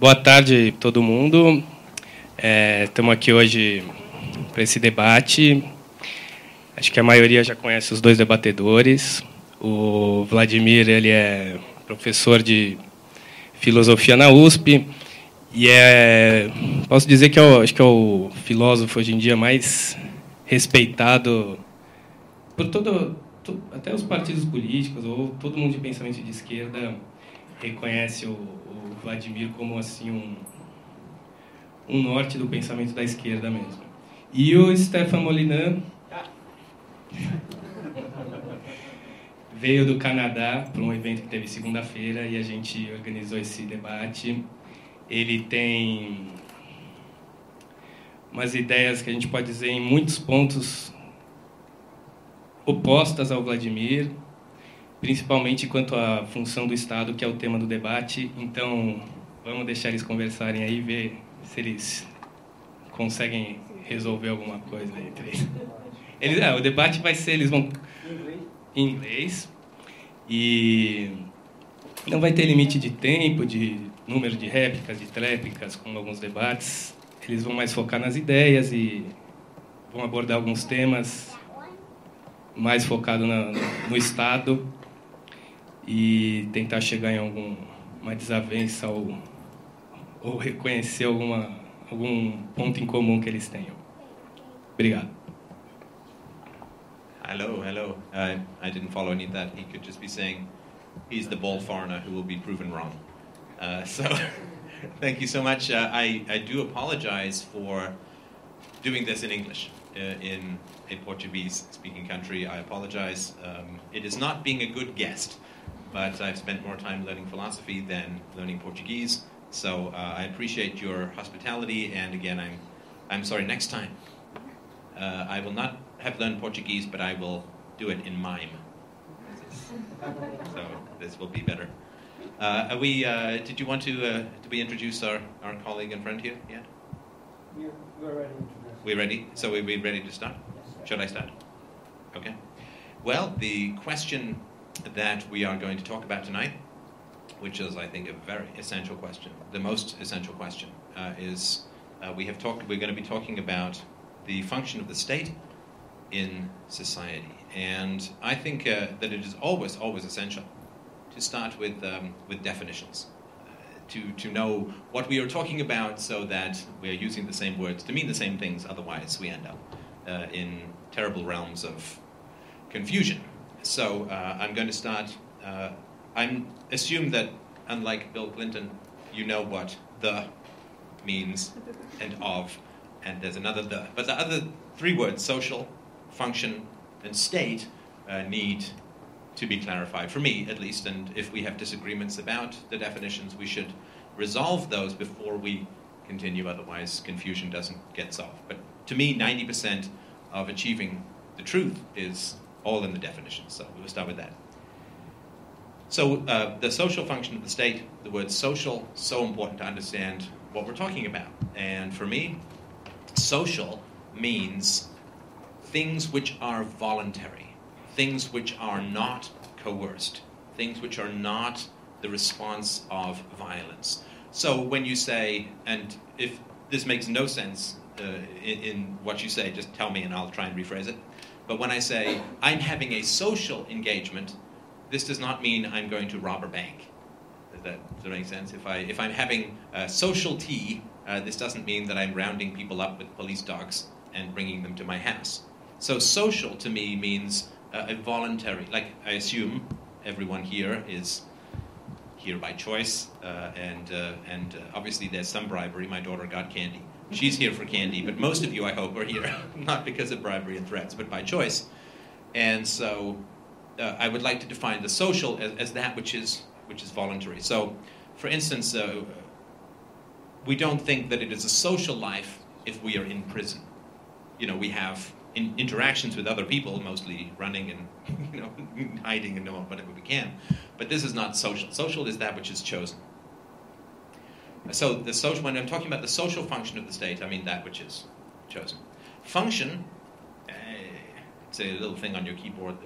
Boa tarde, todo mundo. Estamos é, aqui hoje para esse debate. Acho que a maioria já conhece os dois debatedores. O Vladimir ele é professor de filosofia na USP e é posso dizer que é o, acho que é o filósofo hoje em dia mais respeitado por todo, até os partidos políticos ou todo mundo de pensamento de esquerda reconhece o Vladimir como assim um um norte do pensamento da esquerda mesmo. E o Stefan Molinan veio do Canadá para um evento que teve segunda-feira e a gente organizou esse debate. Ele tem umas ideias que a gente pode dizer em muitos pontos opostas ao Vladimir, principalmente quanto à função do Estado, que é o tema do debate. Então, vamos deixar eles conversarem aí e ver se eles conseguem resolver alguma coisa entre eles. eles é, o debate vai ser, eles vão em inglês e não vai ter limite de tempo, de número de réplicas, de tréplicas, como alguns debates. Eles vão mais focar nas ideias e vão abordar alguns temas mais focado no Estado e tentar chegar em alguma desavença ou ou reconhecer alguma, algum ponto em comum que eles tenham. Obrigado. Hello, hello. Uh, I didn't follow any of that. He could just be saying he's the bald foreigner who will be proven wrong. Uh, so, thank you so much. Uh, I, I do apologize for doing this in English uh, in a Portuguese speaking country. I apologize. Um, it is not being a good guest, but I've spent more time learning philosophy than learning Portuguese. So uh, I appreciate your hospitality, and again, I'm, I'm sorry. Next time, uh, I will not have learned Portuguese, but I will do it in mime. So this will be better. Uh, are we? Uh, did you want to? Uh, did we introduce our, our colleague and friend here yet? We're ready. We're ready. So are we ready to start? Yes, Should I start? Okay. Well, the question that we are going to talk about tonight which is, I think, a very essential question. The most essential question uh, is uh, we have talked. We're going to be talking about the function of the state in society, and I think uh, that it is always, always essential to start with um, with definitions. Uh, to, to know what we are talking about so that we are using the same words to mean the same things, otherwise, we end up uh, in terrible realms of confusion. So, uh, I'm going to start I assume that, unlike Bill Clinton, you know what the means and of, and there's another the. But the other three words, social, function, and state, uh, need to be clarified, for me at least. And if we have disagreements about the definitions, we should resolve those before we continue, otherwise, confusion doesn't get solved. But to me, 90% of achieving the truth is all in the definitions. So we'll start with that. So, uh, the social function of the state, the word social, so important to understand what we're talking about. And for me, social means things which are voluntary, things which are not coerced, things which are not the response of violence. So, when you say, and if this makes no sense uh, in, in what you say, just tell me and I'll try and rephrase it. But when I say, I'm having a social engagement, this does not mean I'm going to rob a bank. Does that, does that make sense? If, I, if I'm having a social tea, uh, this doesn't mean that I'm rounding people up with police dogs and bringing them to my house. So social to me means uh, a voluntary, like I assume everyone here is here by choice, uh, and, uh, and uh, obviously there's some bribery. My daughter got candy. She's here for candy, but most of you, I hope, are here not because of bribery and threats, but by choice. And so uh, I would like to define the social as, as, that which is which is voluntary. So, for instance, uh, we don't think that it is a social life if we are in prison. You know, we have in interactions with other people, mostly running and you know hiding and doing whatever we can. But this is not social. Social is that which is chosen. So the social. When I'm talking about the social function of the state, I mean that which is chosen. Function. Uh, it's a little thing on your keyboard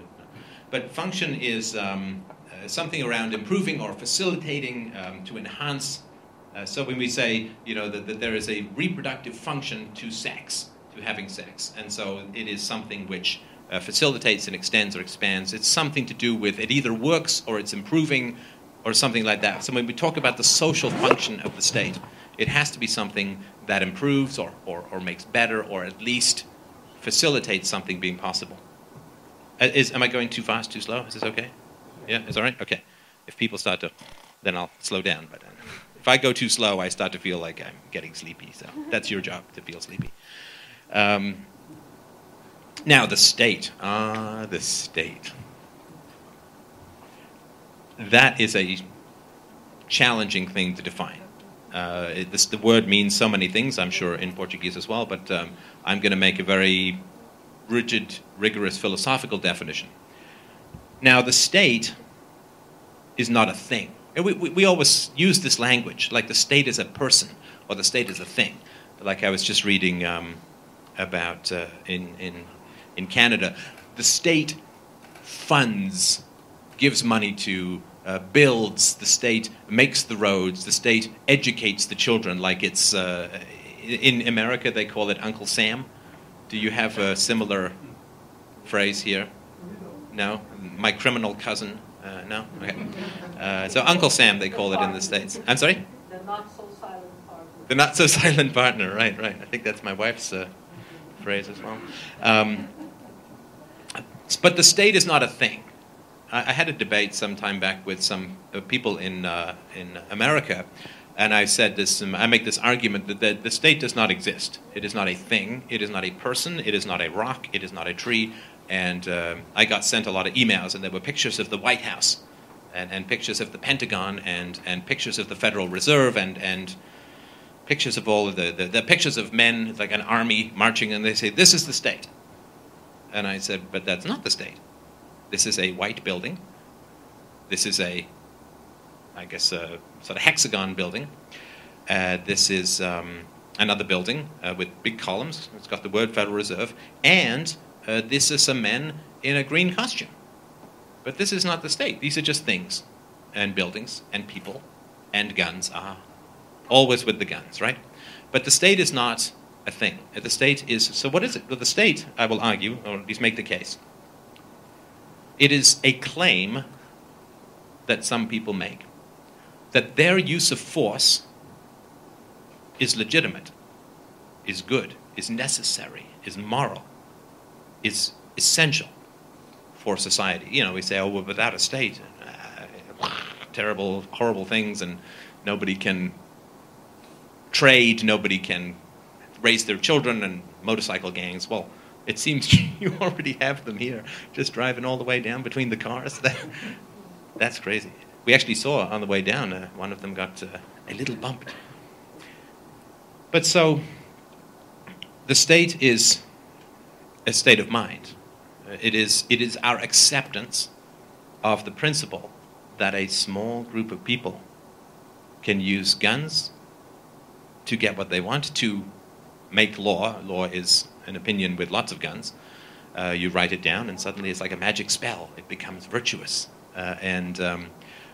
but function is um, uh, something around improving or facilitating um, to enhance Uh, so when we say, you know, that, that there is a reproductive function to sex, to having sex, and so it is something which uh, facilitates and extends or expands. It's something to do with it either works or it's improving or something like that. So when we talk about the social function of the state, it has to be something that improves or, or, or makes better or at least facilitates something being possible. Uh, is, am I going too fast, too slow? Is this okay? Yeah, is all right? Okay. If people start to, then I'll slow down. But if I go too slow, I start to feel like I'm getting sleepy. So that's your job to feel sleepy. Um, now, the state. Ah, the state. That is a challenging thing to define. Uh, it, this, the word means so many things, I'm sure, in Portuguese as well, but um, I'm going to make a very rigid, rigorous philosophical definition. Now, the state is not a thing. We, we, we, always use this language, like the state is a person or the state is a thing. Like I was just reading um, about uh, in, in, in Canada, the state funds, gives money to uh, builds, the state makes the roads, the state educates the children like it's, uh, in America they call it Uncle Sam. Do you have a similar phrase here? No? My criminal cousin? Uh, no? Okay. Uh, so Uncle Sam they call it in the States. I'm sorry? The not so silent partner. The not so silent partner, right, right. I think that's my wife's uh, phrase as well. Um, but the state is not a thing. I, had a debate some time back with some uh, people in, uh, in America, and I said this, um, I make this argument that the, the state does not exist. It is not a thing, it is not a person, it is not a rock, it is not a tree. And uh, I got sent a lot of emails, and there were pictures of the White House, and, and pictures of the Pentagon, and, and pictures of the Federal Reserve, and, and pictures of all of the, the, the pictures of men, like an army marching, and they say, This is the state. And I said, But that's not the state. This is a white building. This is a, I guess, a sort of hexagon building. Uh, this is um, another building uh, with big columns. It's got the word Federal Reserve. And uh, this is some men in a green costume. But this is not the state. These are just things and buildings and people and guns. Ah, always with the guns, right? But the state is not a thing. The state is. So, what is it? Well, the state, I will argue, or at least make the case, it is a claim that some people make that their use of force is legitimate, is good, is necessary, is moral, is essential for society. You know, we say, oh, without a state, uh, terrible, horrible things, and nobody can trade, nobody can raise their children, and motorcycle gangs. Well, it seems you already have them here, just driving all the way down between the cars. That, that's crazy. We actually saw on the way down, uh, one of them got uh, a little bumped. But so, the state is a state of mind. Uh, it is, it is our acceptance of the principle that a small group of people can use guns to get what they want, to make law. Law is an opinion with lots of guns. Uh, you write it down, and suddenly it's like a magic spell. It becomes virtuous. Uh, and um,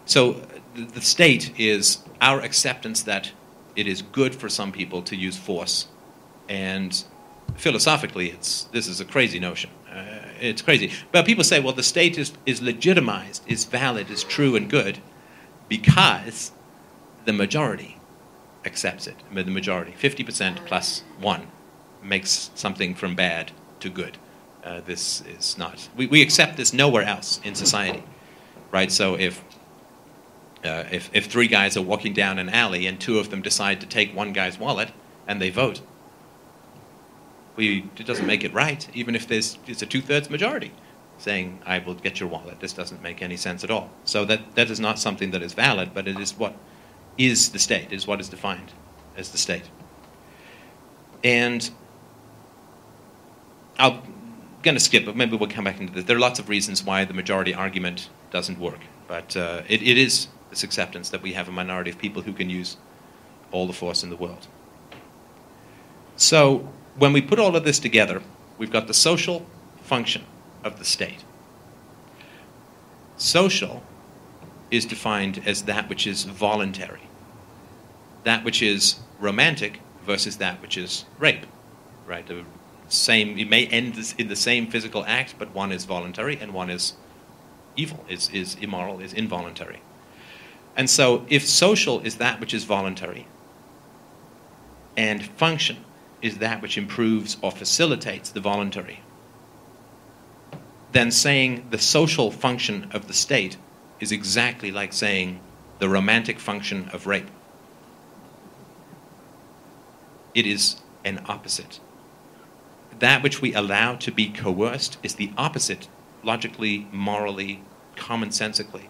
so the, the state is our acceptance that it is good for some people to use force. And philosophically, it's, this is a crazy notion. Uh, it's crazy. But people say, well, the state is, is legitimized, is valid, is true and good because the majority accepts it. The majority, 50% plus one makes something from bad to good. Uh, this is not. We, we accept this nowhere else in society, right? So if, uh, if, if three guys are walking down an alley and two of them decide to take one guy's wallet and they vote, we, it doesn't make it right, even if there's it's a two thirds majority saying, I will get your wallet. This doesn't make any sense at all. So that, that is not something that is valid, but it is what is the state, is what is defined as the state. And I'm going to skip, but maybe we'll come back into this. There are lots of reasons why the majority argument doesn't work, but uh, it, it is this acceptance that we have a minority of people who can use all the force in the world. So when we put all of this together, we've got the social function of the state. Social is defined as that which is voluntary. that which is romantic versus that which is rape, right? Same, it may end in the same physical act, but one is voluntary and one is evil, is, is immoral, is involuntary. And so, if social is that which is voluntary, and function is that which improves or facilitates the voluntary, then saying the social function of the state is exactly like saying the romantic function of rape. It is an opposite. That which we allow to be coerced is the opposite, logically, morally, commonsensically.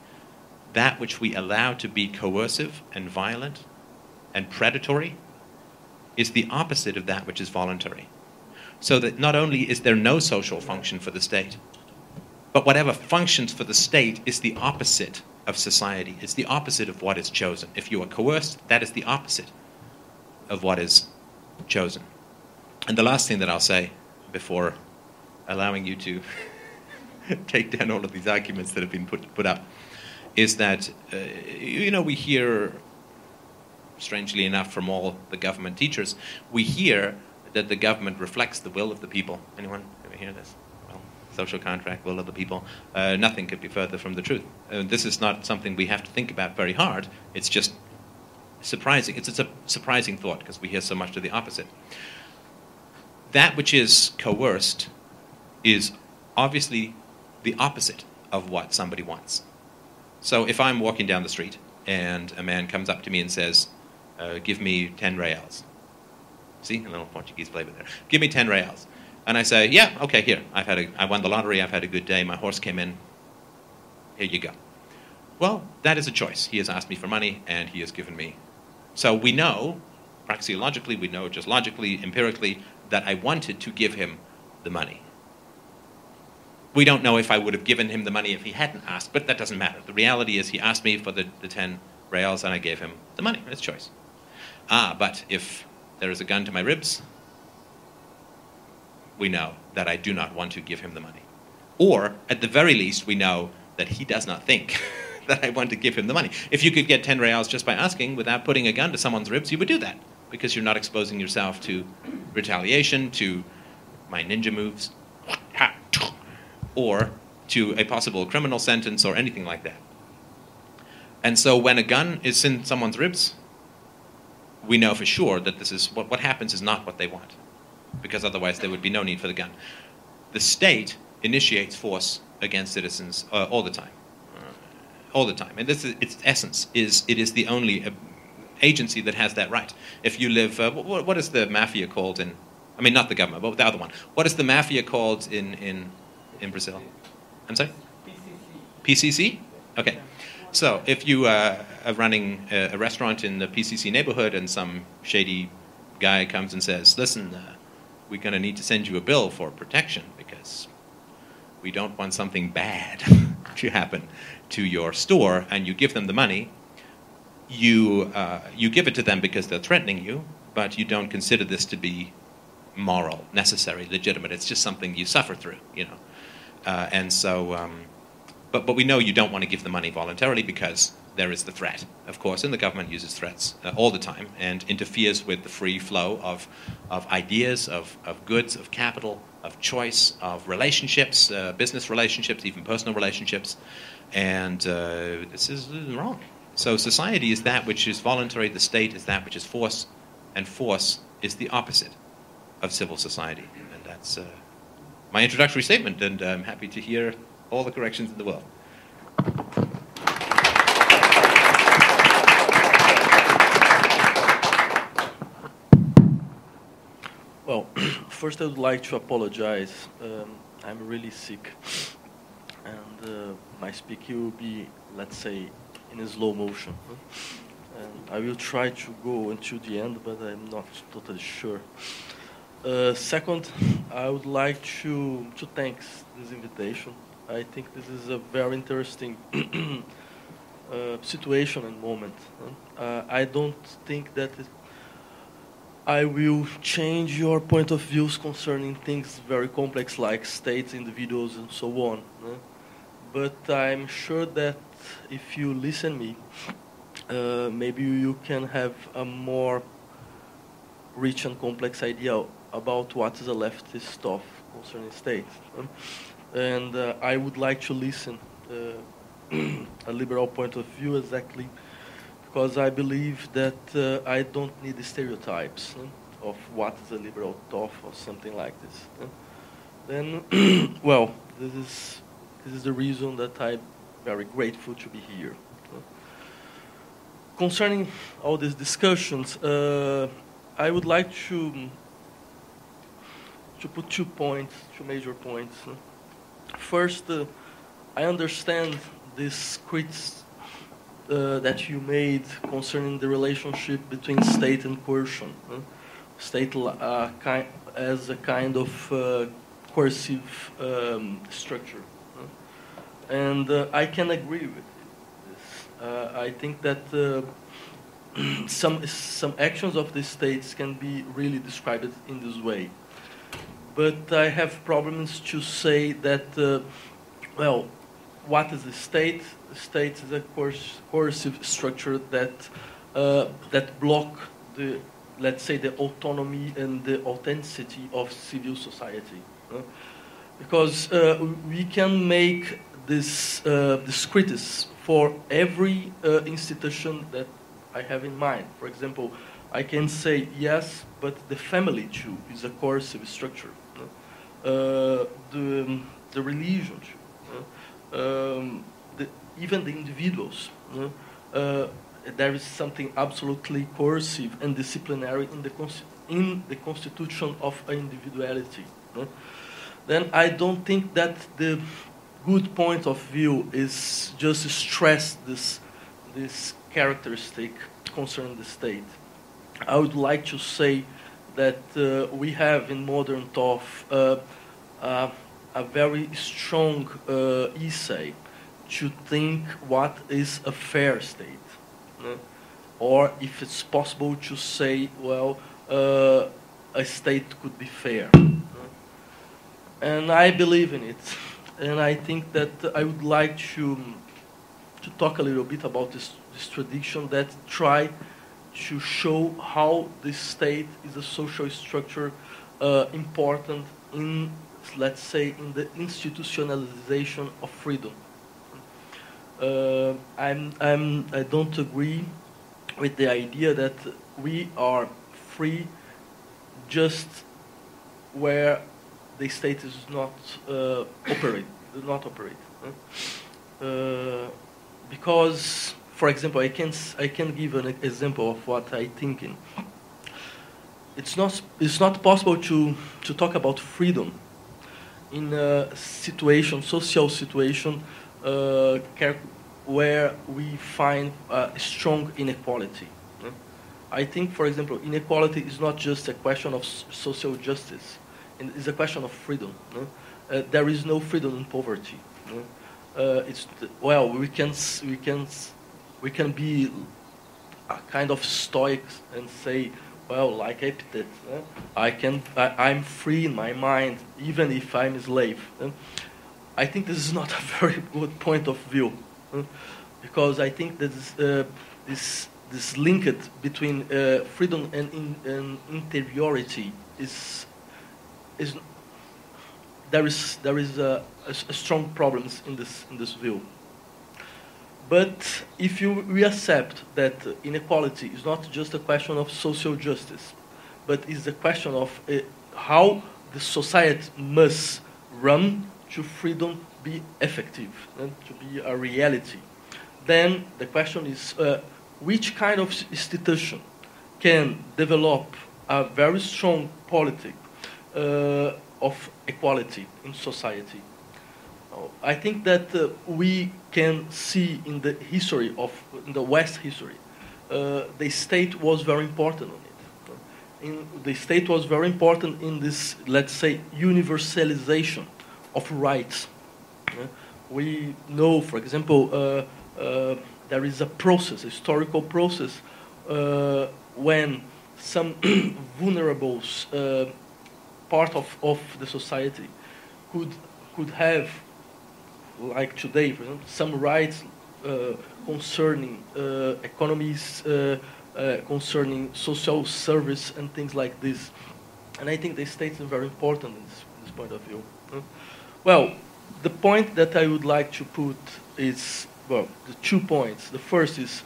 That which we allow to be coercive and violent and predatory is the opposite of that which is voluntary. So that not only is there no social function for the state, but whatever functions for the state is the opposite of society, it's the opposite of what is chosen. If you are coerced, that is the opposite of what is chosen. And the last thing that I'll say before allowing you to take down all of these arguments that have been put, put up is that, uh, you know, we hear, strangely enough, from all the government teachers, we hear that the government reflects the will of the people. Anyone ever hear this? Well, social contract, will of the people. Uh, nothing could be further from the truth. Uh, this is not something we have to think about very hard. It's just surprising. It's, a surprising thought because we hear so much to the opposite. That which is coerced is obviously the opposite of what somebody wants. So if I'm walking down the street and a man comes up to me and says, uh, Give me 10 reals. See, a little Portuguese flavor there. Give me 10 reals. And I say, Yeah, okay, here. I've had a, I won the lottery. I've had a good day. My horse came in. Here you go. Well, that is a choice. He has asked me for money and he has given me. So we know, praxeologically, we know just logically, empirically, that I wanted to give him the money. We don't know if I would have given him the money if he hadn't asked, but that doesn't matter. The reality is he asked me for the, the 10 reals and I gave him the money. It's choice. Ah, but if there is a gun to my ribs, we know that I do not want to give him the money. Or, at the very least, we know that he does not think that I want to give him the money. If you could get 10 reals just by asking without putting a gun to someone's ribs, you would do that because you're not exposing yourself to retaliation, to my ninja moves, or to a possible criminal sentence or anything like that. And so when a gun is in someone's ribs, we know for sure that this is what, what happens is not what they want, because otherwise there would be no need for the gun. The state initiates force against citizens uh, all the time, all the time, and this is its essence. Is it is the only agency that has that right. If you live, uh, what, what is the mafia called in? I mean, not the government, but the other one. What is the mafia called in in in Brazil? I'm sorry. PCC. PCC? Okay. So if you uh, are running a, a, restaurant in the PCC neighborhood and some shady guy comes and says, "Listen, uh, we're going to need to send you a bill for protection because we don't want something bad to happen to your store," and you give them the money, you uh, you give it to them because they're threatening you, but you don't consider this to be moral, necessary, legitimate. It's just something you suffer through, you know. Uh, and so, um, but but we know you don't want to give the money voluntarily because there is the threat, of course, and the government uses threats uh, all the time and interferes with the free flow of of ideas, of of goods, of capital, of choice, of relationships, uh, business relationships, even personal relationships, and uh, this is wrong. So society is that which is voluntary, the state is that which is force, and force is the opposite of civil society. And that's uh, my introductory statement, and I'm happy to hear all the corrections in the world. Well, first I would like to apologize. Um, I'm really sick, and uh, my speaking will be, let's say, in slow motion. And I will try to go until the end, but I'm not totally sure. Uh, second, I would like to to thank this invitation. I think this is a very interesting uh, situation and moment. Uh, I don't think that it, I will change your point of views concerning things very complex like states, individuals, and so on. But I'm sure that if you listen me, uh, maybe you can have a more rich and complex idea about what is a leftist stuff concerning state. And uh, I would like to listen uh, a liberal point of view exactly because I believe that uh, I don't need the stereotypes of what is a liberal thought or something like this. Then, well, this is this is the reason that I'm very grateful to be here. Concerning all these discussions, uh, I would like to to put two points, two major points. First, uh, I understand this criticism uh, that you made concerning the relationship between state and coercion. Uh, state as a kind of uh, coercive um, structure. And uh, I can agree with this. Uh, I think that some, some actions of the states can be really described in this way but I have problems to say that, uh, well, what is the state? The state is a coercive structure that uh, that block the, let's say, the autonomy and the authenticity of civil society, uh, because we can make this uh, this criticism for every uh, institution that I have in mind. For example, I can say yes, but the family too is a coercive structure. Uh, the, the religions, um, the, even the individuals. Uh, there is something absolutely coercive and disciplinary in the, in the constitution of individuality. Then I don't think that the good point of view is just stress this, this characteristic concerning the state. I would like to say that uh, we have in modern thought uh, uh, a very strong essay to think what is a fair state. Or if it's possible to say, well, a state could be fair. And I believe in it. And I think that I would like to, to talk a little bit about this, this tradition that try to show how the state is a social structure uh, important in, let's say, in the institutionalization of freedom. Uh, I'm, I'm, I don't agree with the idea that we are free just where the state is not uh, operate, not operate. Uh, because for example, I can I can give an example of what I think in. It's not it's not possible to to talk about freedom in a situation, social situation, uh, where we find strong inequality. I think, for example, inequality is not just a question of social justice; it's a question of freedom. Uh, there is no freedom in poverty. Uh, it's well, we can we can we can be a kind of stoics and say, well, like Epictetus? I can, I, am free in my mind, even if I'm a slave. I think this is not a very good point of view, because I think that this, uh, this, this linked between uh, freedom and, in, and interiority is, is there is, there is a, a, a strong problems in this, in this view. But if you, we accept that inequality is not just a question of social justice, but is a question of uh, how the society must run to freedom be effective and to be a reality, then the question is uh, which kind of institution can develop a very strong politic uh, of equality in society I think that uh, we can see in the history of the West history, uh, the state was very important on it. In, the state was very important in this, let's say, universalization of rights. We know, for example, uh, uh, there is a process, a historical process, uh, when some vulnerable part of, of the society could could have like today, for example, some rights uh, concerning uh, economies, uh, uh, concerning social service and things like this. And I think the state is very important in this, in this point of view. Well, the point that I would like to put is, well, the two points. The first is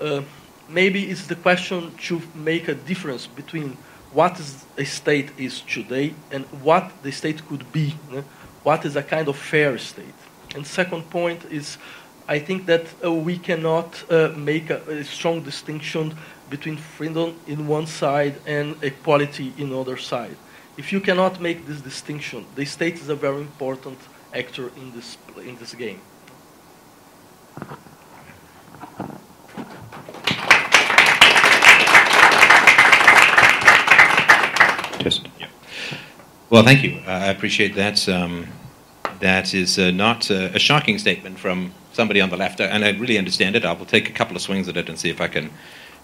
uh, maybe it's the question to make a difference between what is a state is today and what the state could be. né? What is a kind of fair state? And second point is, I think that uh, we cannot uh, make a, a strong distinction between freedom in one side and equality in other side. If you cannot make this distinction, the state is a very important actor in this in this game. Just, yeah. Well, thank you. Uh, I appreciate that. Um, that is uh, not uh, a shocking statement from somebody on the left, uh, and I really understand it. I will take a couple of swings at it and see if I can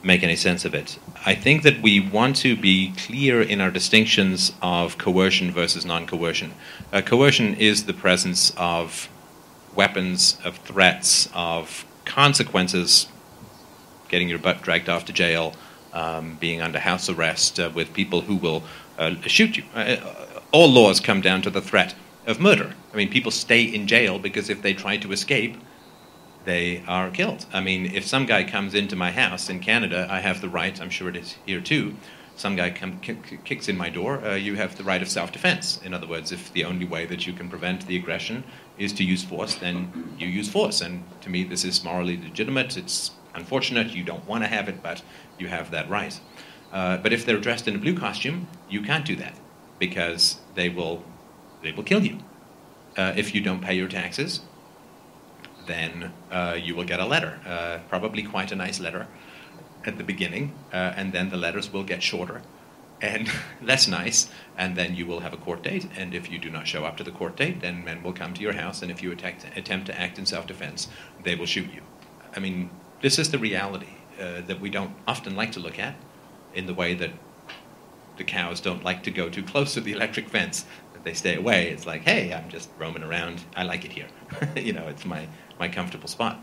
make any sense of it. I think that we want to be clear in our distinctions of coercion versus non coercion. Uh, coercion is the presence of weapons, of threats, of consequences, getting your butt dragged off to jail, um, being under house arrest uh, with people who will uh, shoot you. All laws come down to the threat of murder. I mean, people stay in jail because if they try to escape, they are killed. I mean, if some guy comes into my house in Canada, I have the right, I'm sure it is here too, some guy come, k- kicks in my door, uh, you have the right of self defense. In other words, if the only way that you can prevent the aggression is to use force, then you use force. And to me, this is morally legitimate. It's unfortunate. You don't want to have it, but you have that right. Uh, but if they're dressed in a blue costume, you can't do that because they will, they will kill you. Uh, if you don't pay your taxes, then uh, you will get a letter, uh, probably quite a nice letter at the beginning, uh, and then the letters will get shorter and less nice, and then you will have a court date. And if you do not show up to the court date, then men will come to your house, and if you attack, attempt to act in self defense, they will shoot you. I mean, this is the reality uh, that we don't often like to look at in the way that the cows don't like to go too close to the electric fence. They stay away. It's like, hey, I'm just roaming around. I like it here. you know, it's my, my comfortable spot.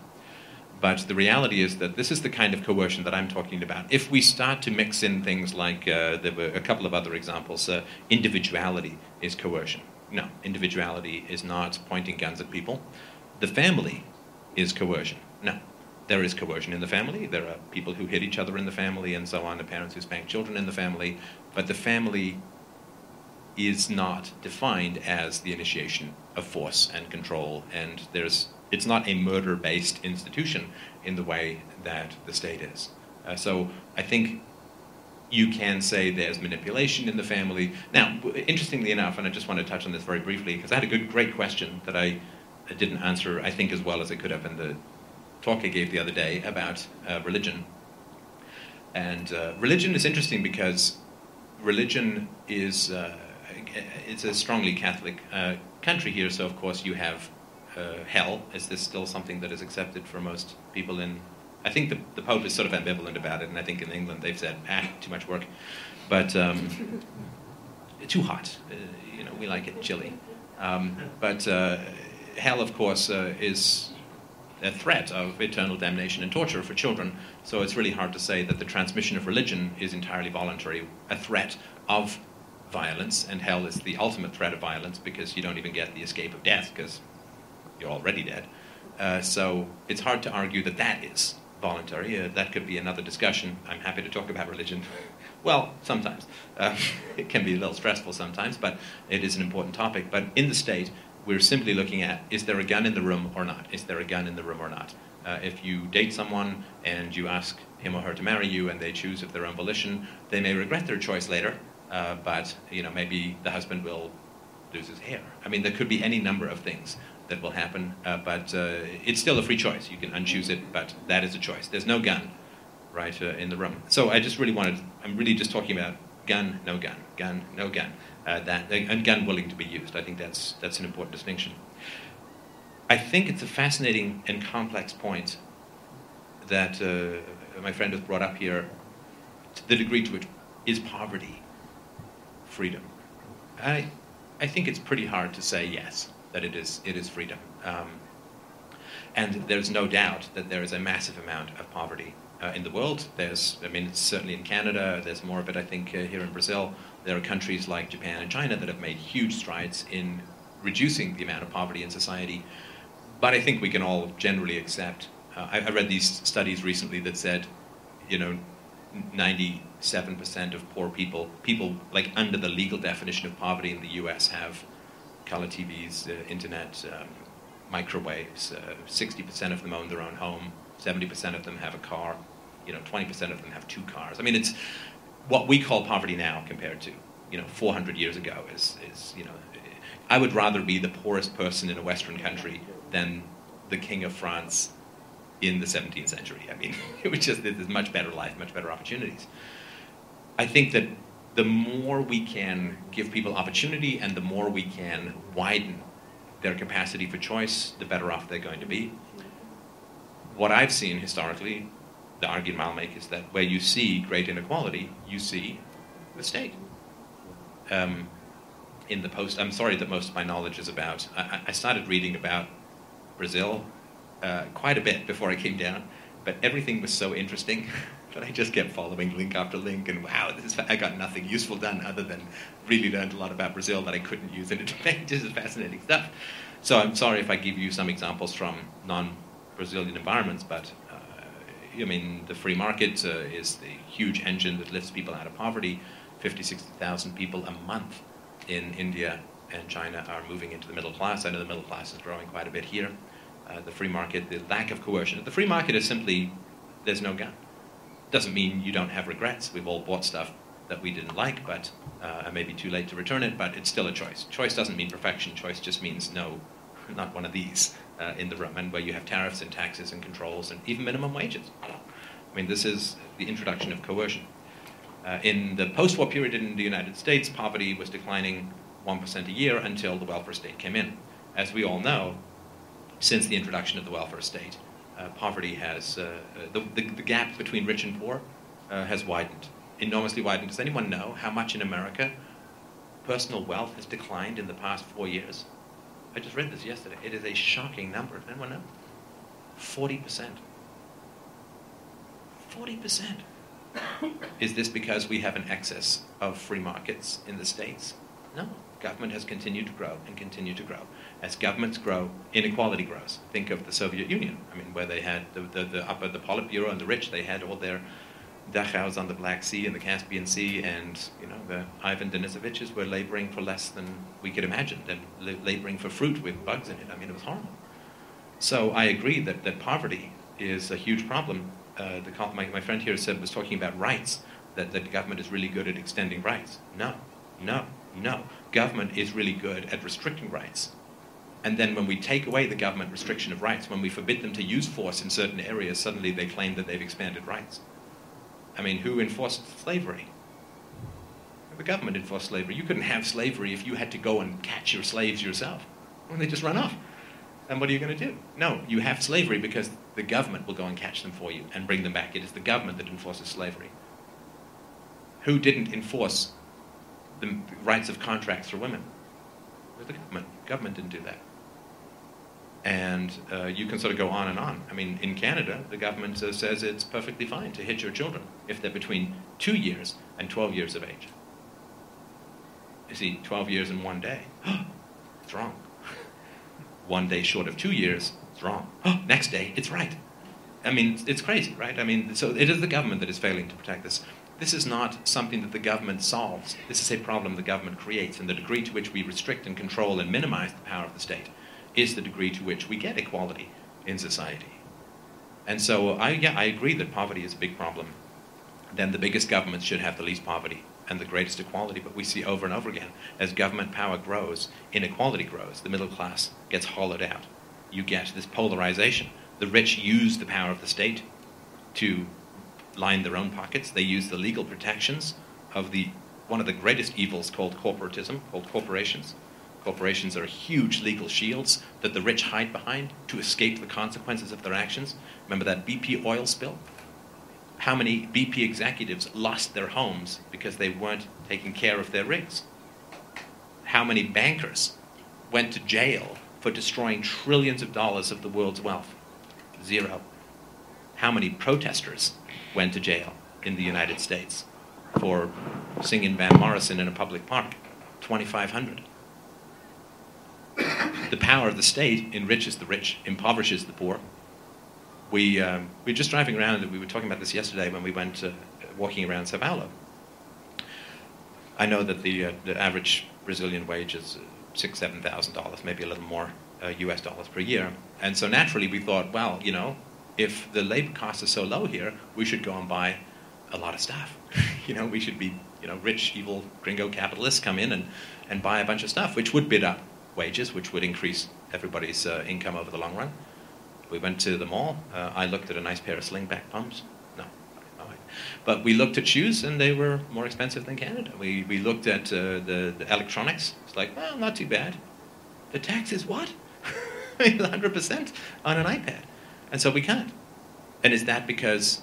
But the reality is that this is the kind of coercion that I'm talking about. If we start to mix in things like, uh, there were a couple of other examples, uh, individuality is coercion. No, individuality is not pointing guns at people. The family is coercion. No, there is coercion in the family. There are people who hit each other in the family and so on, the parents who spank children in the family. But the family is not defined as the initiation of force and control, and there's it's not a murder-based institution in the way that the state is. Uh, so I think you can say there's manipulation in the family. Now, interestingly enough, and I just want to touch on this very briefly because I had a good, great question that I I didn't answer, I think, as well as I could have in the talk I gave the other day about uh, religion. And uh, religion is interesting because religion is uh, it's a strongly Catholic uh, country here, so of course you have uh, hell. Is this still something that is accepted for most people in? I think the, the Pope is sort of ambivalent about it, and I think in England they've said, ah, too much work, but um, too hot. You know, we like it chilly. Um, but hell, of course, is a threat of eternal damnation and torture for children. So it's really hard to say that the transmission of religion is entirely voluntary, a threat of violence, and hell is the ultimate threat of violence because you don't even get the escape of death because you're already dead. Uh, so it's hard to argue that that is voluntary. Uh, that could be another discussion. I'm happy to talk about religion. well, sometimes. Uh, it can be a little stressful sometimes, but it is an important topic. But in the state, we're simply looking at is there a gun in the room or not? Is there a gun in the room or not? Uh, if you date someone and you ask him or her to marry you and they choose of their own volition, they may regret their choice later, uh, but you know maybe the husband will lose his hair. I mean, there could be any number of things that will happen, uh, but uh, it's still a free choice. You can unchoose it, but that is a choice. There's no gun, right, uh, in the room. So I just really wanted, I'm really just talking about gun, no gun, gun, no gun, uh, that, and gun willing to be used. I think that's, that's an important distinction. I think it's a fascinating and complex point that uh, my friend has brought up here, to the degree to which is poverty freedom. I, I think it's pretty hard to say yes that it is it is freedom. Um, And there's no doubt that there is a massive amount of poverty uh, in the world. There's, I mean, certainly in Canada. There's more of it, I think, uh, here in Brazil. There are countries like Japan and China that have made huge strides in reducing the amount of poverty in society. But I think we can all generally accept. Uh, I, I read these studies recently that said, you know, 97% of poor people, people like under the legal definition of poverty in the U.S., have color TVs, uh, internet, um, microwaves. Uh, 60% of them own their own home. 70% of them have a car. You know, 20% of them have two cars. I mean, it's what we call poverty now compared to, you know, 400 years ago is, is you know, I would rather be the poorest person in a Western country than the king of France in the 17th century. I mean, it was just there's much better life, much better opportunities. I think that the more we can give people opportunity and the more we can widen their capacity for choice, the better off they're going to be. What I've seen historically, the argument I'll make is that where you see great inequality, you see the state. Um, in the post, I'm sorry that most of my knowledge is about. I, I started reading about Brazil uh, quite a bit before I came down, but everything was so interesting that I just kept following link after link, and wow, this is, I got nothing useful done other than really learned a lot about Brazil that I couldn't use in a debate. This is fascinating stuff. So I'm sorry if I give you some examples from non-Brazilian environments, but I mean, the free market uh, is the huge engine that lifts people out of poverty. 50, 60,000 people a month in India and China are moving into the middle class. I know the middle class is growing quite a bit here. Uh, the free market, the lack of coercion. The free market is simply there's no gun. Doesn't mean you don't have regrets. We've all bought stuff that we didn't like, but uh, it may be too late to return it, but it's still a choice. Choice doesn't mean perfection. Choice just means no, not one of these uh, in the room, and where you have tariffs and taxes and controls and even minimum wages. I mean, this is the introduction of coercion. Uh, in the post-war period in the United States, poverty was declining 1% a year until the welfare state came in. As we all know, since the introduction of the welfare state, uh, poverty has, uh, uh, the, the, the, gap between rich and poor uh, has widened, enormously widened. Does anyone know how much in America personal wealth has declined in the past four years? I just read this yesterday. It is a shocking number. Does anyone know? 40%. 40%. Is this because we have an excess of free markets in the States? No. Government has continued to grow and continue to grow. As governments grow, inequality grows. Think of the Soviet Union. I mean, where they had the, the, the upper, the Politburo and the rich, they had all their dachas on the Black Sea and the Caspian Sea, and you know the Ivan Denisoviches were laboring for less than we could imagine, and laboring for fruit with bugs in it. I mean, it was horrible. So I agree that, that poverty is a huge problem. Uh, the, my, my friend here said was talking about rights, that, that the government is really good at extending rights. No, no, no. Government is really good at restricting rights. And then when we take away the government restriction of rights, when we forbid them to use force in certain areas, suddenly they claim that they've expanded rights. I mean, who enforced slavery? The government enforced slavery. You couldn't have slavery if you had to go and catch your slaves yourself. They just run off. And what are you going to do? No, you have slavery because the government will go and catch them for you and bring them back. It is the government that enforces slavery. Who didn't enforce the rights of contracts for women? The government. The government didn't do that. And uh, you can sort of go on and on. I mean, in Canada, the government says it's perfectly fine to hit your children if they're between two years and 12 years of age. You see, 12 years in one day. it's wrong. one day short of two years, it's wrong. Next day, it's right. I mean, it's crazy, right? I mean, so it is the government that is failing to protect this. This is not something that the government solves. This is a problem the government creates, and the degree to which we restrict and control and minimize the power of the state is the degree to which we get equality in society. And so, I, yeah, I agree that poverty is a big problem. Then the biggest governments should have the least poverty and the greatest equality. But we see over and over again, as government power grows, inequality grows, the middle class gets hollowed out. You get this polarization. The rich use the power of the state to line their own pockets. They use the legal protections of the one of the greatest evils called corporatism, called corporations, Corporations are huge legal shields that the rich hide behind to escape the consequences of their actions. Remember that BP oil spill? How many BP executives lost their homes because they weren't taking care of their rigs? How many bankers went to jail for destroying trillions of dollars of the world's wealth Zero. How many protesters went to jail in the United States for singing Van Morrison in a public park? 2,500. The power of the state enriches the rich, impoverishes the poor. We, um, we were just driving around, and we were talking about this yesterday when we went uh, walking around Sao Paulo. I know that the, uh, the average Brazilian wage is uh, six, seven thousand dollars, maybe a little more uh, U.S. dollars per year. And so naturally, we thought, well, you know, if the labor cost is so low here, we should go and buy a lot of stuff. you know, we should be, you know, rich, evil gringo capitalists come in and, and buy a bunch of stuff, which would bid up wages, which would increase everybody's uh, income over the long run. We went to the mall. Uh, I looked at a nice pair of slingback pumps. No. But we looked at shoes, and they were more expensive than Canada. We, we looked at uh, the, the electronics. It's like, well, not too bad. The tax is what? 100% on an iPad. And so we can't. And is that because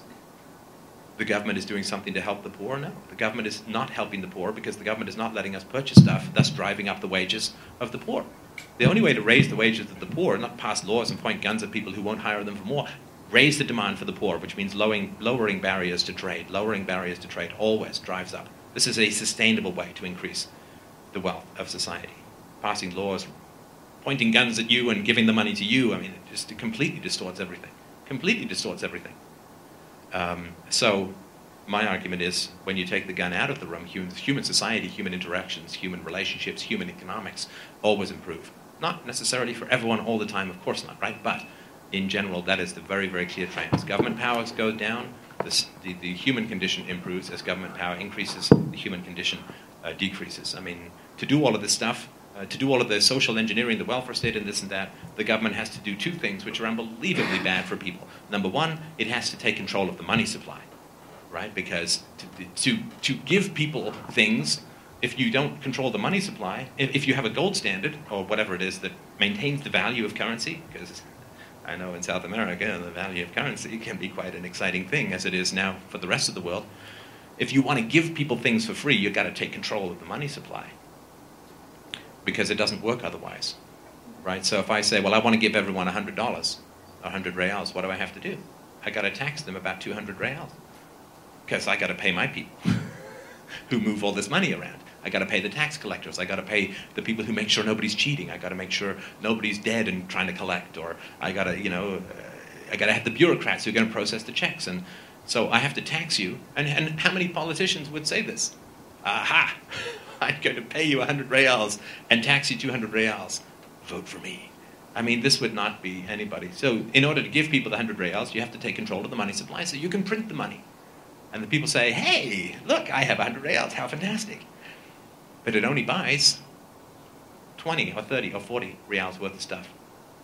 the government is doing something to help the poor? No. The government is not helping the poor because the government is not letting us purchase stuff, thus driving up the wages of the poor. The only way to raise the wages of the poor, not pass laws and point guns at people who won't hire them for more, raise the demand for the poor, which means lowering, lowering barriers to trade. Lowering barriers to trade always drives up. This is a sustainable way to increase the wealth of society. Passing laws, pointing guns at you and giving the money to you, I mean, it just completely distorts everything. Completely distorts everything. Um, so, my argument is when you take the gun out of the room, human, human society, human interactions, human relationships, human economics always improve. Not necessarily for everyone all the time, of course not, right? But in general, that is the very, very clear trend. As government powers go down, the, the human condition improves. As government power increases, the human condition uh, decreases. I mean, to do all of this stuff, uh, to do all of the social engineering, the welfare state, and this and that, the government has to do two things which are unbelievably bad for people. Number one, it has to take control of the money supply, right? Because to, to, to give people things, if you don't control the money supply, if, if you have a gold standard, or whatever it is that maintains the value of currency, because I know in South America the value of currency can be quite an exciting thing, as it is now for the rest of the world. If you want to give people things for free, you've got to take control of the money supply because it doesn't work otherwise, right? So if I say, well, I want to give everyone $100, 100 reals, what do I have to do? I got to tax them about 200 reals because I got to pay my people who move all this money around. I got to pay the tax collectors. I got to pay the people who make sure nobody's cheating. I got to make sure nobody's dead and trying to collect. Or I got to, you know, uh, I got to have the bureaucrats who are going to process the checks. And so I have to tax you. And, and how many politicians would say this? Aha! I'm going to pay you 100 reals and tax you 200 reals. Vote for me. I mean, this would not be anybody. So, in order to give people the 100 reals, you have to take control of the money supply so you can print the money. And the people say, hey, look, I have 100 reals. How fantastic. But it only buys 20 or 30 or 40 reals worth of stuff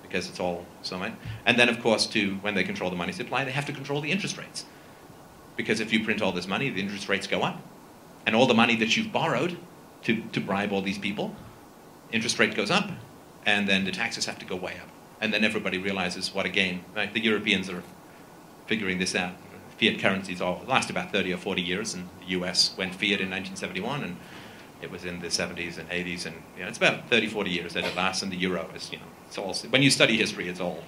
because it's all so much. And then, of course, to when they control the money supply, they have to control the interest rates. Because if you print all this money, the interest rates go up. And all the money that you've borrowed to, to bribe all these people, interest rate goes up, and then the taxes have to go way up. And then everybody realizes what a game. Right? The Europeans are figuring this out. Fiat currencies all last about 30 or 40 years, and the US went fiat in 1971, and it was in the 70s and 80s, and you know, it's about 30, 40 years that it lasts, and the euro is, you know, it's all, when you study history, it's all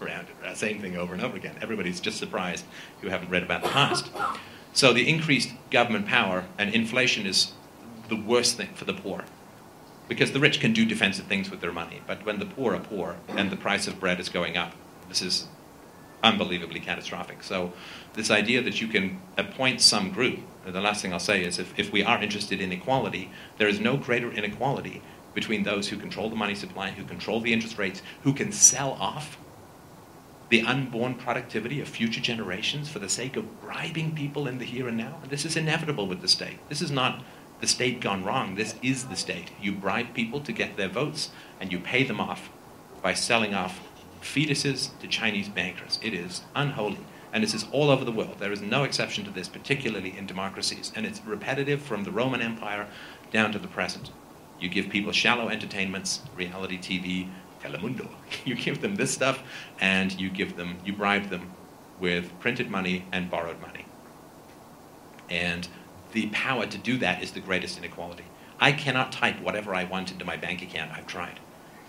around it, right? same thing over and over again. Everybody's just surprised who haven't read about the past. So the increased government power and inflation is the worst thing for the poor. Because the rich can do defensive things with their money, but when the poor are poor and the price of bread is going up, this is unbelievably catastrophic. So, this idea that you can appoint some group, the last thing I'll say is if, if we are interested in equality, there is no greater inequality between those who control the money supply, who control the interest rates, who can sell off the unborn productivity of future generations for the sake of bribing people in the here and now. And this is inevitable with the state. This is not the state gone wrong. This is the state. You bribe people to get their votes, and you pay them off by selling off fetuses to Chinese bankers. It is unholy. And this is all over the world. There is no exception to this, particularly in democracies. And it's repetitive from the Roman Empire down to the present. You give people shallow entertainments, reality TV, Telemundo. You give them this stuff, and you give them, you bribe them with printed money and borrowed money. And the power to do that is the greatest inequality. I cannot type whatever I want into my bank account. I've tried.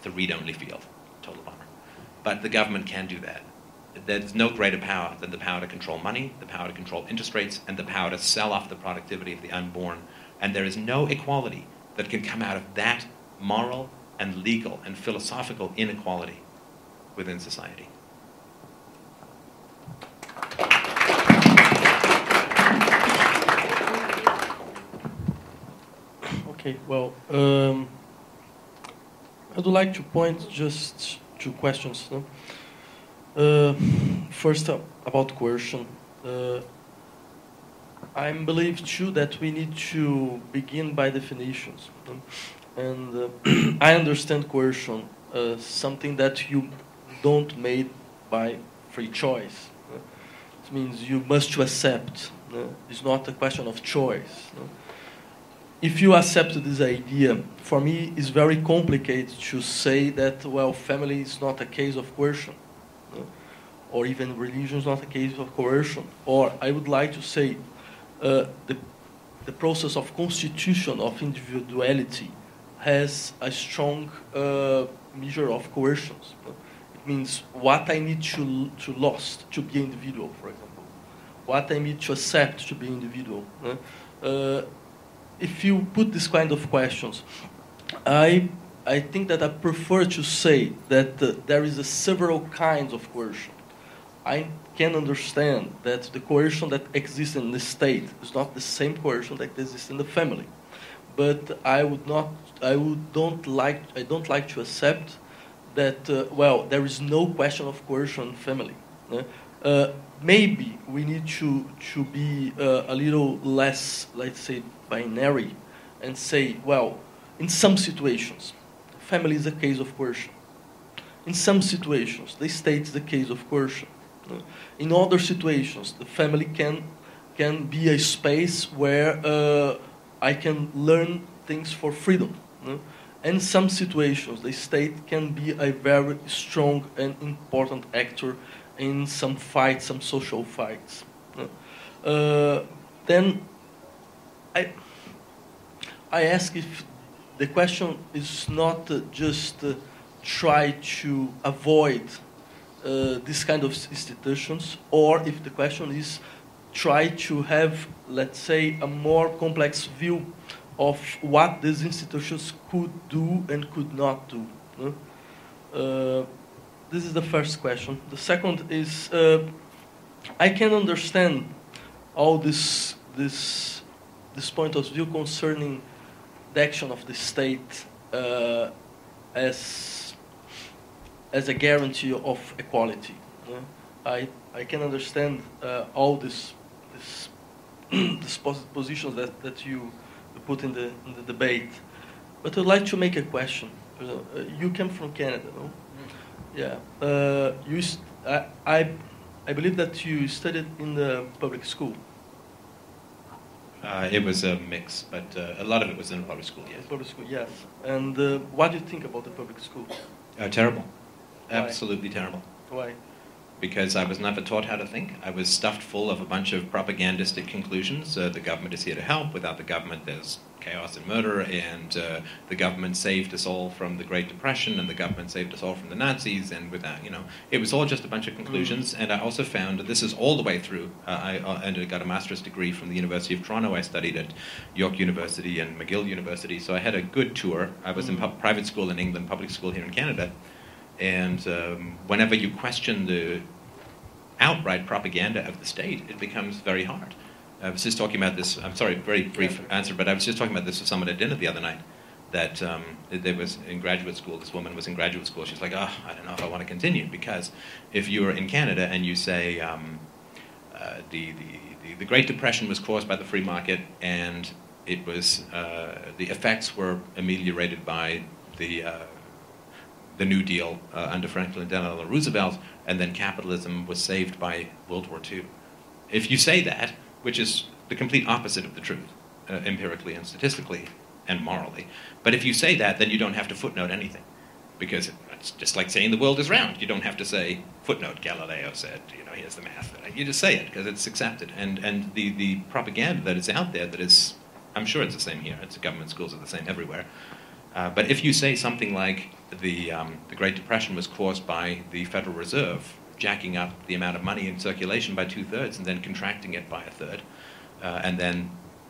A read-only field. Total bummer. But the government can do that. there's no greater power than the power to control money, the power to control interest rates, and the power to sell off the productivity of the unborn. And there is no equality that can come out of that moral and legal and philosophical inequality within society. Okay, well, um, I would like to point just two questions. No? Uh, first, uh, about coercion. Uh, I believe too that we need to begin by definitions. No? And uh, I understand coercion uh, something that you don't made by free choice. No? It means you must accept. It's not a question of choice. If you accept this idea, for me, it's very complicated to say that, well, family is not a case of coercion, no? or even religion is not a case of coercion. Or I would like to say uh, the, the process of constitution of individuality has a strong uh, measure of coercion. It means what I need to, to lost to be individual, for example. What I need to accept to be individual. No? Uh, if you put this kind of questions, I I think that I prefer to say that uh, there is several kinds of coercion. I can understand that the coercion that exists in the state is not the same coercion that exists in the family, but I would not I would don't like I don't like to accept that uh, well there is no question of coercion in family. Uh, maybe we need to to be uh, a little less let's say binary and say, well, in some situations, family is a case of coercion. In some situations, the state is the case of coercion. In other situations, the family can, can be a space where uh, I can learn things for freedom. And in some situations, the state can be a very strong and important actor in some fights, some social fights. Uh, then I, I ask if the question is not just uh, try to avoid uh, this kind of institutions, or if the question is try to have, let's say, a more complex view of what these institutions could do and could not do. Uh, this is the first question. The second is uh, I can understand all this this this point of view concerning the action of the state uh, as as a guarantee of equality. I I can understand uh, all this this this positions that, that you put in the in the debate, but I'd like to make a question. Uh, you came from Canada, no? Yeah. Uh, you I, I I believe that you studied in the public school. Uh, it was a mix, but uh, a lot of it was in public school, yes. Public school, yes. And uh, what do you think about the public school? Uh, terrible. Why? Absolutely terrible. Why? Because I was never taught how to think. I was stuffed full of a bunch of propagandistic conclusions. Uh, the government is here to help. Without the government, there's chaos and murder, and uh, the government saved us all from the Great Depression, and the government saved us all from the Nazis, and without, you know, it was all just a bunch of conclusions. Mm. And I also found that this is all the way through. Uh, I uh, and I got a master's degree from the University of Toronto. I studied at York University and McGill University, so I had a good tour. I was mm. in pu- private school in England, public school here in Canada, and um, whenever you question the outright propaganda of the state, it becomes very hard. I was just talking about this. I'm sorry, very brief answer, but I was just talking about this with someone at dinner the other night. That um, there was in graduate school. This woman was in graduate school. She's like, "Oh, I don't know if I want to continue because if you're in Canada and you say um, uh, the, the, the the Great Depression was caused by the free market and it was uh, the effects were ameliorated by the uh, the New Deal uh, under Franklin Delano Roosevelt, and then capitalism was saved by World War II. If you say that, which is the complete opposite of the truth, uh, empirically and statistically and morally. But if you say that, then you don't have to footnote anything, because it's just like saying the world is round. You don't have to say footnote. Galileo said, you know, here's the math. You just say it because it's accepted. And and the the propaganda that is out there that is, I'm sure it's the same here. It's government schools are the same everywhere. Uh, but if you say something like the um, the Great Depression was caused by the Federal Reserve jacking up the amount of money in circulation by two thirds and then contracting it by a third, uh, and then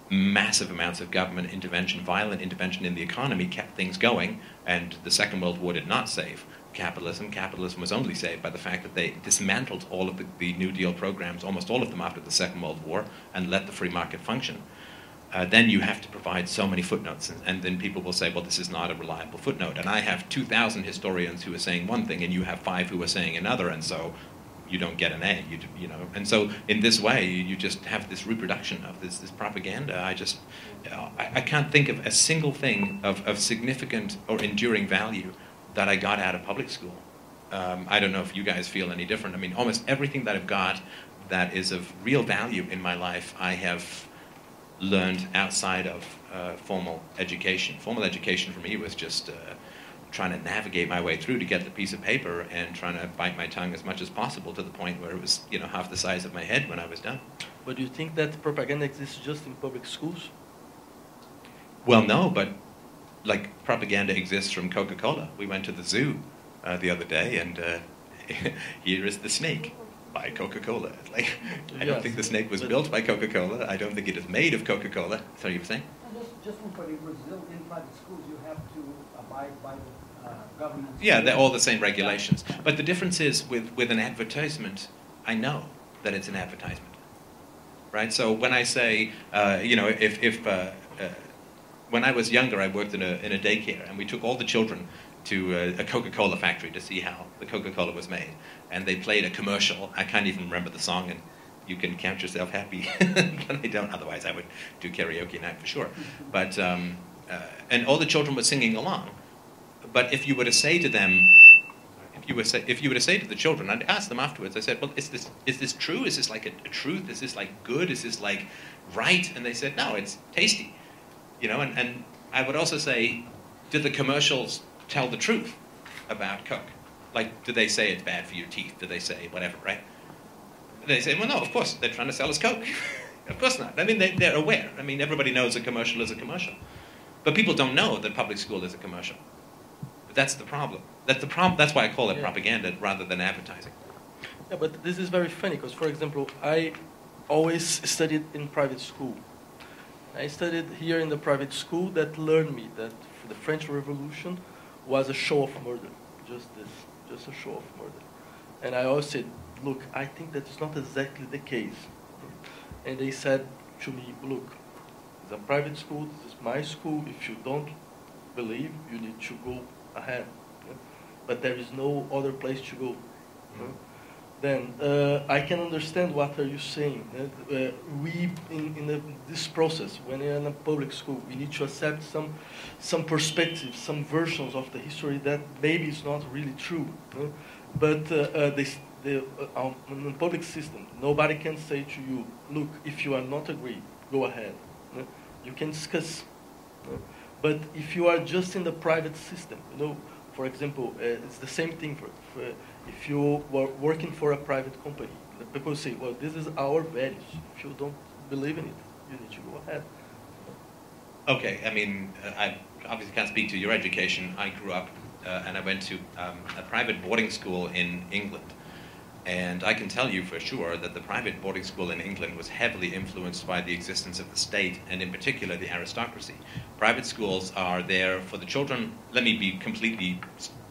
massive amounts of government intervention, violent intervention in the economy kept things going, and the Second World War did not save capitalism. Capitalism was only saved by the fact that they dismantled all of the, the New Deal programs, almost all of them after the Second World War, and let the free market function. Uh, then you have to provide so many footnotes, and, and, then people will say, well, this is not a reliable footnote. And I have 2,000 historians who are saying one thing, and you have five who are saying another, and so you don't get an A. You, you know, and so in this way, you just have this reproduction of this, this propaganda. I just, I, I can't think of a single thing of, of significant or enduring value that I got out of public school. Um, I don't know if you guys feel any different. I mean, almost everything that I've got that is of real value in my life, I have learned outside of uh, formal education. Formal education for me was just uh, trying to navigate my way through to get the piece of paper and trying to bite my tongue as much as possible to the point where it was, you know, half the size of my head when I was done. But do you think that propaganda exists just in public schools? Well, no, but like propaganda exists from Coca-Cola. We went to the zoo uh, the other day, and uh, here is the snake by Coca-Cola. Like, I don't think the snake was built by Coca-Cola. I don't think it is made of Coca-Cola. Sorry, you were saying? Just, just in Brazil, in private schools, you have to abide by the uh, government. Yeah, they're all the same regulations. But the difference is with, with an advertisement, I know that it's an advertisement. Right? So when I say, uh, you know, if, if uh, uh when I was younger, I worked in a, in a daycare, and we took all the children to a, a Coca-Cola factory to see how the Coca-Cola was made. And they played a commercial. I can't even remember the song, and you can count yourself happy, but I don't. Otherwise, I would do karaoke night for sure. But um, uh, and all the children were singing along. But if you were to say to them, if you were say, if you were to say to the children, I'd ask them afterwards. I said, "Well, is this is this true? Is this like a, a truth? Is this like good? Is this like right?" And they said, "No, it's tasty." You know, and, and I would also say, did the commercials tell the truth about Coke? Like, do they say it's bad for your teeth? Do they say whatever, right? They say, well, no, of course, they're trying to sell us Coke. of course not. I mean, they, they're aware. I mean, everybody knows a commercial is a commercial. But people don't know that public school is a commercial. But that's the problem. That's, the prob- that's why I call it yeah. propaganda rather than advertising. Yeah, but this is very funny because, for example, I always studied in private school. I studied here in the private school that learned me that the French Revolution was a show of murder, just this, just a show of murder. And I always said, look, I think that's not exactly the case. And they said to me, look, it's a private school, this is my school. If you don't believe, you need to go ahead. But there is no other place to go. Mm-hmm then uh, I can understand what are you saying. Uh, uh, we, in, in this process, when you're in a public school, we need to accept some, some perspectives, some versions of the history that maybe is not really true. But uh, uh, uh, in the public system, nobody can say to you, look, if you are not agree, go ahead. You can discuss. But if you are just in the private system, you know, for example, it's the same thing for, for if you were working for a private company, people say, well, this is our values. If you don't believe in it, you need to go ahead. Okay, I mean, I obviously can't speak to your education. I grew up uh, and I went to um, a private boarding school in England. And I can tell you for sure that the private boarding school in England was heavily influenced by the existence of the state, and in particular the aristocracy. Private schools are there for the children. Let me be completely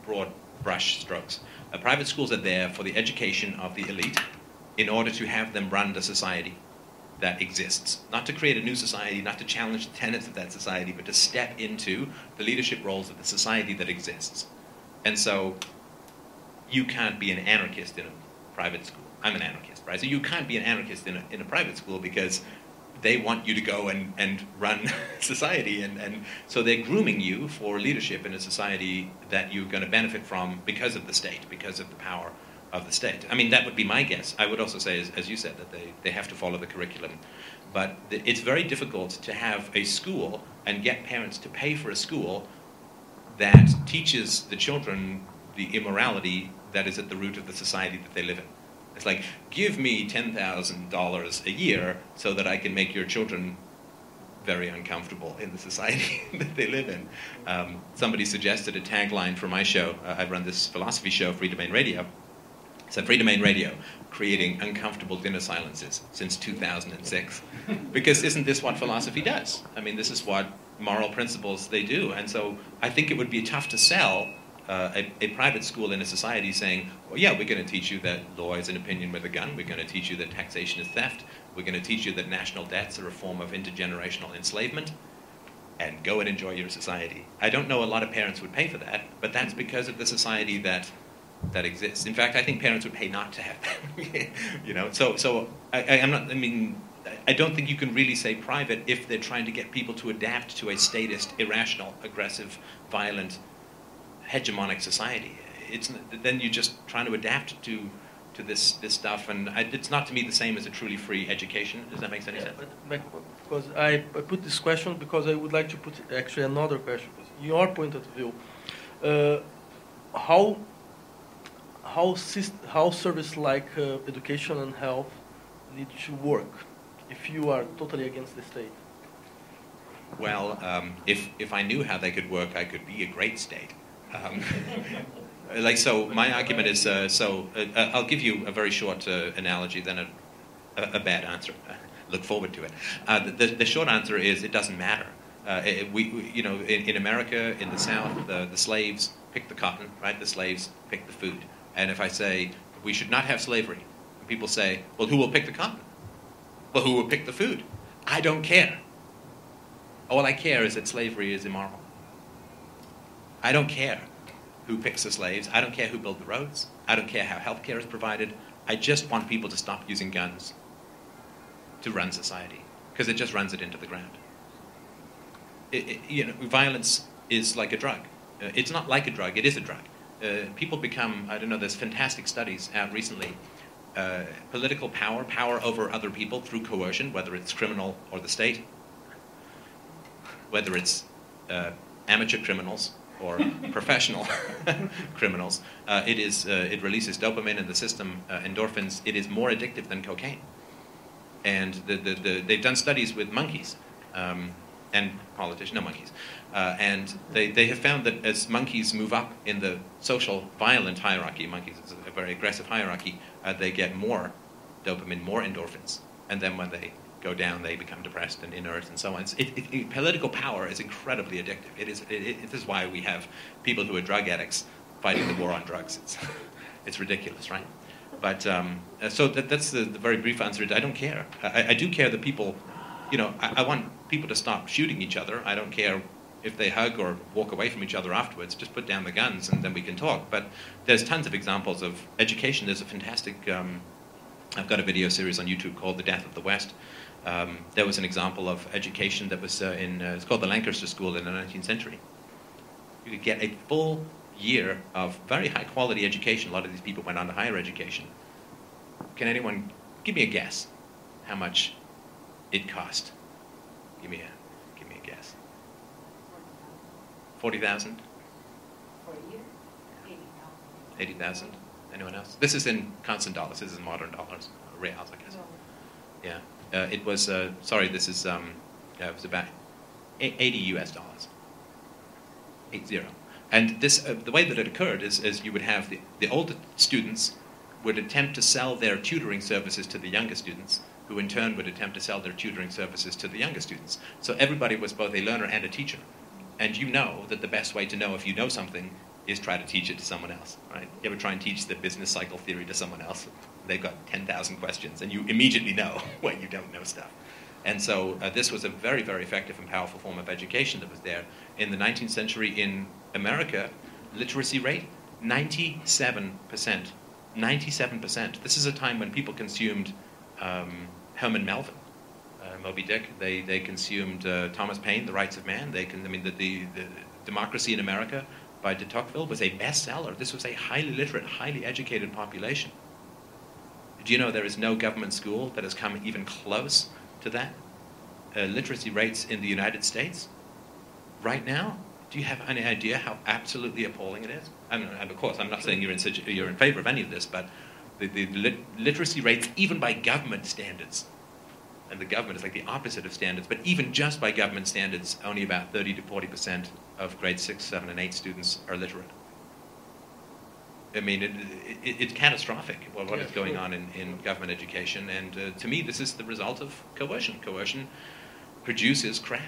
broad brush strokes. Uh, private schools are there for the education of the elite in order to have them run the society that exists. Not to create a new society, not to challenge the tenets of that society, but to step into the leadership roles of the society that exists. And so you can't be an anarchist in a private school. I'm an anarchist, right? So you can't be an anarchist in a, in a private school because they want you to go and, and run society. And, and so they're grooming you for leadership in a society that you're going to benefit from because of the state, because of the power of the state. I mean, that would be my guess. I would also say, as, as you said, that they, they have to follow the curriculum. But it's very difficult to have a school and get parents to pay for a school that teaches the children the immorality that is at the root of the society that they live in. It's like, give me $10,000 a year so that I can make your children very uncomfortable in the society that they live in. Um, somebody suggested a tagline for my show. Uh, I run this philosophy show, Freedomain Radio, So Freedomain Radio, creating uncomfortable dinner silences since 2006. because isn't this what philosophy does? I mean, this is what moral principles they do. And so I think it would be tough to sell uh, a, a, private school in a society saying, well, yeah, we're going to teach you that law is an opinion with a gun. We're going to teach you that taxation is theft. We're going to teach you that national debts are a form of intergenerational enslavement. And go and enjoy your society. I don't know a lot of parents would pay for that, but that's because of the society that that exists. In fact, I think parents would pay not to have that. you know, so so I, am not. I mean, I don't think you can really say private if they're trying to get people to adapt to a statist, irrational, aggressive, violent, hegemonic society. It's then you're just trying to adapt to to this this stuff, and I, it's not to me the same as a truly free education. Does that make any yeah, sense? But, because I, I put this question because I would like to put actually another question. Your point of view, uh, how how how service like uh, education and health need to work if you are totally against the state? Well, um, if if I knew how they could work, I could be a great state. Um, like so, my argument is uh, so. Uh, I'll give you a very short uh, analogy, then a, a, a, bad answer. Look forward to it. Uh, the, the, short answer is it doesn't matter. Uh, it, we, we, you know, in, in, America, in the South, the, the slaves pick the cotton, right? The slaves pick the food. And if I say we should not have slavery, people say, well, who will pick the cotton? Well, who will pick the food? I don't care. All I care is that slavery is immoral. I don't care who picks the slaves. I don't care who built the roads. I don't care how health care is provided. I just want people to stop using guns to run society because it just runs it into the ground. It, it, you know, violence is like a drug. Uh, it's not like a drug, it is a drug. Uh, people become, I don't know, there's fantastic studies out recently. Uh, political power, power over other people through coercion, whether it's criminal or the state, whether it's uh, amateur criminals or professional criminals. Uh, it, is, uh, it releases dopamine in the system, uh, endorphins. It is more addictive than cocaine. And the, the, the, they've done studies with monkeys um, and politicians, no monkeys. Uh, and they, they have found that as monkeys move up in the social violent hierarchy, monkeys is a very aggressive hierarchy, uh, they get more dopamine, more endorphins. And then when they go down, they become depressed and inert and so on. It, it, it, political power is incredibly addictive. It is, it, this is why we have people who are drug addicts fighting the war on drugs. It's, it's ridiculous, right? But um, uh, so that, that's the, the, very brief answer. I don't care. I, I do care that people, you know, I, I, want people to stop shooting each other. I don't care if they hug or walk away from each other afterwards. Just put down the guns and then we can talk. But there's tons of examples of education. There's a fantastic. Um, I've got a video series on YouTube called "The Death of the West." Um, there was an example of education that was uh, in, uh, it's called the Lancaster School in the 19th century. You could get a full year of very high quality education. A lot of these people went on to higher education. Can anyone give me a guess how much it cost? Give me a, give me a guess. 40,000? For a year? 80,000. 80,000. Anyone else? This is in constant dollars. This is modern dollars, reals, I guess. Yeah. Uh, it was, uh, sorry, this is, um, it was about 80 US dollars. Eight zero. And this, uh, the way that it occurred is, is you would have the, the older students would attempt to sell their tutoring services to the younger students, who in turn would attempt to sell their tutoring services to the younger students. So everybody was both a learner and a teacher. And you know that the best way to know if you know something is try to teach it to someone else, right? You ever try and teach the business cycle theory to someone else? they've got 10,000 questions, and you immediately know when you don't know stuff. And so uh, this was a very, very effective and powerful form of education that was there. In the 19th century in America, literacy rate, 97%. 97%. This is a time when people consumed um, Herman Melville, uh, Moby Dick. They, they consumed uh, Thomas Paine, The Rights of Man. They can, I mean, the, the, the Democracy in America by de Tocqueville was a bestseller. This was a highly literate, highly educated population. Do you know there is no government school that has come even close to that? Uh, literacy rates in the United States right now. Do you have any idea how absolutely appalling it is? I mean, and of course, I'm not saying you're in, you're in favor of any of this, but the, the lit, literacy rates, even by government standards, and the government is like the opposite of standards, but even just by government standards, only about 30 to 40 percent of grade 6, 7, and 8 students are literate. I mean, it, it, it's catastrophic what, what Yeah, is going sure. on in, in government education. And uh, to me, this is the result of coercion. Coercion produces crap.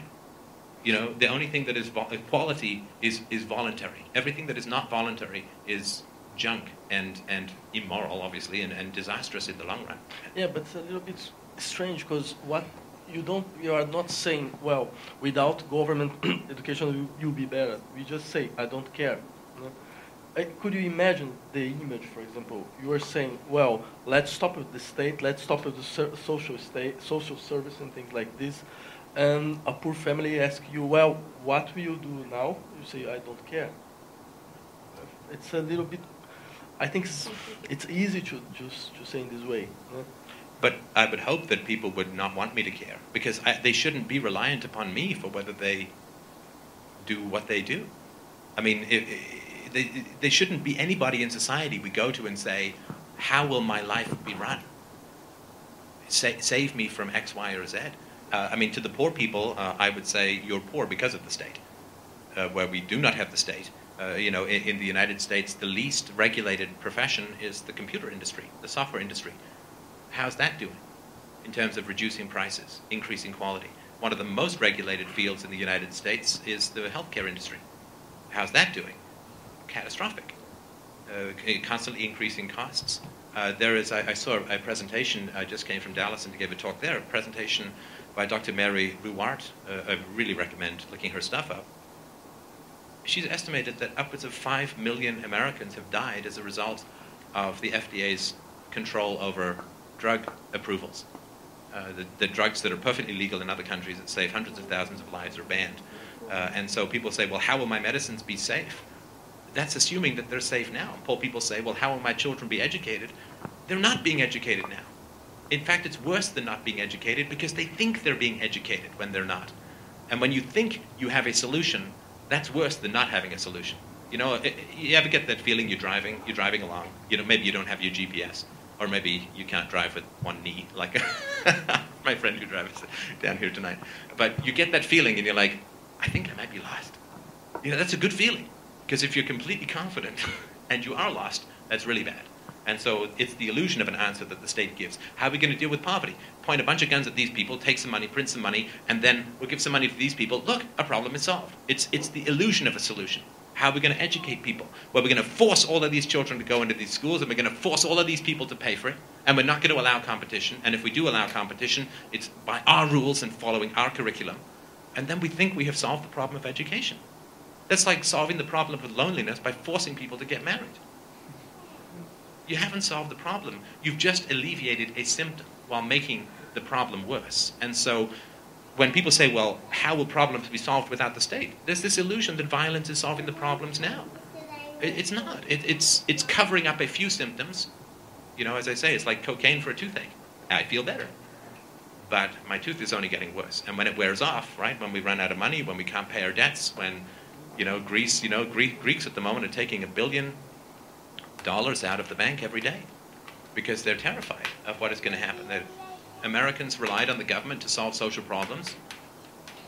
You know, the only thing that is equality is, is voluntary. Everything that is not voluntary is junk and, and immoral, obviously, and, and disastrous in the long run. Yeah, but it's a little bit strange because what you don't, you are not saying, well, without government education you, you'll be better. We just say, I don't care. Could you imagine the image, for example? You are saying, well, let's stop with the state, let's stop with the social state, social service and things like this, and a poor family asks you, well, what will you do now? You say, I don't care. It's a little bit. I think it's, it's easy to just to say in this way. But I would hope that people would not want me to care because I, they shouldn't be reliant upon me for whether they do what they do. I mean, i i they, they shouldn't be anybody in society we go to and say, How will my life be run? Sa- save me from X, Y, or Z. Uh, I mean, to the poor people, uh, I would say you're poor because of the state. Uh, where we do not have the state, uh, you know, in, in the United States, the least regulated profession is the computer industry, the software industry. How's that doing in terms of reducing prices, increasing quality? One of the most regulated fields in the United States is the healthcare industry. How's that doing? Catastrophic. Uh, constantly increasing costs. Uh, there is, I, I saw a presentation, I just came from Dallas and gave a talk there, a presentation by Dr. Mary Ruwart. Uh, I really recommend looking her stuff up. She's estimated that upwards of 5 million Americans have died as a result of the FDA's control over drug approvals. Uh, the, the drugs that are perfectly legal in other countries that save hundreds of thousands of lives are banned. Uh, and so people say, well, how will my medicines be safe? That's assuming that they're safe now. Poor people say, well, how will my children be educated? They're not being educated now. In fact, it's worse than not being educated because they think they're being educated when they're not. And when you think you have a solution, that's worse than not having a solution. You know, i- you ever get that feeling you're driving, you're driving along, you know, maybe you don't have your GPS, or maybe you can't drive with one knee, like my friend who drives down here tonight. But you get that feeling and you're like, I think I might be lost. You know, that's a good feeling. Because if you're completely confident and you are lost, that's really bad. And so it's the illusion of an answer that the state gives. How are we going to deal with poverty? Point a bunch of guns at these people, take some money, print some money, and then we'll give some money to these people. Look, a problem is solved. It's, it's the illusion of a solution. How are we going to educate people? Well, we're going to force all of these children to go into these schools, and we're going to force all of these people to pay for it, and we're not going to allow competition. And if we do allow competition, it's by our rules and following our curriculum. And then we think we have solved the problem of education. That's like solving the problem of loneliness by forcing people to get married. You haven't solved the problem. You've just alleviated a symptom while making the problem worse. And so when people say, well, how will problems be solved without the state? There's this illusion that violence is solving the problems now. It, it's not. It, it's, it's covering up a few symptoms. You know, as I say, it's like cocaine for a toothache. I feel better. But my tooth is only getting worse. And when it wears off, right, when we run out of money, when we can't pay our debts, when, you know, Greece, you know, Greek, Greeks at the moment are taking a billion dollars out of the bank every day because they're terrified of what is going to happen. That Americans relied on the government to solve social problems.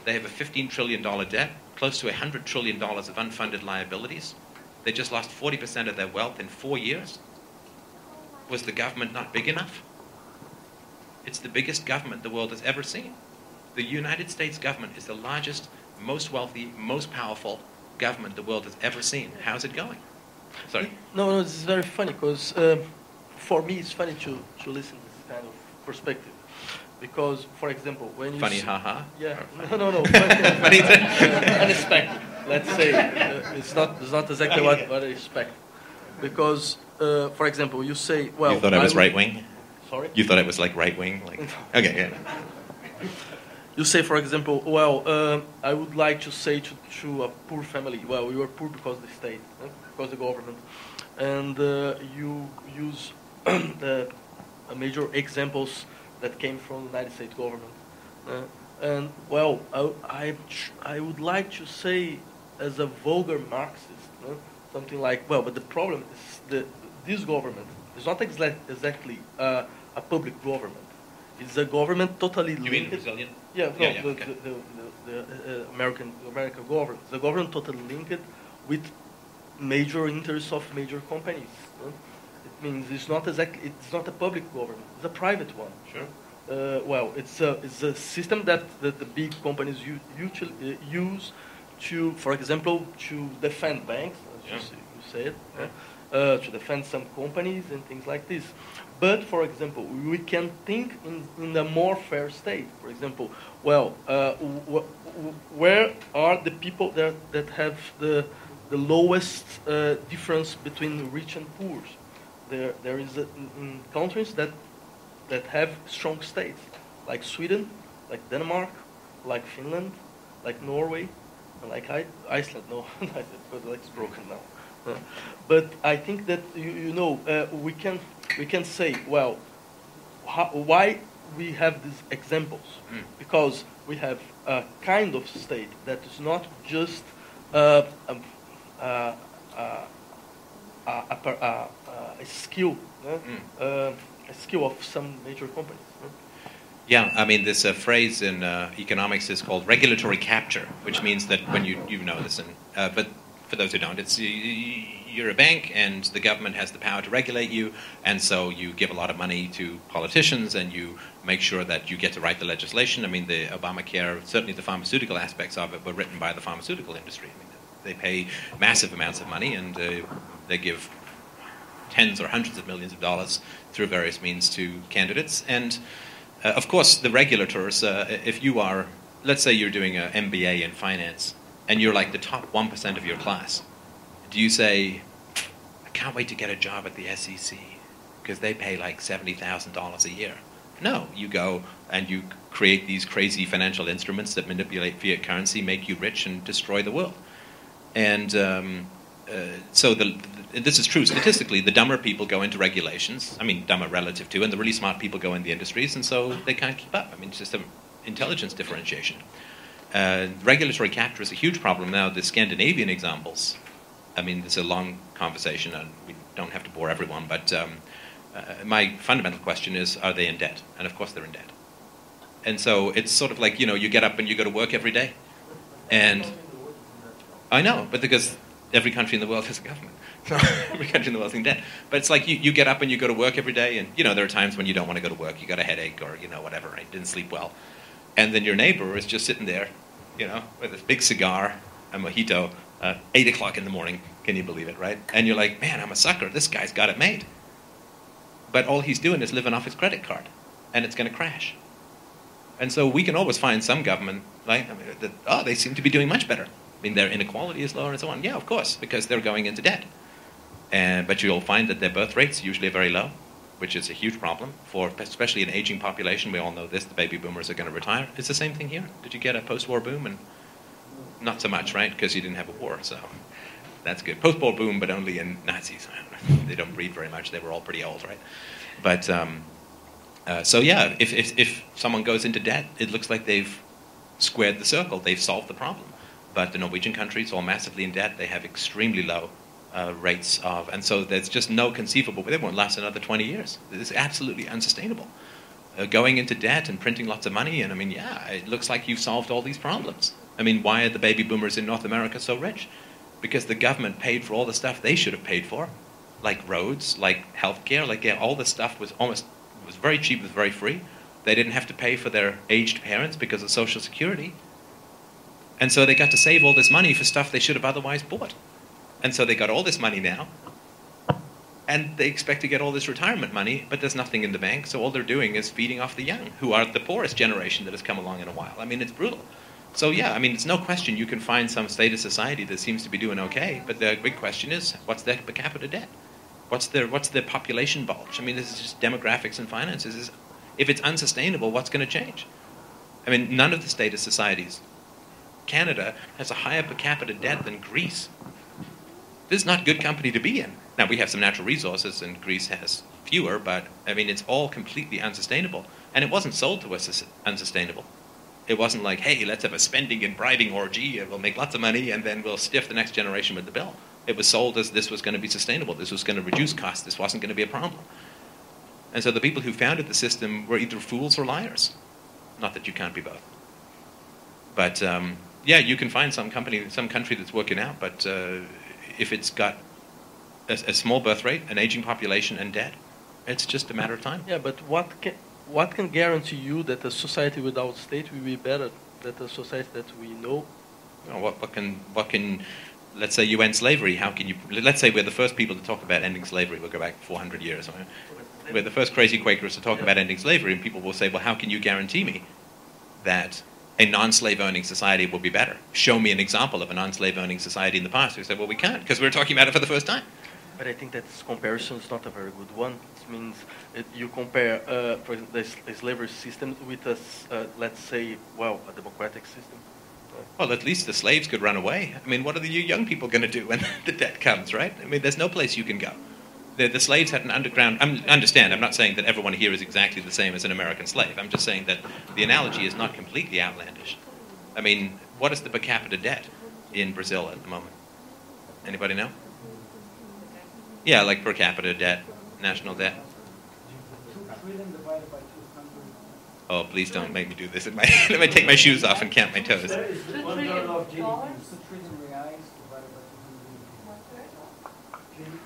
They have a $15 trillion debt, close to $100 trillion of unfunded liabilities. They just lost 40% of their wealth in four years. Was the government not big enough? It's the biggest government the world has ever seen. The United States government is the largest, most wealthy, most powerful government the world has ever seen. How's it going? Sorry. No, no, this is very funny because uh, for me it's funny to, to listen to this kind of perspective. Because, for example, when you Funny, haha. Yeah, no, no, no. Funny thing. unexpected. Let's say uh, it's not it's not exactly what, what I expect. Because, uh, for example, you say, well, you thought I was right wing? Sorry. You thought it was like right wing? Like okay, yeah. You say, for example, well, uh, I would like to say to, to a poor family, well, you are poor because the state, eh, because the government, and uh, you use the uh, major examples that came from the United States government. Uh, and well, I, I, I would like to say, as a vulgar Marxist, eh, something like, well, but the problem is that this government is not exa- exactly uh, a public government. It's a government totally linked You mean linked. Brazilian? Yeah, no, Yeah, yeah, the, okay. the, the, the, the uh, American American government, the government totally linked with major interests of major companies. Means it's not exactly it's not a public government; it's a private one. Sure. Uh, well, it's a, it's a system that, that the big companies u- usually uh, use to, for example, to defend banks, as Yeah. you, you said, uh, uh, to defend some companies and things like this. But, for example, we can think in, in a more fair state. For example, well, uh, wh- wh- where are the people that, that have the, the lowest uh, difference between rich and poor? There, there is a, in, countries that that have strong states, like Sweden, like Denmark, like Finland, like Norway, and like I, Iceland. No, because it's broken now. Uh, but I think that you, you know uh, we can we can say well how, why we have these examples Mm. because we have a kind of state that is not just uh, um, uh, uh, a, a, a, a skill, uh, Mm. uh, a skill of some major companies. uh. Yeah, I mean, this uh, phrase in uh, economics is called regulatory capture, which means that when you you know this, and uh, but for those who don't, it's you're a bank and the government has the power to regulate you, and so you give a lot of money to politicians and you make sure that you get to write the legislation. I mean, the Obamacare, certainly the pharmaceutical aspects of it, were written by the pharmaceutical industry. I mean, they pay massive amounts of money and uh, they give tens or hundreds of millions of dollars through various means to candidates. And uh, of course, the regulators, uh, if you are, let's say you're doing an MBA in finance and you're like the top 1% of your class, do you say, I can't wait to get a job at the SEC because they pay like $70,000 a year? No, you go and you create these crazy financial instruments that manipulate fiat currency, make you rich, and destroy the world. And um, so the, this is true statistically. The dumber people go into regulations. I mean, dumber relative to, and the really smart people go in the industries, and so they can't keep up. I mean, it's just an intelligence differentiation. Uh, regulatory capture is a huge problem now. The Scandinavian examples. I mean, it's a long conversation, and we don't have to bore everyone. But um, uh, my fundamental question is: Are they in debt? And of course, they're in debt. And so it's sort of like you know, you get up and you go to work every day, and I know, but because every country in the world has a government. So every country in the world's in debt. But it's like you, you get up and you go to work every day, and you know there are times when you don't want to go to work. You got a headache, or you know whatever, right? Didn't sleep well, and then your neighbor is just sitting there, you know, with a big cigar, a mojito, uh, eight o'clock in the morning. Can you believe it, right? And you're like, man, I'm a sucker. This guy's got it made. But all he's doing is living off his credit card, and it's going to crash. And so we can always find some government, right? I mean, that, oh, they seem to be doing much better. Mean, their inequality is lower and so on. Yeah, of course, because they're going into debt. And, but you'll find that their birth rates usually are very low, which is a huge problem for especially an aging population. We all know this. The baby boomers are going to retire. It's the same thing here. Did you get a post-war boom? And not so much, right? Because you didn't have a war, so that's good. Post-war boom, but only in Nazis. they don't breed very much. They were all pretty old, right? But um, uh, so yeah, if, if if someone goes into debt, it looks like they've squared the circle. They've solved the problem. But the Norwegian countries are massively in debt. They have extremely low uh, rates of, and so there's just no conceivable. Way they won't last another 20 years. It's absolutely unsustainable. Uh, going into debt and printing lots of money, and I mean, yeah, it looks like you've solved all these problems. I mean, why are the baby boomers in North America so rich? Because the government paid for all the stuff they should have paid for, like roads, like healthcare, like yeah, all this stuff was almost was very cheap, was very free. They didn't have to pay for their aged parents because of Social Security. And so they got to save all this money for stuff they should have otherwise bought. And so they got all this money now. And they expect to get all this retirement money, but there's nothing in the bank. So all they're doing is feeding off the young, who are the poorest generation that has come along in a while. I mean, it's brutal. So yeah, I mean, it's no question you can find some state of society that seems to be doing okay. But the big question is, what's their per capita debt? What's their what's their population bulge? I mean, this is just demographics and finances. If it's unsustainable, what's going to change? I mean, none of the state of societies. Canada has a higher per capita debt than Greece. This is not good company to be in. Now we have some natural resources, and Greece has fewer, but I mean, it's all completely unsustainable. And it wasn't sold to us as unsustainable. It wasn't like, hey, let's have a spending and bribing orgy, and we'll make lots of money, and then we'll stiff the next generation with the bill. It was sold as this was going to be sustainable. This was going to reduce costs. This wasn't going to be a problem. And so the people who founded the system were either fools or liars. Not that you can't be both. But um, yeah, you can find some company, some country that's working out, but uh, if it's got a, a small birth rate, an aging population, and debt. It's just a matter of time. Yeah, but what can what can guarantee you that a society without state will be better than a society that we know? Know, what, what can what can let's say you end slavery? How can you? Let's say we're the first people to talk about ending slavery. We'll go back 400 years. We're the first crazy Quakers to talk about ending slavery, and people will say, "Well, how can you guarantee me that a non-slave owning society will be better? Show me an example of a non-slave owning society in the past." We said, "Well, we can't because we're talking about it for the first time." But I think that this comparison is not a very good one. It means it, you compare, uh, for example, the, slavery system with a, uh, let's say, well, a democratic system. Well, at least the slaves could run away. I mean, what are the young people going to do when the debt comes, right? I mean, there's no place you can go. The, the slaves had an underground. I understand. I'm not saying that everyone here is exactly the same as an American slave. I'm just saying that the analogy is not completely outlandish. I mean, what is the per capita debt in Brazil at the moment? Anybody know? Yeah, like per capita debt, national debt. Oh, please don't make me do this. Let me, let me take my shoes off and count my toes. That is Two one third trillion of GDP. dollars? Two trillion reais divided by two hundred. GDP.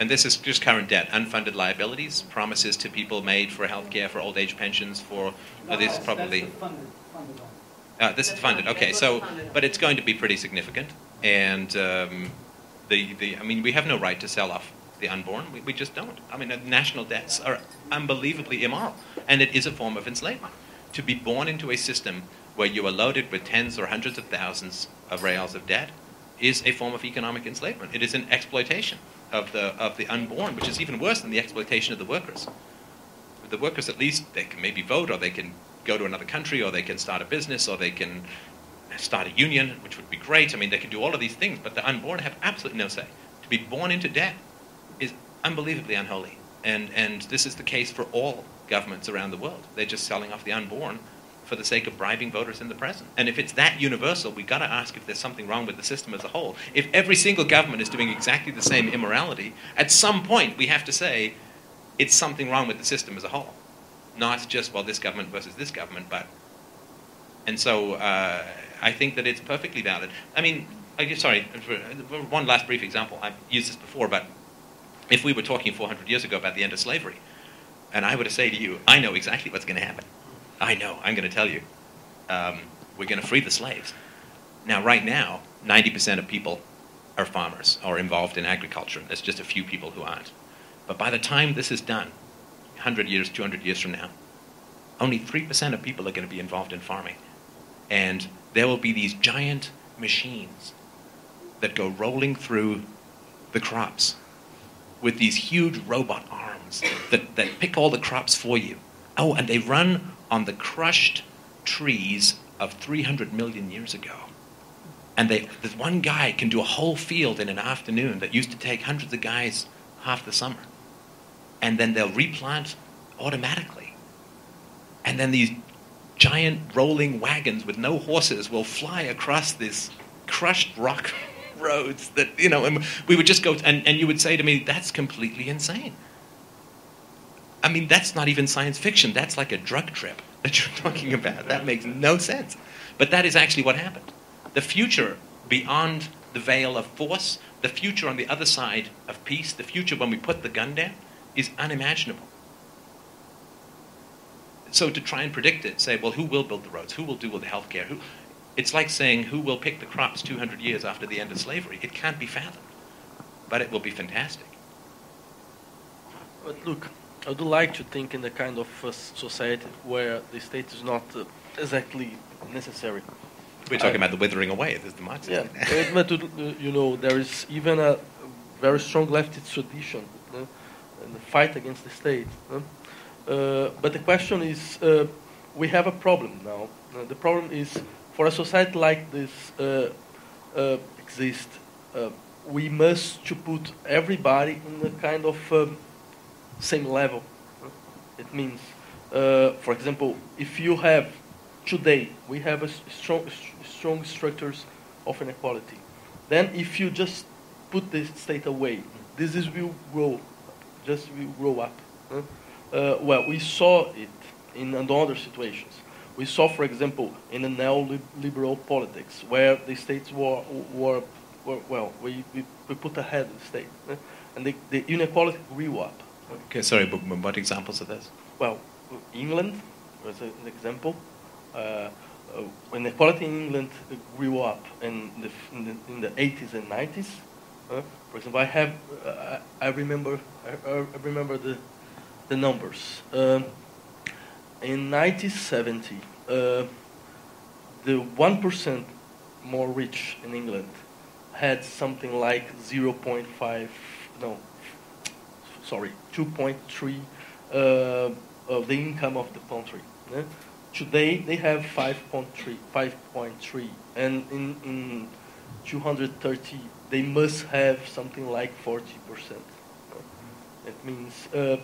And this is just current debt, unfunded liabilities, promises to people made for healthcare, for old age pensions, for uh, No, this that's- probably That's funded, funded uh, this is funded. Okay, so but it's going to be pretty significant, and um, the the I mean we have no right to sell off the unborn. We, we just don't. I mean uh, national debts are unbelievably immoral, and it is a form of enslavement. To be born into a system where you are loaded with tens or hundreds of thousands of reals of debt is a form of economic enslavement. It is an exploitation of the of the unborn, which is even worse than the exploitation of the workers. The workers, at least, they can maybe vote, or they can go to another country, or they can start a business, or they can start a union, which would be great. I mean, they can do all of these things, but the unborn have absolutely no say. To be born into debt is unbelievably unholy, and and this is the case for all governments around the world. They're just selling off the unborn for the sake of bribing voters in the present. And if it's that universal, we've got to ask if there's something wrong with the system as a whole. If every single government is doing exactly the same immorality, at some point we have to say it's something wrong with the system as a whole. Not just, well, this government versus this government, but. And so uh, I think that it's perfectly valid. I mean, sorry, one last brief example. I've used this before, but if we were talking 400 years ago about the end of slavery, and I were to say to you, I know exactly what's going to happen. I know, I'm going to tell you. Um, we're going to free the slaves. Now, right now, 90% of people are farmers or involved in agriculture. There's just a few people who aren't. But by the time this is done, 100 years, 200 years from now, only 3% of people are going to be involved in farming. And there will be these giant machines that go rolling through the crops with these huge robot arms that, that pick all the crops for you. Oh, and they run on the crushed trees of 300 million years ago. And they, this one guy can do a whole field in an afternoon that used to take hundreds of guys half the summer. And then they'll replant automatically. And then these giant rolling wagons with no horses will fly across this crushed rock roads that, you know, and we would just go, and, and you would say to me, that's completely insane. I mean, that's not even science fiction. That's like a drug trip that you're talking about. That makes no sense. But that is actually what happened. The future beyond the veil of force, the future on the other side of peace, the future when we put the gun down, is unimaginable. So to try and predict it, say, well, who will build the roads? Who will do all the healthcare? Who? It's like saying who will pick the crops 200 years after the end of slavery. It can't be fathomed, but it will be fantastic. But look, I would like to think in the kind of uh, society where the state is not uh, exactly necessary. We're talking I- about the withering away of the Yeah, democracy. uh, but uh, you know there is even a very strong leftist tradition uh, in the fight against the state. uh. Uh, but the question is, uh, we have a problem now. Uh, the problem is, for a society like this uh, uh, exist, uh, we must to put everybody in a kind of um, same level. It means, uh, for example, if you have today we have a strong strong structures of inequality. Then if you just put the state away, this is will grow, just will grow up. Uh, well, we saw it in other situations. We saw, for example, in the neoliberal politics, where the states were, were well, well we, we, we put ahead the state. And the, the inequality grew up. Okay, sorry, but what examples of this? Well, England was an example. Uh, uh, inequality in England grew up in the, in the, in the 80s and 90s. Uh, for example, I have, uh, I remember, I, I remember the, the numbers. Um, in 1970, uh, the 1% more rich in England had something like 0.5, no, sorry, 2.3 uh, of the income of the country. eh? Today they have 5.3, 5.3, and in, in 230 they must have something like 40 percent. That means uh,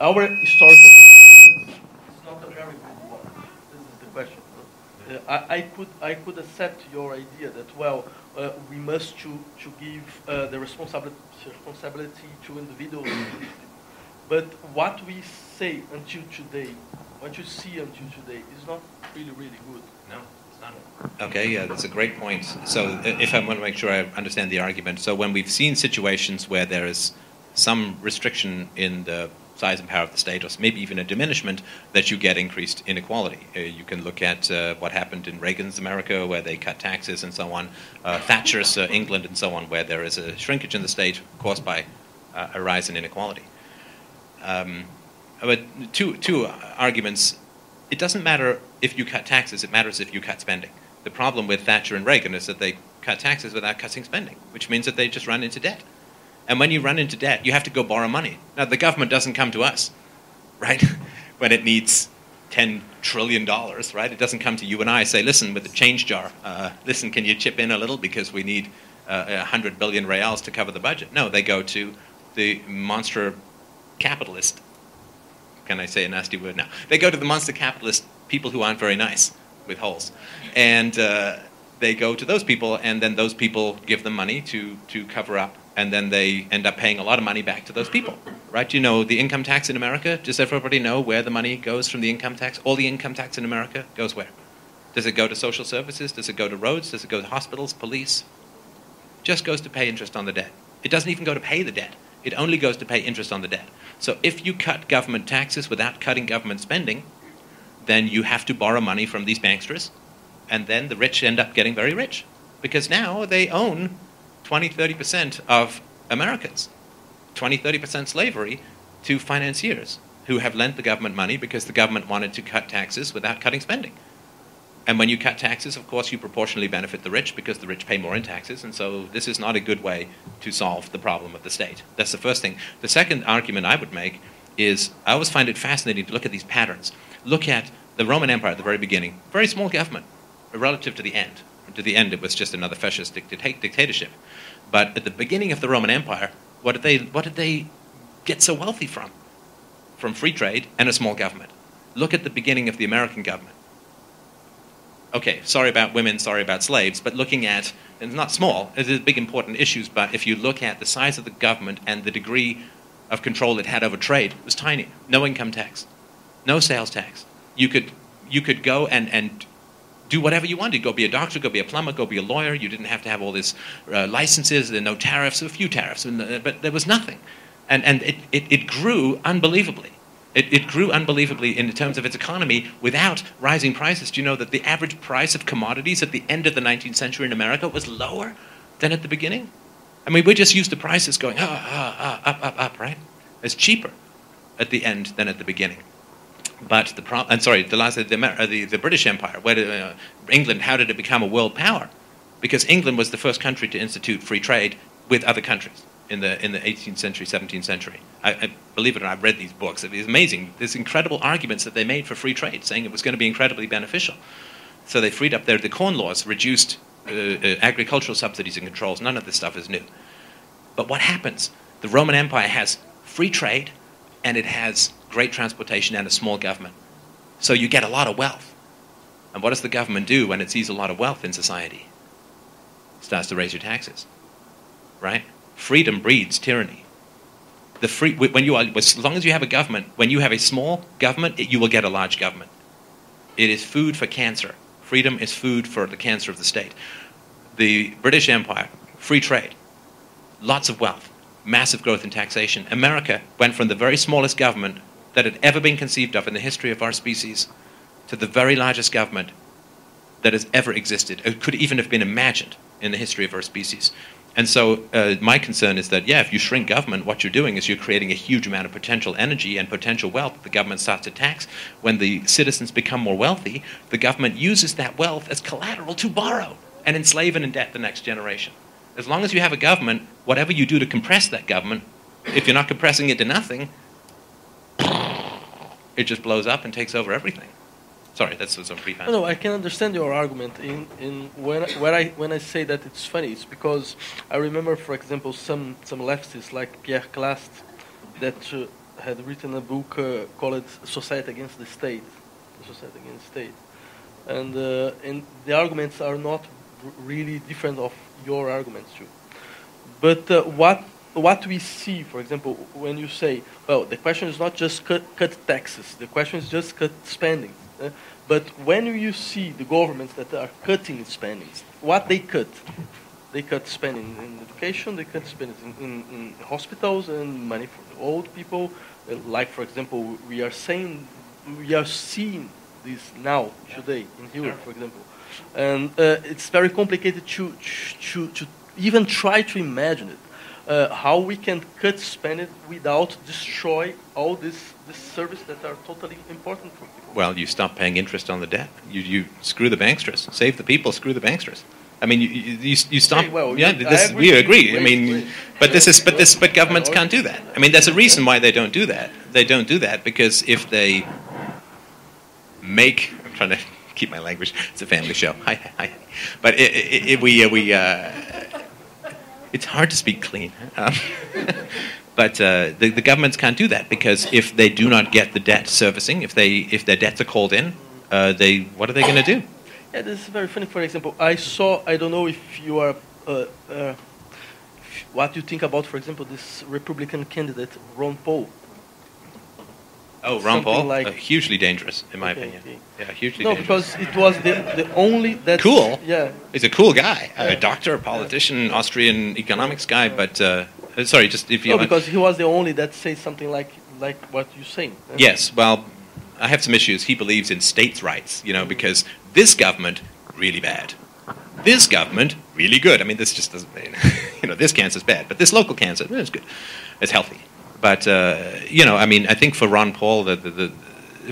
our historical experience is not a very good one. This is the question. Uh, I, I could I could accept your idea that well uh, we must to to give uh, the responsibility responsibility to individuals, but what we say until today, what you see until today, is not really really good. No, it's not. Okay, yeah, that's a great point. So, if I want to make sure I understand the argument, so when we've seen situations where there is some restriction in the size and power of the state, or maybe even a diminishment, that you get increased inequality. Uh, you can look at uh, what happened in Reagan's America, where they cut taxes and so on, uh, Thatcher's uh, England, and so on, where there is a shrinkage in the state caused by uh, a rise in inequality. Um, but two, two arguments. It doesn't matter if you cut taxes, it matters if you cut spending. The problem with Thatcher and Reagan is that they cut taxes without cutting spending, which means that they just run into debt. And when you run into debt, you have to go borrow money. Now, the government doesn't come to us, right? when it needs $10 trillion, right? It doesn't come to you and I say, listen, with the change jar, uh, listen, can you chip in a little because we need uh, 100 billion reals to cover the budget? No, they go to the monster capitalist. Can I say a nasty word now? They go to the monster capitalist people who aren't very nice with holes. And uh, they go to those people, and then those people give them money to, to cover up, and then they end up paying a lot of money back to those people. Right? You know the income tax in America? Does everybody know where the money goes from the income tax? All the income tax in America goes where? Does it go to social services? Does it go to roads? Does it go to hospitals, police? Just goes to pay interest on the debt. It doesn't even go to pay the debt. It only goes to pay interest on the debt. So if you cut government taxes without cutting government spending, then you have to borrow money from these banksters, and then the rich end up getting very rich because now they own 20, 30% of Americans, 20, 30% slavery to financiers who have lent the government money because the government wanted to cut taxes without cutting spending. And when you cut taxes, of course, you proportionally benefit the rich because the rich pay more in taxes. And so this is not a good way to solve the problem of the state. That's the first thing. The second argument I would make is I always find it fascinating to look at these patterns. Look at the Roman Empire at the very beginning, very small government relative to the end. To the end, it was just another fascist dictatorship. But at the beginning of the Roman Empire, what did they, what did they get so wealthy from? From free trade and a small government. Look at the beginning of the American government okay, sorry about women, sorry about slaves, but looking at, and it's not small, it is big important issues, but if you look at the size of the government and the degree of control it had over trade, it was tiny. No income tax, no sales tax. You could, you could go and, and do whatever you wanted. Go be a doctor, go be a plumber, go be a lawyer. You didn't have to have all these uh, licenses, there were no tariffs, a few tariffs, uh, but there was nothing. And, and it, it, it grew unbelievably. It, it grew unbelievably in terms of its economy without rising prices. Do you know that the average price of commodities at the end of the 19th century in America was lower than at the beginning? I mean, we're just used to prices going ah, ah, ah, up, up, up, right? It's cheaper at the end than at the beginning. But the pro- sorry, the last the, uh, the, the British Empire, where did, uh, England, how did it become a world power? Because England was the first country to institute free trade with other countries in the in the 18th century, 17th century. I, I believe it or not, I've read these books. It is amazing. There's incredible arguments that they made for free trade, saying it was going to be incredibly beneficial. So they freed up their the corn laws, reduced uh, uh, agricultural subsidies and controls. None of this stuff is new. But what happens? The Roman Empire has free trade, and it has great transportation and a small government. So you get a lot of wealth. And what does the government do when it sees a lot of wealth in society? It starts to raise your taxes, right? Freedom breeds tyranny. The free, when you are, as long as you have a government, when you have a small government, it, you will get a large government. It is food for cancer. Freedom is food for the cancer of the state. The British Empire free trade, lots of wealth, massive growth in taxation. America went from the very smallest government that had ever been conceived of in the history of our species to the very largest government that has ever existed, or could even have been imagined in the history of our species. And so, uh, my concern is that, yeah, if you shrink government, what you're doing is you're creating a huge amount of potential energy and potential wealth that the government starts to tax. When the citizens become more wealthy, the government uses that wealth as collateral to borrow and enslave and indebt the next generation. As long as you have a government, whatever you do to compress that government, if you're not compressing it to nothing, it just blows up and takes over everything. Sorry, that's some brief No, answer. no, I can understand your argument. In, in when, when, I, when I say that it's funny, it's because I remember, for example, some, some leftists like Pierre Clastres that uh, had written a book uh, called Society Against the State. Society Against the State. And, uh, and the arguments are not really different of your arguments too. But uh, what what we see, for example, when you say, well, the question is not just cut, cut taxes, the question is just cut spending. uh, but when you see the governments that are cutting spending, what they cut? They cut spending in education, they cut spending in, in, in hospitals and money for old people. Uh, Like, for example, we are saying, we are seeing this now, today, in Europe, for example. And uh, it's very complicated to, to, to even try to imagine it. Uh, how we can cut spending without destroy all this, this service that are totally important for people. Well, you stop paying interest on the debt. You, you screw the banksters. Save the people, screw the banksters. I mean, you, you, you stop. Okay, well, yeah, this, agree we agree. you. I mean, wait. but this is, but this, but governments can't do that. I mean, there's a reason why they don't do that. They don't do that because if they make, I'm trying to keep my language. It's a family show. Hi, hi. But i i i we, uh, we, uh, it's hard to speak clean. Um, but uh, the, the governments can't do that because if they do not get the debt servicing, if they if their debts are called in, uh, they what are they going to do? Yeah, this is very funny. For example, I saw, I don't know if you are, uh, uh, what you think about, for example, this Republican candidate, Ron Paul. Oh, Ron Paul, like- uh, hugely dangerous in my Okay, opinion. okay. Yeah, hugely No, dangerous. because it was the, the only that. Cool? Yeah. He's a cool guy, a doctor, a politician, Austrian economics guy. But uh, uh, sorry, just if you No, because he was the only that said something like like what you're saying. Yes, well, I have some issues. He believes in states' rights, you know, because this government, really bad. This government, really good. I mean, this just doesn't mean, you know, this cancer's bad, but this local cancer, eh, it's good. It's healthy. But, uh, you know, I mean, I think for Ron Paul, the, the, the,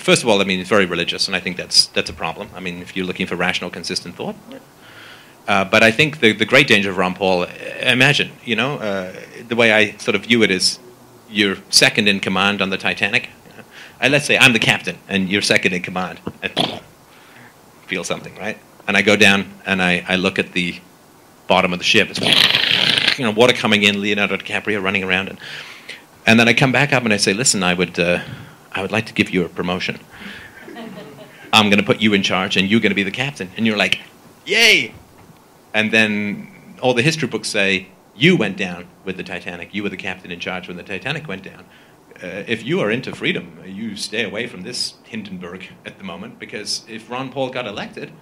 first of all, I mean, he's very religious, and I think that's, that's a problem. I mean, if you're looking for rational, consistent thought. Uh, but I think the, the great danger of Ron Paul, uh, imagine, you know, uh, the way I sort of view it is you're second in command on the Titanic. Uh, let's say I'm the captain and you're second in command. I feel something, right? And I go down and I, I look at the bottom of the ship. It's you know water coming in, Leonardo DiCaprio running around, and and then I come back up and I say, listen, I would uh, I would like to give you a promotion. I'm going to put you in charge, and you're going to be the captain. And you're like, yay! And then all the history books say you went down with the Titanic. You were the captain in charge when the Titanic went down. Uh, if you are into freedom, you stay away from this Hindenburg at the moment because if Ron Paul got elected,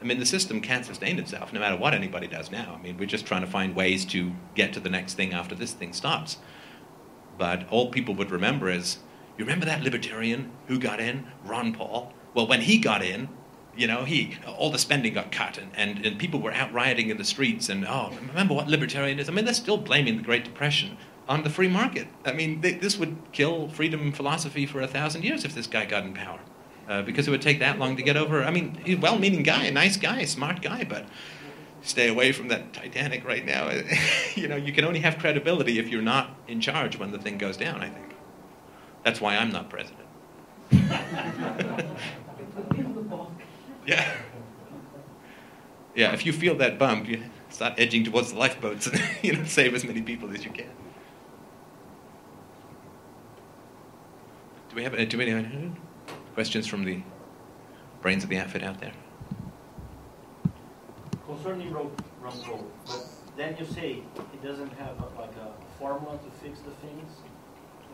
I mean, the system can't sustain itself no matter what anybody does now. I mean, we're just trying to find ways to get to the next thing after this thing stops. But all people would remember is, you remember that libertarian who got in, Ron Paul? Well, when he got in, you know, he all the spending got cut, and, and, and people were out rioting in the streets. And oh, remember what libertarian is? I mean, they're still blaming the Great Depression on the free market. I mean, they, this would kill freedom philosophy for a thousand years if this guy got in power, uh, because it would take that long to get over. I mean, he's a well-meaning guy, a nice guy, smart guy, but stay away from that Titanic right now. you know, you can only have credibility if you're not in charge when the thing goes down. I think that's why I'm not president. yeah. Yeah, if you feel that bump, you start edging towards the lifeboats and you know save as many people as you can. Do we have uh, any questions from the brains of the outfit out there? Concerning road, but then you say it doesn't have a, like a formula to fix the things.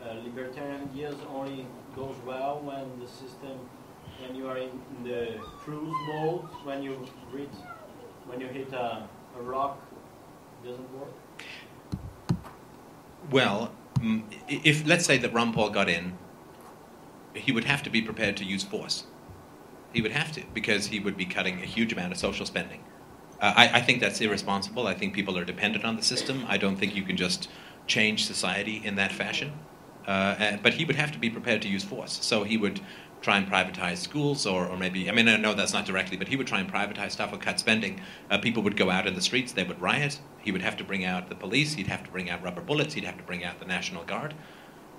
Uh, libertarian ideas only goes well when the system, when you are in, in the cruise mode, when you reach, when you hit a, a rock doesn't work? Well, mm, if let's say that Ron Paul got in, he would have to be prepared to use force. He would have to because he would be cutting a huge amount of social spending. Uh, I, I think that's irresponsible. I think people are dependent on the system. I don't think you can just change society in that fashion. Uh, and- but he would have to be prepared to use force. So he would try and privatize schools, or, or maybe, I mean, I know that's not directly, but he would try and privatize stuff or cut spending. Uh, people would go out in the streets, they would riot. He would have to bring out the police, he'd have to bring out rubber bullets, he'd have to bring out the National Guard.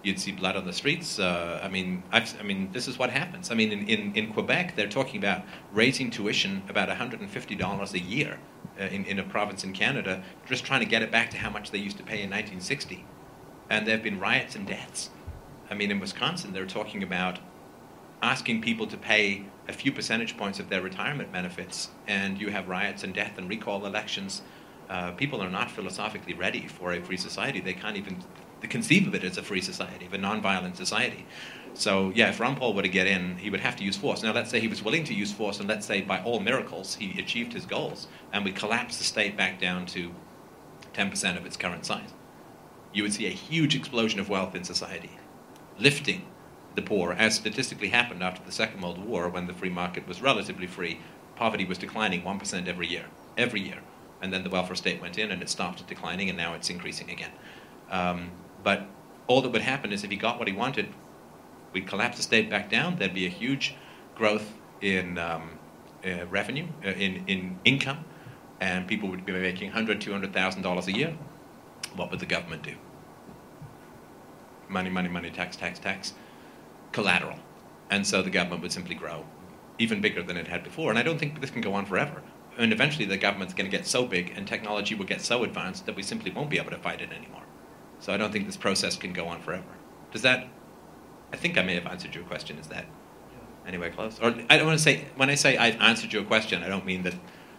You'd see blood on the streets. Uh, I mean, I've, I mean, this is what happens. I mean, in, in, in Quebec, they're talking about raising tuition about $150 a year uh, in, in a province in Canada, just trying to get it back to how much they used to pay in 1960. And there have been riots and deaths. I mean, in Wisconsin, they're talking about asking people to pay a few percentage points of their retirement benefits, and you have riots and death and recall elections. Uh, people are not philosophically ready for a free society. They can't even conceive of it as a free society, of a non-violent society. So, yeah, if Ron Paul were to get in, he would have to use force. Now, let's say he was willing to use force, and let's say by all miracles he achieved his goals, and we collapse the state back down to 10% of its current size. You would see a huge explosion of wealth in society, lifting the poor, as statistically happened after the Second World War when the free market was relatively free. Poverty was declining 1% every year, every year. And then the welfare state went in and it stopped declining and now it's increasing again. Um, but all that would happen is if he got what he wanted, we'd collapse the state back down, there'd be a huge growth in um, uh, revenue, uh, in, in income, and people would be making $100,000, $200,000 a year. What would the government do? Money, money, money, tax, tax, tax collateral. And so the government would simply grow even bigger than it had before. And I don't think this can go on forever. And eventually the government's going to get so big and technology will get so advanced that we simply won't be able to fight it anymore. So I don't think this process can go on forever. Does that, I think I may have answered your question. Is that anywhere close? Or I don't want to say, when I say I've answered your question, I don't mean that,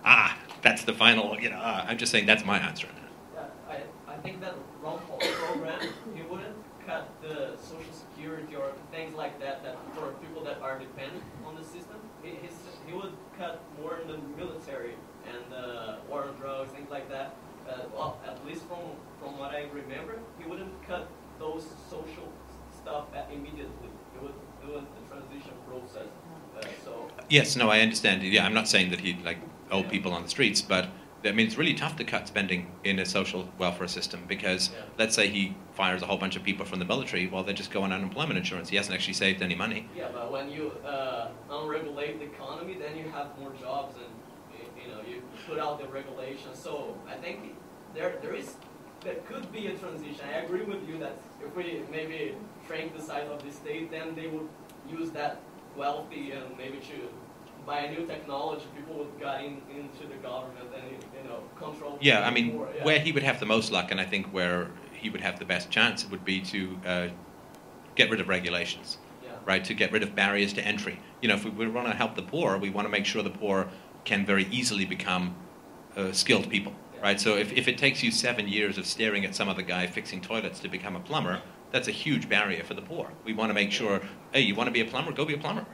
ah, that's the final, you know, ah, I'm just saying that's my answer. Yeah, I, I think that Ron program, he wouldn't cut the social security or things like that, that for people that are dependent on the system. He, he would cut more in the military and uh, war on drugs, things like that. Uh, well, at least from, from what I remember, he wouldn't cut those social stuff immediately. He would do a, a transition process. Uh, so Yes, no, I understand. Yeah, I'm not saying that he'd like old people on the streets, but I mean, it's really tough to cut spending in a social welfare system because Yeah. let's say he fires a whole bunch of people from the military, well, they just go on unemployment insurance. He hasn't actually saved any money. Yeah, but when you uh, unregulate the economy, then you have more jobs and you, know you put out the regulations. So I think there there is there could be a transition. I agree with you that if we maybe shrink the size of the state, then they would use that wealthy and maybe to buy a new technology. People would get in, into the government and you know control. Yeah, I mean, more, yeah. where he would have the most luck, and I think where he would have the best chance would be to uh, get rid of regulations. yeah. right, to get rid of barriers to entry. You know, if we, we want to help the poor, we want to make sure the poor can very easily become uh, skilled people, right? So if, if it takes you seven years of staring at some other guy fixing toilets to become a plumber, that's a huge barrier for the poor. We want to make sure, hey, you want to be a plumber? Go be a plumber.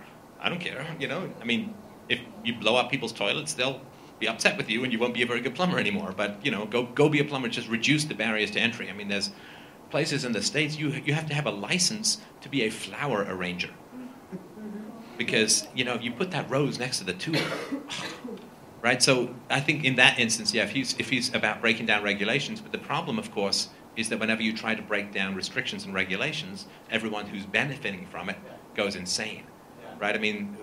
I don't care, you know. I mean, if you blow up people's toilets, they'll be upset with you and you won't be a very good plumber anymore. But, you know, go, go be a plumber, just reduce the barriers to entry. I mean, there's places in the States, you, you have to have a license to be a flower arranger. Because, you know, you put that rose next to the tulip. Right? So I think in that instance, yeah, if he's, if he's about breaking down regulations, but the problem, of course, is that whenever you try to break down restrictions and regulations, everyone who's benefiting from it goes insane. Right? I mean,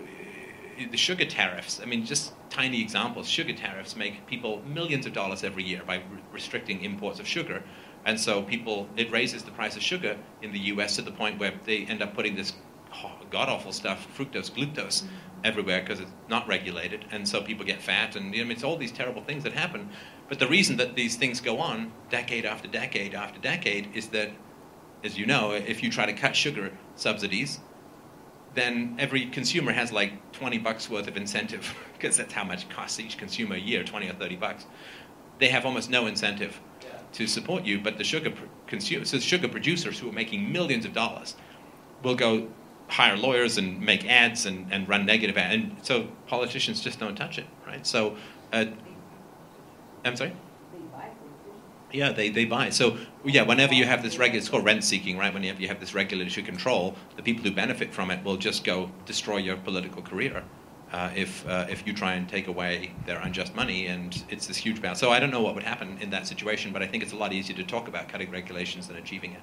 the sugar tariffs, I mean, just tiny examples. Sugar tariffs make people millions of dollars every year by re- restricting imports of sugar. And so people, it raises the price of sugar in the US to the point where they end up putting this god awful stuff, fructose, glucose, everywhere because it's not regulated. And so people get fat. And you know, it's all these terrible things that happen. But the reason that these things go on decade after decade after decade is that, as you know, if you try to cut sugar subsidies, then every consumer has like 20 bucks worth of incentive because that's how much costs each consumer a year 20 or 30 bucks they have almost no incentive Yeah. to support you but the sugar pr- consumer so the sugar producers who are making millions of dollars will go hire lawyers and make ads and, and run negative ads and so politicians just don't touch it right so uh, i'm sorry. Yeah, they, they buy. So yeah, whenever you have this regular, it's called rent seeking, right? Whenever you have this regulatory control, the people who benefit from it will just go destroy your political career. Uh, if uh, if you try and take away their unjust money, and it's this huge balance. So I don't know what would happen in that situation, but I think it's a lot easier to talk about cutting regulations than achieving it.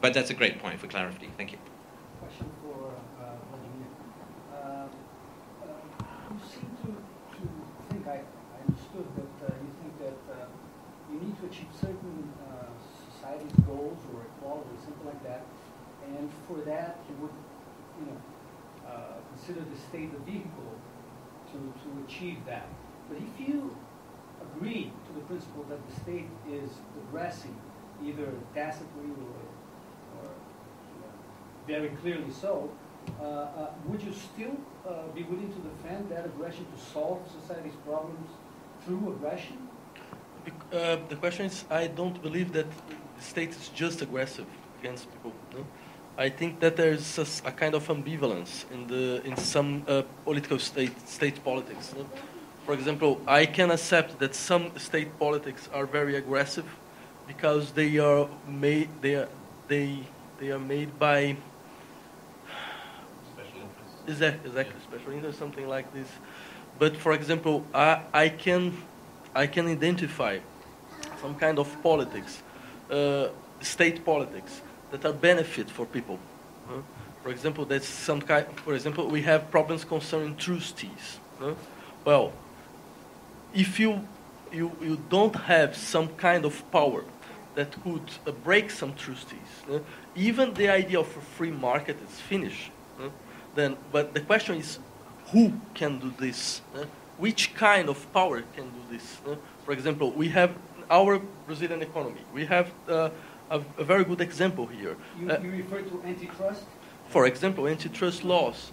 But that's a great point for clarity. Thank you. Question for uh, Vladimir. Uh, uh, You seem to, to think, I, I understood that uh, you think that uh, you need to achieve certain uh, society's goals or equality, something like that. And for that, you would, you know, uh, consider the state the vehicle to, to achieve that. But if you agree to the principle that the state is aggressing, either tacitly or or you know, very clearly so, uh, uh, would you still uh, be willing to defend that aggression to solve society's problems through aggression? Uh, the question is, I don't believe that the state is just aggressive against people. No? I think that there's a kind of ambivalence in the in some uh, political state state politics. no? For example, I can accept that some state politics are very aggressive because they are made they are they they are made by Exactly, exactly. Special interest, something like this. But for example, I, I can I can identify some kind of politics, uh, state politics that are benefit for people. huh? For example, that's some kind. For example, we have problems concerning trustees. huh? Well, if you you you don't have some kind of power that could uh, break some trustees, even the idea of a free market is finished. Then, but the question is, who can do this? Which kind of power can do this? For example, we have our Brazilian economy. We have uh, a, a very good example here. You, Uh, you refer to antitrust? for example, antitrust laws.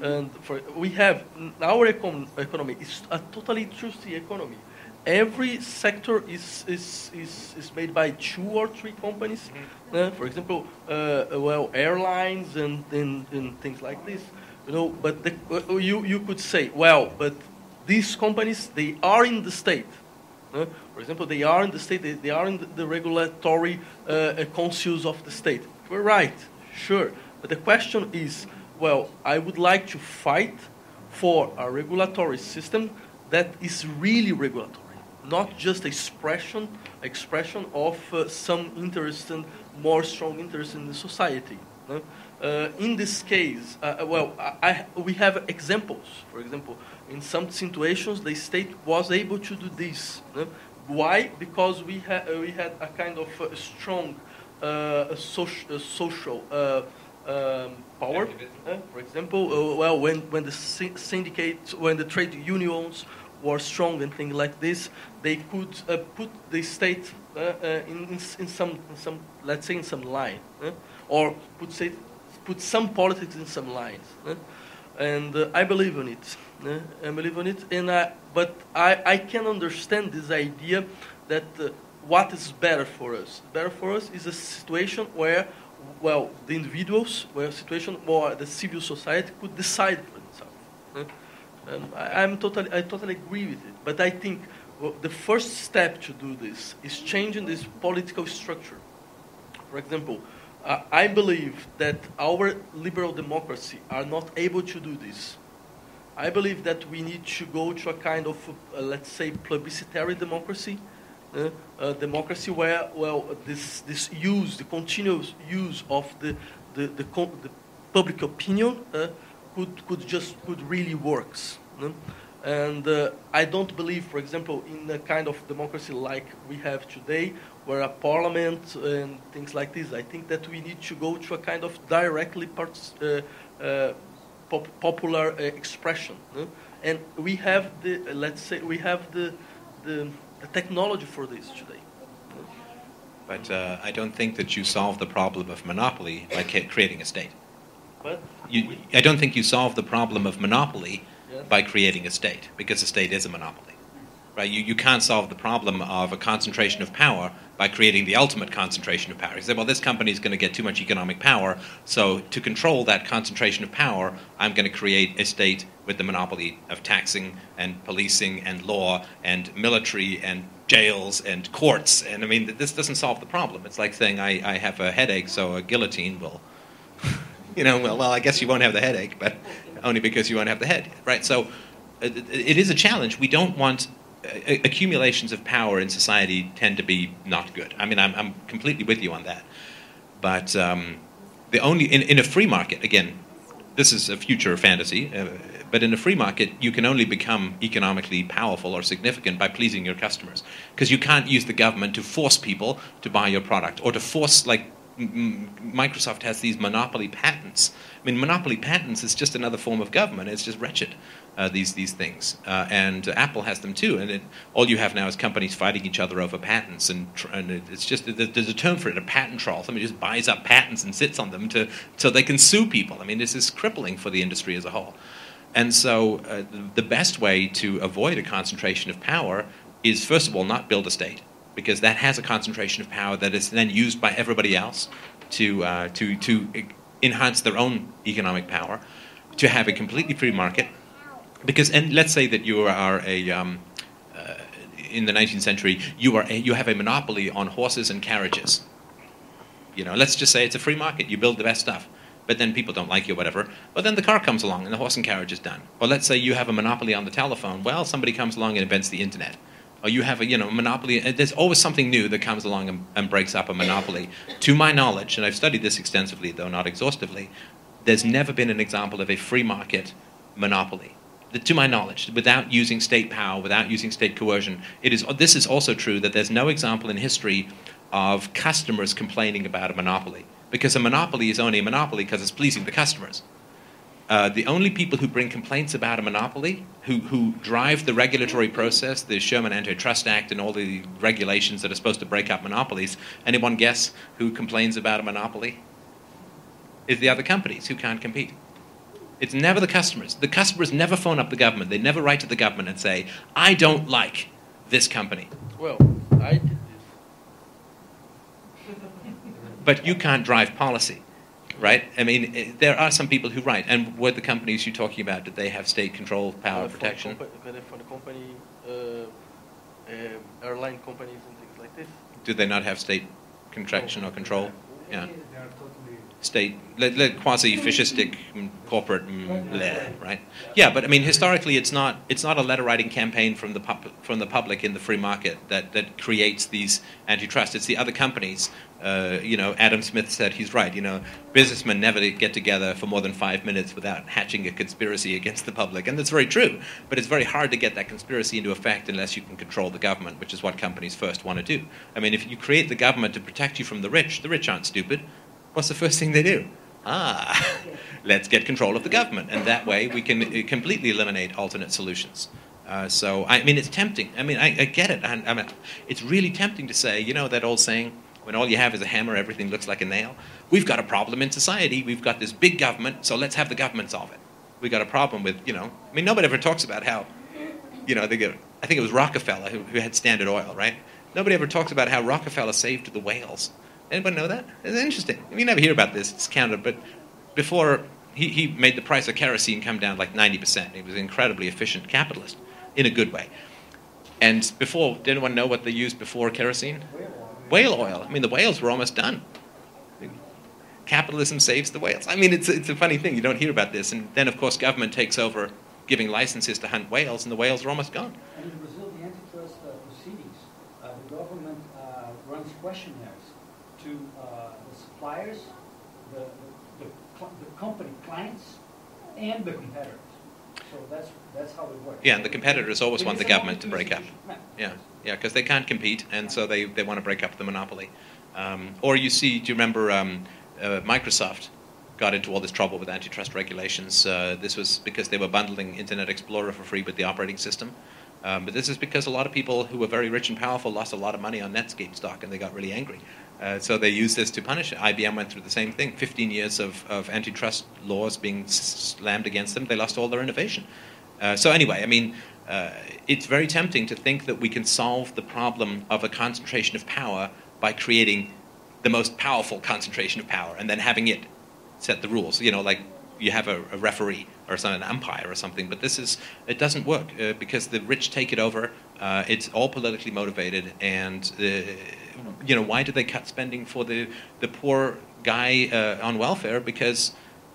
and for, we have our econ- economy is a totally trusty economy. Every sector is, is, is, is made by two or three companies. Uh, for example, uh, well, airlines and, and, and things like this. You know, but the, uh, you, you could say, well, but these companies they are in the state. For example, they are in the state. They, they are in the, regulatory uh, uh, councils of the state. We're right, sure. But the question is, well, I would like to fight for a regulatory system that is really regulatory, not just expression expression of uh, some interest and more strong interest in the society. no? Uh, in this case, uh, well, I, I, we have examples. For example, in some situations, the state was able to do this. no? Why? Because we, ha- uh, we had a kind of uh, strong uh, soc- uh, social uh, um, power. Uh, for example, uh, well, when, when the syndicates, when the trade unions were strong and things like this, they could uh, put the state uh, uh, in, in, in some, in some, let's say, in some line, uh, or put say, put some politics in some lines. uh, and uh, I believe in it. I believe in it, and I, but I, I can understand this idea that uh, what is better for us. Better for us is a situation where, well, the individuals, where a situation where the civil society could decide for itself. um, I, I'm totally, I totally agree with it. But I think well, the first step to do this is changing this political structure. For example, uh, I believe that our liberal democracy are not able to do this. I believe that we need to go to a kind of, uh, let's say, plebiscitary democracy, uh, a democracy where, well, this, this use, the continuous use of the, the, the, the public opinion uh, could, could just could really works. And uh, I don't believe, for example, in a kind of democracy like we have today, where a parliament and things like this. I think that we need to go to a kind of directly partic- uh, uh, pop- popular uh, expression. no? And we have the, uh, let's say, we have the, the, the technology for this today. no? But uh, I don't think that you solve the problem of monopoly by creating a state. But You, I don't think you solve the problem of monopoly Yes. by creating a state, because a state is a monopoly. Right? You, you can't solve the problem of a concentration of power by creating the ultimate concentration of power. You say, well, this company is going to get too much economic power, so to control that concentration of power, I'm going to create a state with the monopoly of taxing and policing and law and military and jails and courts. And I mean, this doesn't solve the problem. It's like saying, I, I have a headache, so a guillotine will, you know, well, well, I guess you won't have the headache, but only because you won't have the head, right? So it, it is a challenge. We don't want uh, accumulations of power in society tend to be not good. I mean, I'm, I'm completely with you on that. But um, the only in, in a free market, again, this is a future fantasy. Uh, but in a free market, you can only become economically powerful or significant by pleasing your customers. Because you can't use the government to force people to buy your product or to force, like Microsoft has these monopoly patents. I mean, monopoly patents is just another form of government. It's just wretched uh, these these things, uh, and Apple has them too. And it, all you have now is companies fighting each other over patents, and, tr- and it's just there's a term for it, a patent troll. Somebody just buys up patents and sits on them to so they can sue people. I mean, this is crippling for the industry as a whole. And so, uh, the best way to avoid a concentration of power is, first of all, not build a state, because that has a concentration of power that is then used by everybody else to uh, to to enhance their own economic power. To have a completely free market because and let's say that you are a um, uh, in the 19th century you are a, you have a monopoly on horses and carriages. You know let's just say it's a free market you build the best stuff but then people don't like you or whatever but then the car comes along and the horse and carriage is done. Or let's say you have a monopoly on the telephone well somebody comes along and invents the internet. Or you have a you know monopoly there's always something new that comes along and, and breaks up a monopoly. To my knowledge and i've studied this extensively though not exhaustively there's never been an example of a free market monopoly to my knowledge, without using state power, without using state coercion, it is, this is also true that there's no example in history of customers complaining about a monopoly. Because a monopoly is only a monopoly because it's pleasing the customers. Uh, the only people who bring complaints about a monopoly, who, who drive the regulatory process, the Sherman Antitrust Act, and all the regulations that are supposed to break up monopolies, anyone guess who complains about a monopoly? Is the other companies who can't compete. It's never the customers. The customers never phone up the government. They never write to the government and say, I don't like this company. Well, I did this. but you can't drive policy, right? I mean, eh, there are some people who write. And what the companies you're talking about, did they have state control, power, Uh, protection? For, the for the company, uh, uh, airline companies and things like this. Do they not have state contraction or control? Yeah. Totally. State, quasi-fascistic mm, corporate, mm, bleh, right? Yeah, but I mean, historically, it's not it's not a letter-writing campaign from the pub, from the public in the free market that, that creates these antitrust. It's the other companies. Uh, you know, Adam Smith said he's right. You know, businessmen never get together for more than five minutes without hatching a conspiracy against the public, and that's very true. But it's very hard to get that conspiracy into effect unless you can control the government, which is what companies first want to do. I mean, if you create the government to protect you from the rich, the rich aren't stupid what's the first thing they do? Ah, let's get control of the government. And that way we can uh, completely eliminate alternate solutions. Uh, so, I mean, it's tempting. I mean, I, I get it. I, I mean, it's really tempting to say, you know, that old saying, when all you have is a hammer, everything looks like a nail. We've got a problem in society. We've got this big government, so let's have the government solve it. We've got a problem with, you know, I mean, nobody ever talks about how, you know, they get, I think it was Rockefeller who, who had Standard Oil, right? Nobody ever talks about how Rockefeller saved the whales. Anybody know that? It's interesting. You never hear about this. It's counted, but before he, he made the price of kerosene come down like 90%. He was an incredibly efficient capitalist in a good way. And before, did anyone know what they used before kerosene? Whale oil. I mean, the whales were almost done. Capitalism saves the whales. I mean, it's, it's a funny thing. You don't hear about this. And then, of course, government takes over giving licenses to hunt whales, and the whales are almost gone. And in Brazil, the antitrust uh, proceedings, uh, the government uh, runs the suppliers, the, the, the, the company clients, and the competitors. So that's, that's how it works. Yeah, and the competitors always It want the government to break up. competition. Yeah, yeah, because they can't compete, and so they, they want to break up the monopoly. Um, or you see, do you remember um, uh, Microsoft got into all this trouble with antitrust regulations? Uh, this was because they were bundling Internet Explorer for free with the operating system. Um, but this is because a lot of people who were very rich and powerful lost a lot of money on Netscape stock, and they got really angry. Uh, so they used this to punish it. IBM went through the same thing. 15 years of, of antitrust laws being slammed against them. They lost all their innovation. Uh, so anyway, I mean, uh, it's very tempting to think that we can solve the problem of a concentration of power by creating the most powerful concentration of power and then having it set the rules. You know, like you have a, a referee or some, an umpire or something. But this is it doesn't work uh, because the rich take it over. Uh, it's all politically motivated, and uh, you know why do they cut spending for the the poor guy uh, on welfare because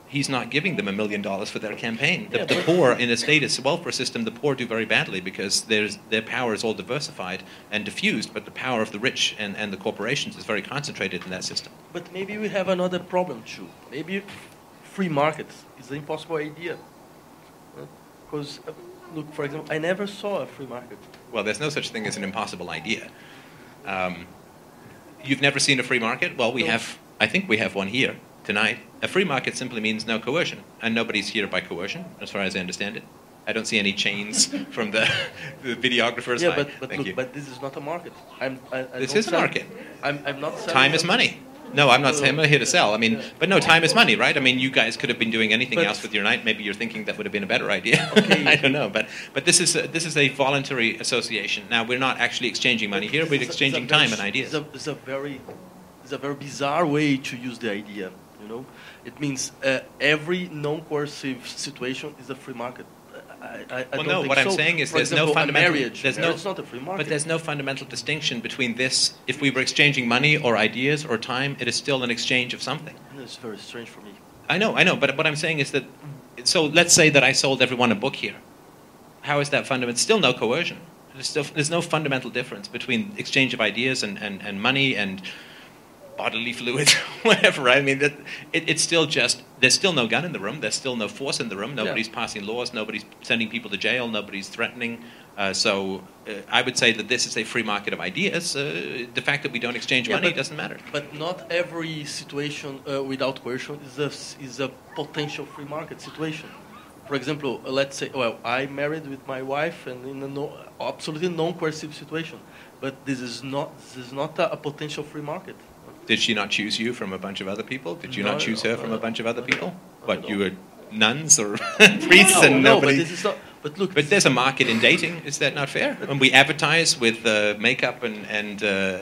he's not giving them a million dollars for their campaign. The, Yeah, the poor in a status welfare system, the poor do very badly because there's, their power is all diversified and diffused, but the power of the rich and, and the corporations is very concentrated in that system. But maybe we have another problem too. Maybe free markets is an impossible idea. Because, look, for example, I never saw a free market. Well, there's no such thing as an impossible idea. Um, you've never seen a free market? Well, we No. have. I think we have one here tonight. A free market simply means no coercion, and nobody's here by coercion, as far as I understand it. I don't see any chains from the, the videographers. yeah, but, but thank look, you. but this is not a market. I'm, I, I This is a market. I'm, I'm not time is money. No, I'm not saying I'm here to sell. I mean, but no, time is money, right? I mean, you guys could have been doing anything But- else with your night. Maybe you're thinking that would have been a better idea. Okay. I don't know, but but this is a, this is a voluntary association. Now we're not actually exchanging money here. We're a- it's a exchanging very time and ideas. It's a, it's a very, it's a very bizarre way to use the idea. You know, it means uh, every non-coercive situation is a free market. I, I, I Well, don't no, what I'm saying is For there's no example, a fundamental- marriage. there's no- marriage is not a free market. But there's no fundamental distinction between this. If we were exchanging money or ideas or time, it is still an exchange of something. It's very strange for me. I know, I know, but what I'm saying is that. So let's say that I sold everyone a book here. How is that fundamental? Still no coercion. There's, still, there's no fundamental difference between exchange of ideas and, and, and money and bodily fluids, whatever. Right? I mean, that, it, it's still just there's still no gun in the room. There's still no force in the room. Nobody's passing laws. Nobody's sending people to jail. Nobody's threatening. Uh, so uh, I would say that this is a free market of ideas. Uh, the fact that we don't exchange Yeah, money but- doesn't matter. But not every situation uh, without coercion is a, is a potential free market situation. For example, let's say, well, I married with my wife and in a no, absolutely non-coercive situation, but this is not this is not a, a potential free market. Did she not choose you from a bunch of other people? Did you No, not choose her no, from a bunch of other people? What you were nuns or priests and no, nobody? but this is not. But look, But there's a market in dating. Is that not fair? When we advertise with uh, makeup and and uh,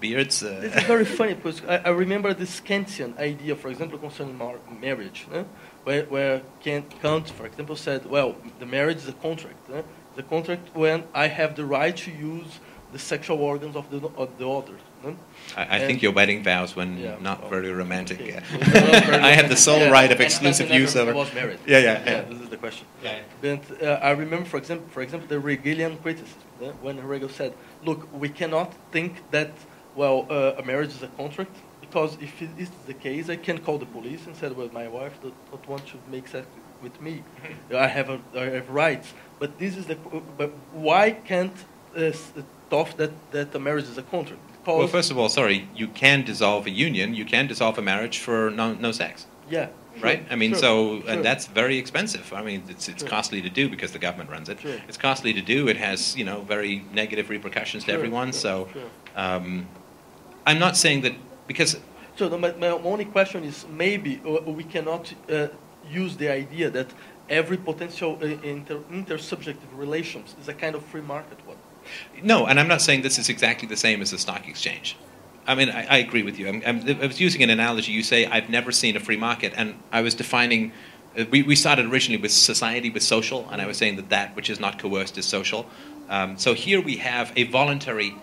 beards. Uh, This is very funny because I, I remember this Kantian idea, for example, concerning mar- marriage, eh? where, where Kant, Kant, for example, said, well, the marriage is a contract. Eh? The contract when I have the right to use the sexual organs of the, of the other. I, I think your wedding vows were Yeah. not Oh, very romantic. okay. yeah. I have the sole Yeah, right of exclusive use never over. was married. Yeah, yeah, yeah. This is the question. Yeah. But uh, I remember, for example, for example, the Hegelian criticism when Hegel said, "Look, we cannot think that well, uh, a marriage is a contract because if it is the case, I can call the police and say, well, my wife does not want to make sex with me. I have a, I have rights. But this is the but why can't uh, s- that that a marriage is a contract? Well, first of all, sorry, you can dissolve a union. You can dissolve a marriage for no, no sex. yeah, sure, right? I mean, sure, so sure. and that's very expensive. I mean, it's it's costly to do because the government runs it. It's costly to do. It has you know very negative repercussions to everyone. so, um, I'm not saying that because So the, my, my only question is maybe uh, we cannot uh, use the idea that every potential uh, inter, intersubjective relations is a kind of free market. No, and I'm not saying this is exactly the same as the stock exchange. I mean, I, I agree with you. I'm, I'm, I was using an analogy. You say I've never seen a free market, and I was defining. Uh, we, we started originally with society, with social, and I was saying that that which is not coerced is social. Um, so here we have a voluntary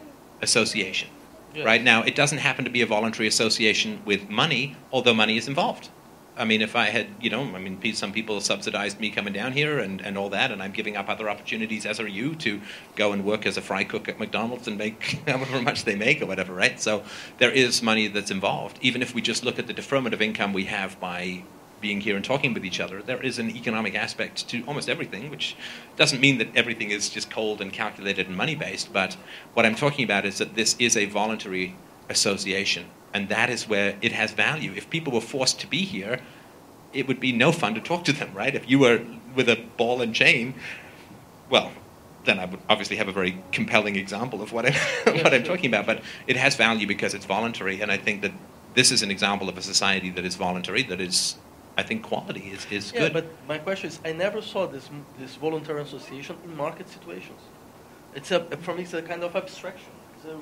association. Yes. Right now, it doesn't happen to be a voluntary association with money, although money is involved. I mean, if I had, you know, I mean, some people subsidized me coming down here and, and all that, and I'm giving up other opportunities, as are you, to go and work as a fry cook at McDonald's and make however much they make or whatever, right? So there is money that's involved. Even if we just look at the deferment of income we have by being here and talking with each other, there is an economic aspect to almost everything, which doesn't mean that everything is just cold and calculated and money based. But what I'm talking about is that this is a voluntary association, and that is where it has value. If people were forced to be here, it would be no fun to talk to them, right? If you were with a ball and chain, well, then I would obviously have a very compelling example of what I'm, what I'm talking about. But it has value because it's voluntary, and I think that this is an example of a society that is voluntary, that is, I think, quality is, is Yeah, good. but my question is, I never saw this this voluntary association in market situations. It's a for me, it's a kind of abstraction.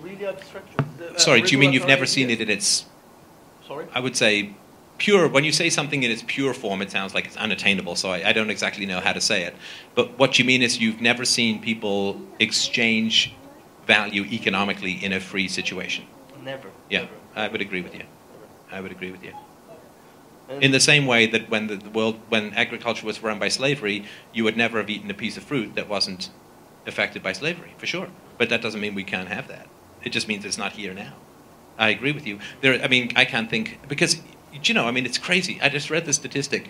Really abstraction. A- a Sorry, do you mean you've never seen it in its, Sorry. I would say, pure, when you say something in its pure form, it sounds like it's unattainable, so I, I don't exactly know how to say it. But what you mean is you've never seen people exchange value economically in a free situation. Never. Yeah, never, I would agree with you. I would agree with you. And In the same way that when the, the world, when agriculture was run by slavery, you would never have eaten a piece of fruit that wasn't affected by slavery, for sure. But that doesn't mean we can't have that. It just means it's not here now. I agree with you. There, I mean, I can't think because you know, I mean, it's crazy. I just read the statistic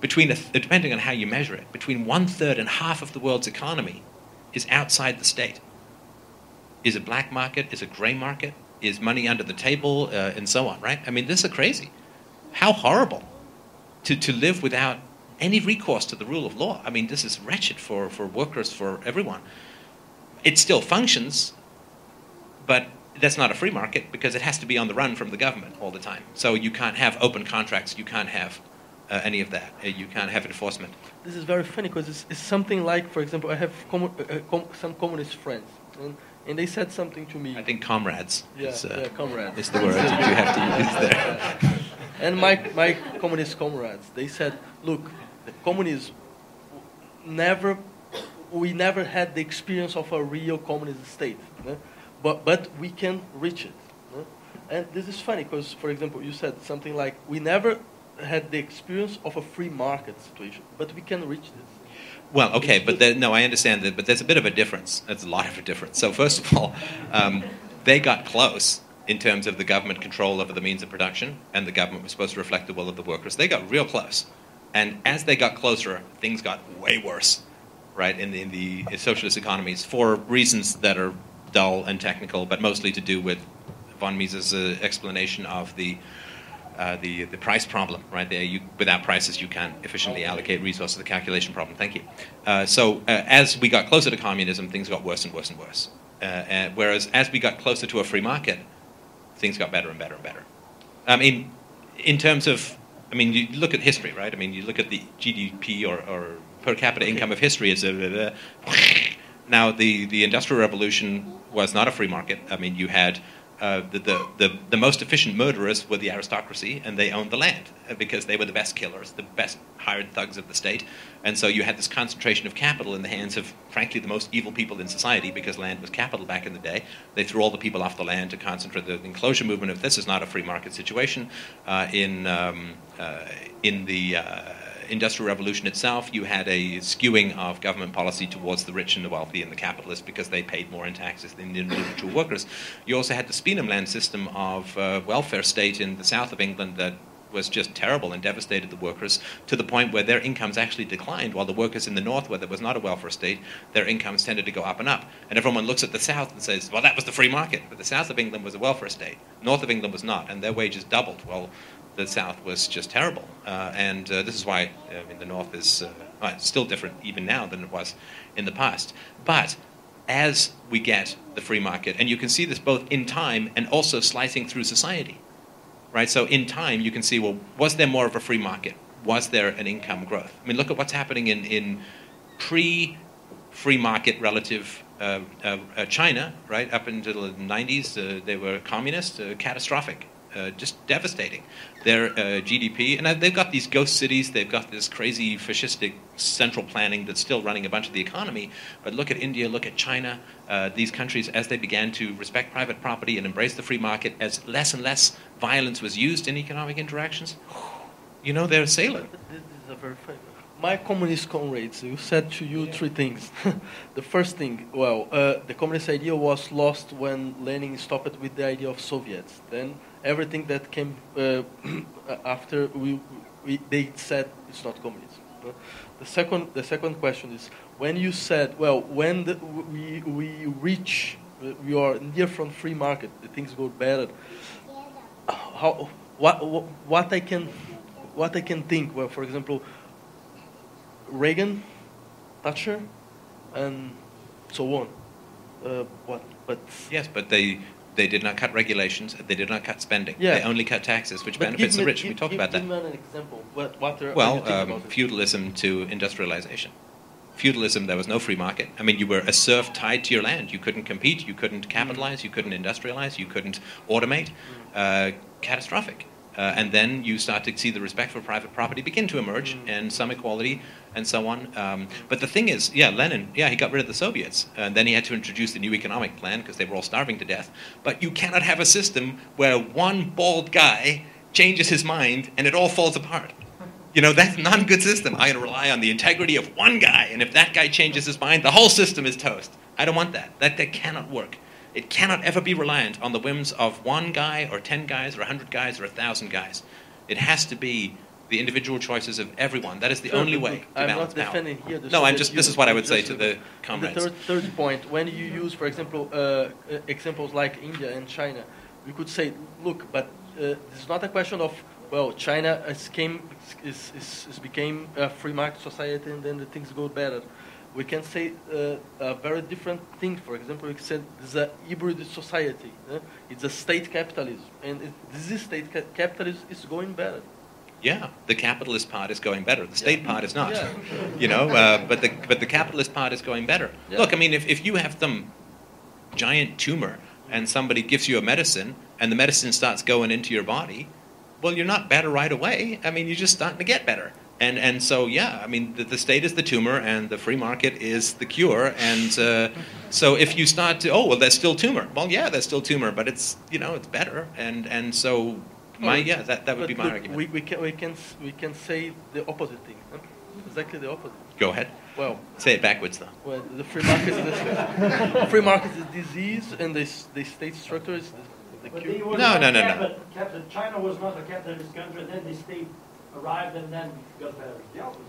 between, a, depending on how you measure it, between one third and half of the world's economy is outside the state. Is a black market? Is a gray market? Is money under the table, uh, and so on? Right? I mean, this is crazy. How horrible to to live without any recourse to the rule of law. I mean, this is wretched for for workers, for everyone. It still functions, but that's not a free market because it has to be on the run from the government all the time. So you can't have open contracts. You can't have uh, any of that. Uh, you can't have enforcement. this is very funny because it's, it's something like, for example, I have commu- uh, uh, com- some communist friends, and, and they said something to me. I think comrades yeah, is, uh, yeah, comrades. is the word that you have to use there. and my, my communist comrades, they said, look, the communism never, we never had the experience of a real communist state, né? but, but we can reach it. né? And this is funny because, for example, you said something like, we never had the experience of a free market situation, but we can reach this. Well, okay, but no, I understand that, but there's a bit of a difference. There's a lot of a difference. So first of all, um, they got close in terms of the government control over the means of production, and the government was supposed to reflect the will of the workers. They got real close, and as they got closer, things got way worse, right? In the, in the socialist economies for reasons that are dull and technical, but mostly to do with von Mises' uh, explanation of the uh, the the price problem, right? There, you, without prices, you can't efficiently allocate resources. The calculation problem. Thank you. Uh, so uh, as we got closer to communism, things got worse and worse and worse. Uh, uh, whereas as we got closer to a free market, things got better and better and better. I mean, in terms of, I mean, you look at history, right? I mean, you look at the GDP or, or per capita income of history. It's a, now the the Industrial Revolution was not a free market. I mean, you had uh, the, the, the, most efficient murderers were the aristocracy, and they owned the land uh, because they were the best killers, the best hired thugs of the state. And so you had this concentration of capital in the hands of, frankly, the most evil people in society because land was capital back in the day. They threw all the people off the land to concentrate the enclosure movement this is not a free market situation. Uh, in, um, uh, in the uh, Industrial Revolution itself, you had a skewing of government policy towards the rich and the wealthy and the capitalists because they paid more in taxes than the individual workers. You also had the Speenhamland system of uh, welfare state in the south of England that was just terrible and devastated the workers to the point where their incomes actually declined, while the workers in the north, where there was not a welfare state, their incomes tended to go up and up. And everyone looks at the south and says, well, that was the free market. But the south of England was a welfare state. North of England was not, and their wages doubled. Well, the South was just terrible. Uh, and uh, this is why I mean, the North is uh, well, still different even now than it was in the past. But as we get the free market, and you can see this both in time and also slicing through society, right? So in time, you can see, well, was there more of a free market? Was there an income growth? I mean, look at what's happening in, in pre free market relative uh, uh, uh, China, right? Up until the 90s, uh, they were communist, uh, catastrophic uh, just devastating. Their uh, GDP, and uh, they've got these ghost cities, they've got this crazy fascistic central planning that's still running a bunch of the economy. But look at India, look at China, uh, these countries, as they began to respect private property and embrace the free market, as less and less violence was used in economic interactions, you know, they're sailing. This is a very funny. My communist comrades, you said to you three things. the first thing, well, uh, the communist idea was lost when Lenin stopped with the idea of Soviets. Then everything that came uh, after, we, we, they said it's not communism. The second, the second question is when you said, well, when the, we, we reach, we are near from free market, the things go better. How, what, what, what I can, what I can think, well, for example, Reagan, Thatcher, and so on. Uh, what, but Yes, but they, they did not cut regulations, they did not cut spending. Yeah. They only cut taxes, which but benefits the rich. we give- talked give- about that. Give me an example. What, what are, Well, um, feudalism to industrialization. Feudalism, there was no free market. I mean, you were a serf tied to your land. You couldn't compete, you couldn't capitalize, you couldn't industrialize, you couldn't automate. Uh, catastrophic. Uh, and then you start to see the respect for private property begin to emerge Mm. and some equality and so on. Um, but the thing is, yeah, Lenin, yeah, he got rid of the Soviets. And then he had to introduce the new economic plan because they were all starving to death. But you cannot have a system where one bald guy changes his mind and it all falls apart. You know, that's not a good system. I rely on the integrity of one guy, and if that guy changes his mind, the whole system is toast. I don't want that. That, that cannot work. It cannot ever be reliant on the whims of one guy, or ten guys, or a hundred guys, or a thousand guys. It has to be the individual choices of everyone. That is the Sure, only way to I'm balance not power. here the No, I'm just. This is what I would say to the- comrades. The third, third point, when you use, for example, uh, uh, examples like India and China, we could say, look, but uh, this is not a question of, well, China is came, is, is, is became a free market society and then the things go better. We can say uh, a very different thing. For example, we this is a hybrid society. uh, It's a state capitalism, and it, this is state ca- capitalism is going better. Yeah, the capitalist part is going better. The state Yeah. part is not. Yeah. You know, uh, but the but the capitalist part is going better. Yeah. Look, I mean, if, if you have some giant tumor and somebody gives you a medicine and the medicine starts going into your body, well, you're not better right away. I mean, you're just starting to get better. And and so yeah, I mean, the, the state is the tumor and the free market is the cure. And uh, so if you start to oh well, that's still tumor. Well, yeah, that's still tumor, but it's you know it's better. And and so my Oh, yeah, that that would but be my look, argument. We, we, can, we, can, we can say the opposite thing. huh? Exactly the opposite. Go ahead. Well, Say it backwards though. well the free market is the free market is disease, and the, the state structure is the, the cure. No, no, no, no. capital- capital- China was not a capitalist country, then the state arrived and then got better. The opposite.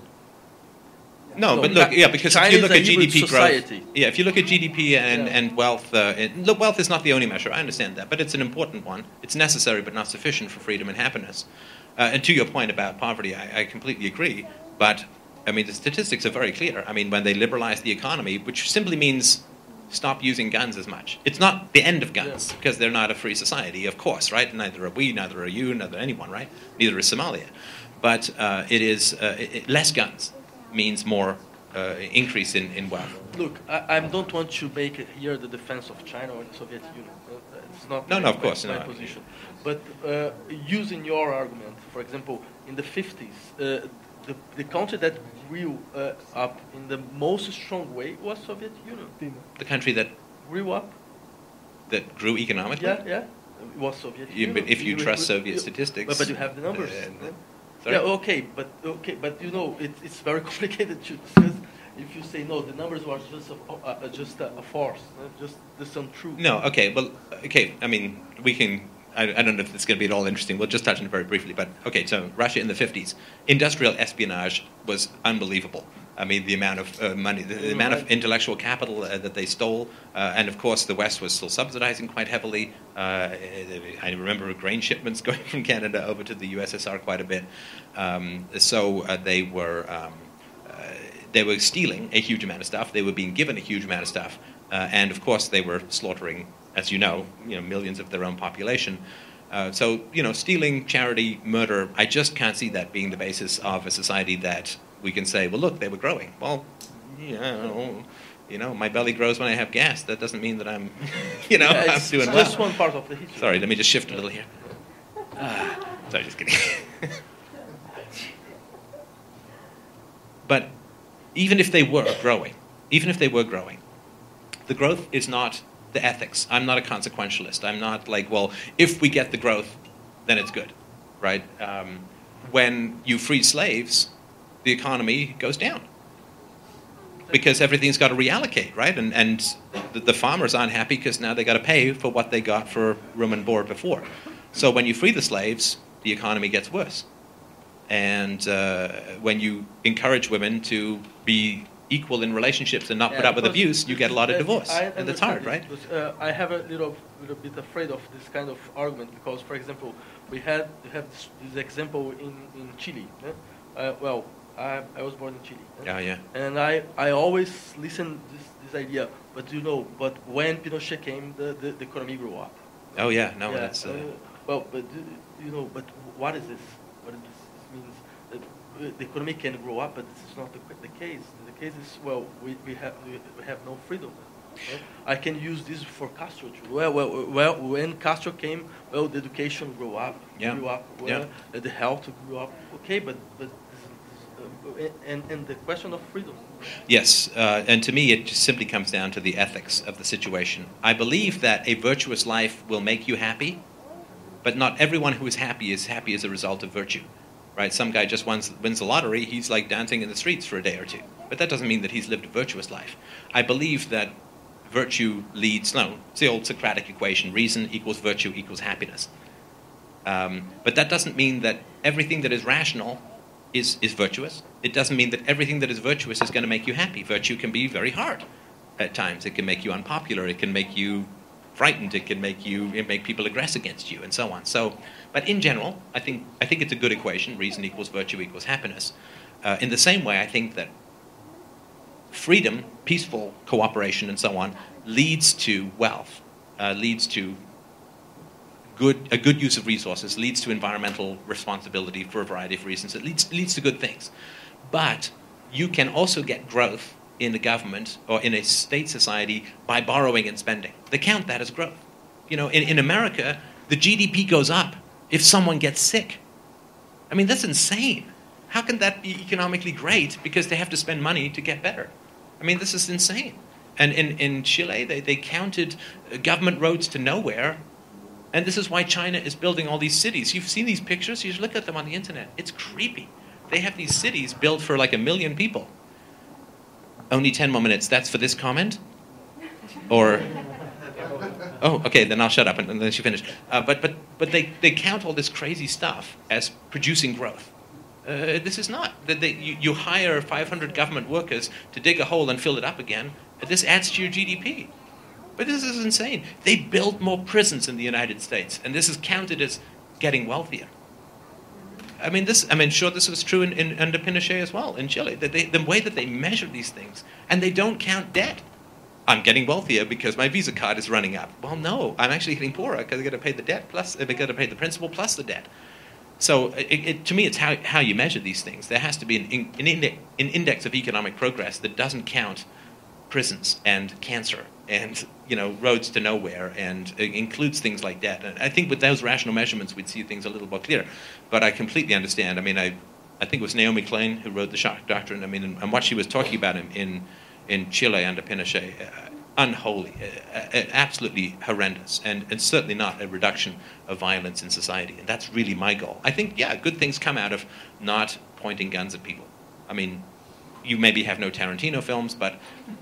No, No, but look, yeah, because China if you look at GDP society. growth, yeah, if you look at GDP and, Yeah. and wealth, uh, it, look, wealth is not the only measure. I understand that, but it's an important one. It's necessary, but not sufficient for freedom and happiness. Uh, and to your point about poverty, I, I completely agree. But I mean, the statistics are very clear. I mean, when they liberalize the economy, which simply means stop using guns as much. It's not the end of guns Yeah. because they're not a free society, of course, right? Neither are we, neither are you, neither anyone, right? Neither is Somalia. But uh, it is uh, it, less guns means more uh, increase in, in wealth. Look, I, I don't want to make here the defense of China or the Soviet Union. It's not No, my, no, of my- course, my no. position. But uh, using your argument, for example, in the 50s, uh, the, the country that grew uh, up in the most strong way was Soviet Union. The country that, Grew up, that grew economically, yeah, yeah, it was Soviet You- Union. but if you trust you- Soviet statistics, but, but you have the numbers. uh? Sorry? Yeah, okay, but okay, but you know, it, it's very complicated to discuss. If you say no, the numbers were just a, uh, just a, a farce, uh, just just untrue. No, okay, well, okay, I mean, we can, I, I don't know if it's going to be at all interesting. We'll just touch on it very briefly. But, okay, so Russia in the 50s, industrial espionage was unbelievable. I mean, the amount of uh, money, the, the amount of intellectual capital uh, that they stole, uh, and of course, the West was still subsidizing quite heavily. Uh, I remember grain shipments going from Canada over to the USSR quite a bit. Um, so uh, they were. Um, uh, they were stealing a huge amount of stuff. They were being given a huge amount of stuff, uh, and of course, they were slaughtering, as you know, you know, millions of their own population. Uh, so, you know, stealing, charity, murder. I just can't see that being the basis of a society that we can say, well, look, they were growing. Well, you know, you know, my belly grows when I have gas. That doesn't mean that I'm, you know, Yeah, I'm doing just well. one part of the history. Sorry, let me just shift a little here. Ah, sorry, just kidding. but even if they were growing, even if they were growing, the growth is not the ethics. I'm not a consequentialist. I'm not like, well, if we get the growth, then it's good, right? Um, when you free slaves, the economy goes down because everything's got to reallocate, right? And and the, the farmers aren't happy because now they got to pay for what they got for room and board before. So when you free the slaves, the economy gets worse. And uh, when you encourage women to be equal in relationships and not put up with abuse, you get a lot of divorce, and that's hard, right? because, uh, I have a little, little bit afraid of this kind of argument because, for example, we had we have this, this example in in Chile. eh? Uh, well, I, I was born in Chile. Yeah, yeah. And I, I always listen this, this idea, but you know, but when Pinochet came, the, the, the economy grew up. Oh yeah, no, Yeah, that's. Uh, well, but uh, you know, but what is this? What is this? This means uh, the economy can grow up, but this is not the, the case. The case is well, we, we have we, have no freedom. I can use this for Castro too. Well, well, well, when Castro came, well, the education grew up, Yeah. grew up, Yeah. well, uh, the health grew up. Okay, but but uh, and and the question of freedom. Yes, uh, and to me, it just simply comes down to the ethics of the situation. I believe that a virtuous life will make you happy, but not everyone who is happy is happy as a result of virtue. Right? Some guy just wins, wins the lottery, he's like dancing in the streets for a day or two. But that doesn't mean that he's lived a virtuous life. I believe that virtue leads, no, it's the old Socratic equation reason equals virtue equals happiness. Um, but that doesn't mean that everything that is rational is, is virtuous. It doesn't mean that everything that is virtuous is going to make you happy. Virtue can be very hard at times. It can make you unpopular. It can make you frightened. It can make you it make people aggress against you, and so on. So, but in general, I think I think it's a good equation. Reason equals virtue equals happiness. Uh, in the same way, I think that freedom, peaceful cooperation, and so on leads to wealth, uh, leads to good, a good use of resources, leads to environmental responsibility for a variety of reasons. It leads, leads to good things. But you can also get growth in a government or in a state society by borrowing and spending. They count that as growth. You know, in, in America, the GDP goes up if someone gets sick. I mean, that's insane. How can that be economically great because they have to spend money to get better? I mean, this is insane. And in, in Chile, they, they counted government roads to nowhere. And this is why China is building all these cities. You've seen these pictures, you look at them on the internet. It's creepy. They have these cities built for like a million people. Only 10 more minutes. That's for this comment? Or. Oh, okay, then I'll shut up and, and then she finished. Uh, but but, but they, they count all this crazy stuff as producing growth. Uh, this is not. That you, you hire 500 government workers to dig a hole and fill it up again. This adds to your GDP. But this is insane. They built more prisons in the United States, and this is counted as getting wealthier. I mean, this. I mean, sure, this was true in, in under Pinochet as well in Chile. That they, the way that they measure these things, and they don't count debt. I'm getting wealthier because my Visa card is running up. Well, no, I'm actually getting poorer because I got to pay the debt plus I got to pay the principal plus the debt. So, it, it, to me, it's how, how you measure these things. There has to be an, an, index, an index of economic progress that doesn't count prisons and cancer and you know roads to nowhere and includes things like that. And I think with those rational measurements, we'd see things a little more clear. But I completely understand. I mean, I, I think it was Naomi Klein who wrote the Shock Doctrine. I mean, and, and what she was talking about in in, in Chile under Pinochet. Uh, unholy, uh, uh, absolutely horrendous, and, and certainly not a reduction of violence in society. And that's really my goal. I think, yeah, good things come out of not pointing guns at people. I mean, you maybe have no Tarantino films, but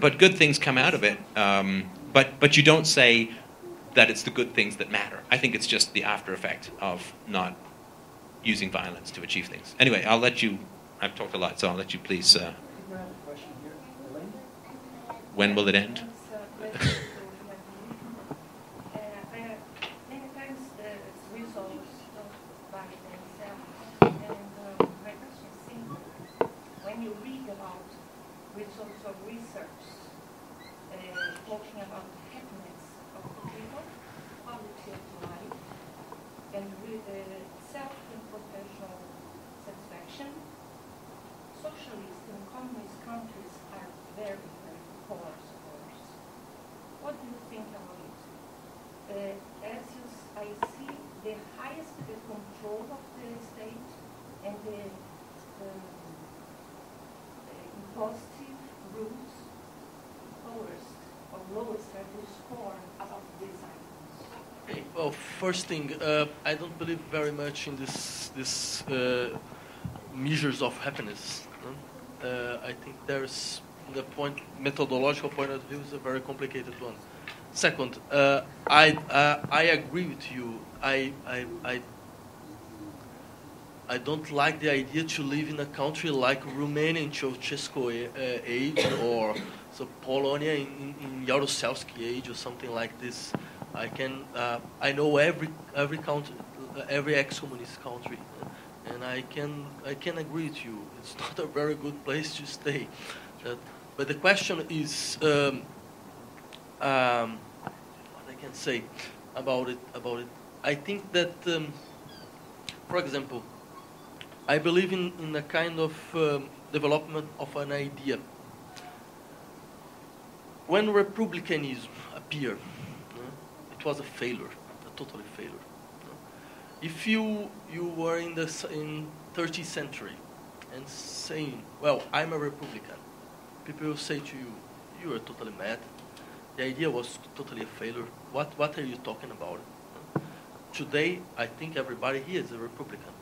but good things come out of it. Um, but but you don't say that it's the good things that matter. I think it's just the after effect of not using violence to achieve things. Anyway, I'll let you. I've talked a lot, so I'll let you please. Uh, You have a question here, Elaine? when will it end? Many times the results don't back themselves. And uh, my question is simple. When you read about results of research uh, talking about the happiness of the people, quality of life, and with uh, self and professional satisfaction, socialist and communist countries are very, very poor scores. What do you think about it? Uh, as you, s- I see, the highest the control of the state and the um, uh, impositive rules, lowest or lowest are the score about these items. Okay, Well, first thing, uh, I don't believe very much in this this uh, measures of happiness. no? Uh, I think there's the point methodological point of view is a very complicated one. Second, uh, I uh, I agree with you. I I. I I don't like the idea to live in a country like Romania in Ceausescu uh, age or so Polonia in, in, age or something like this. I can uh, I know every every country, every ex-communist country, and I can I can agree with you. It's not a very good place to stay. That, but the question is, um, um, what I can say about it about it. I think that, um, for example, I believe in, in a kind of um, development of an idea. when republicanism appeared, was a failure, a totally failure. If you you were in the in 30th century and saying, "Well, I'm a Republican," people will say to you, "You are totally mad. The idea was totally a failure. What what are you talking about?" Today, I think everybody here is a Republican.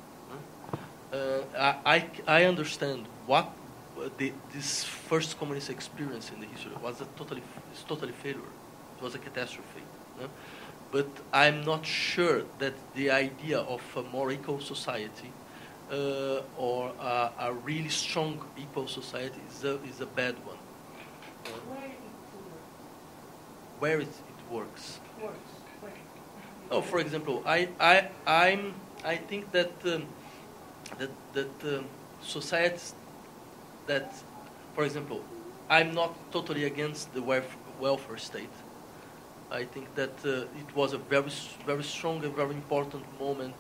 Uh, I, I, understand what uh, the, this first communist experience in the history was a totally it's totally failure. It was a catastrophe. no? But I'm not sure that the idea of a more equal society uh, or a, a really strong equal society is a, is a bad one. Uh, Where it where it, it works. works, where? Oh, for example, I, I, I'm, I think that um, that that um, societies that, for example, I'm not totally against the welfare state. I think that uh, it was a very very strong and very important moment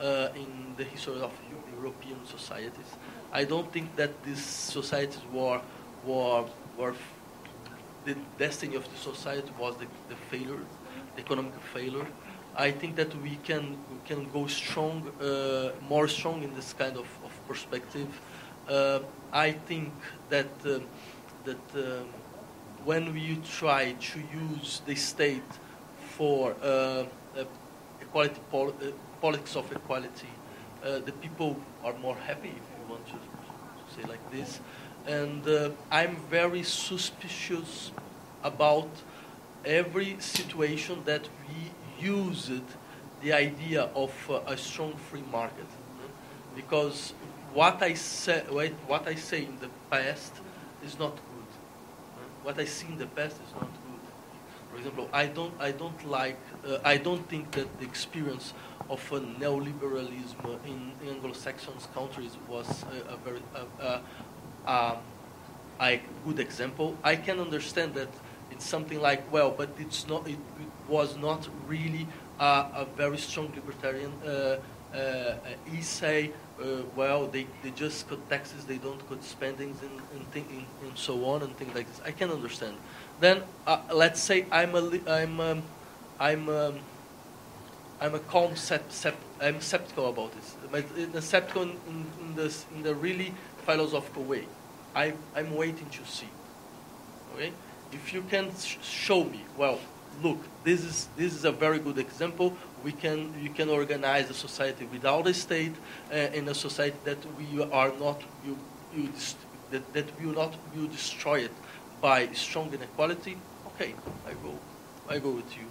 uh, in the history of European societies. I don't think that these societies were were were the destiny of the society was the, the failure, the economic failure. I think that we can we can go strong, uh, more strong in this kind of, of perspective. Uh, I think that um, that um, when we try to use the state for uh, uh, equality pol- uh, politics of equality, uh, the people are more happy, if you want to, say like this. And I'm very suspicious about every situation that we used the idea of a strong free market, because what I say, what I say in the past is not. What I see in the past is not good. For example, I don't, I don't like, uh, I don't think that the experience of a neoliberalism in Anglo-Saxon countries was a, a very, a, um, a good example. I can understand that it's something like, well, but it's not, it, it was not really a, very strong libertarian. Uh, uh, he say, uh, well, they, they just cut taxes, they don't cut spendings and, and, thing, and, so on and things like this. I can understand. Then uh, let's say I'm a I'm um, I'm um, I'm a calm sep- sep- I'm skeptical about this. But in a skeptical in, in, in this in the really philosophical way. I I'm waiting to see. Okay, if you can sh- show me, well, look, this is this is a very good example. We can you can organize a society without a state, uh, in a society that we are not you you dis- that that will not will destroy it by strong inequality. Okay, I go I go with you.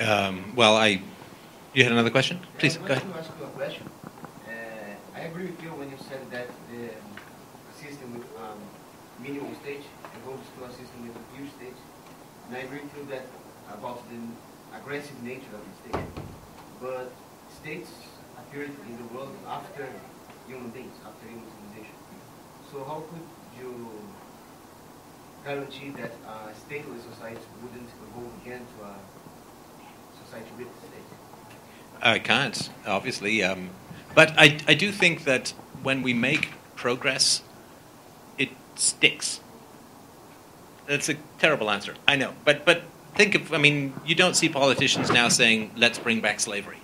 Um, well, I. You had another question? Please, I go ahead. to ask you a question. Uh, I agree with you when you said that the system with um, minimum stage a system with a huge stage. And I agree to that about the aggressive nature of the state. But states appeared in the world after human beings, after human civilization. So how could you guarantee that a stateless society wouldn't evolve again to a society with state? I can't, obviously. Um, but I, I do think that when we make progress, it sticks. That's a terrible answer. I know. But, but think of, I mean, you don't see politicians now saying, let's bring back slavery.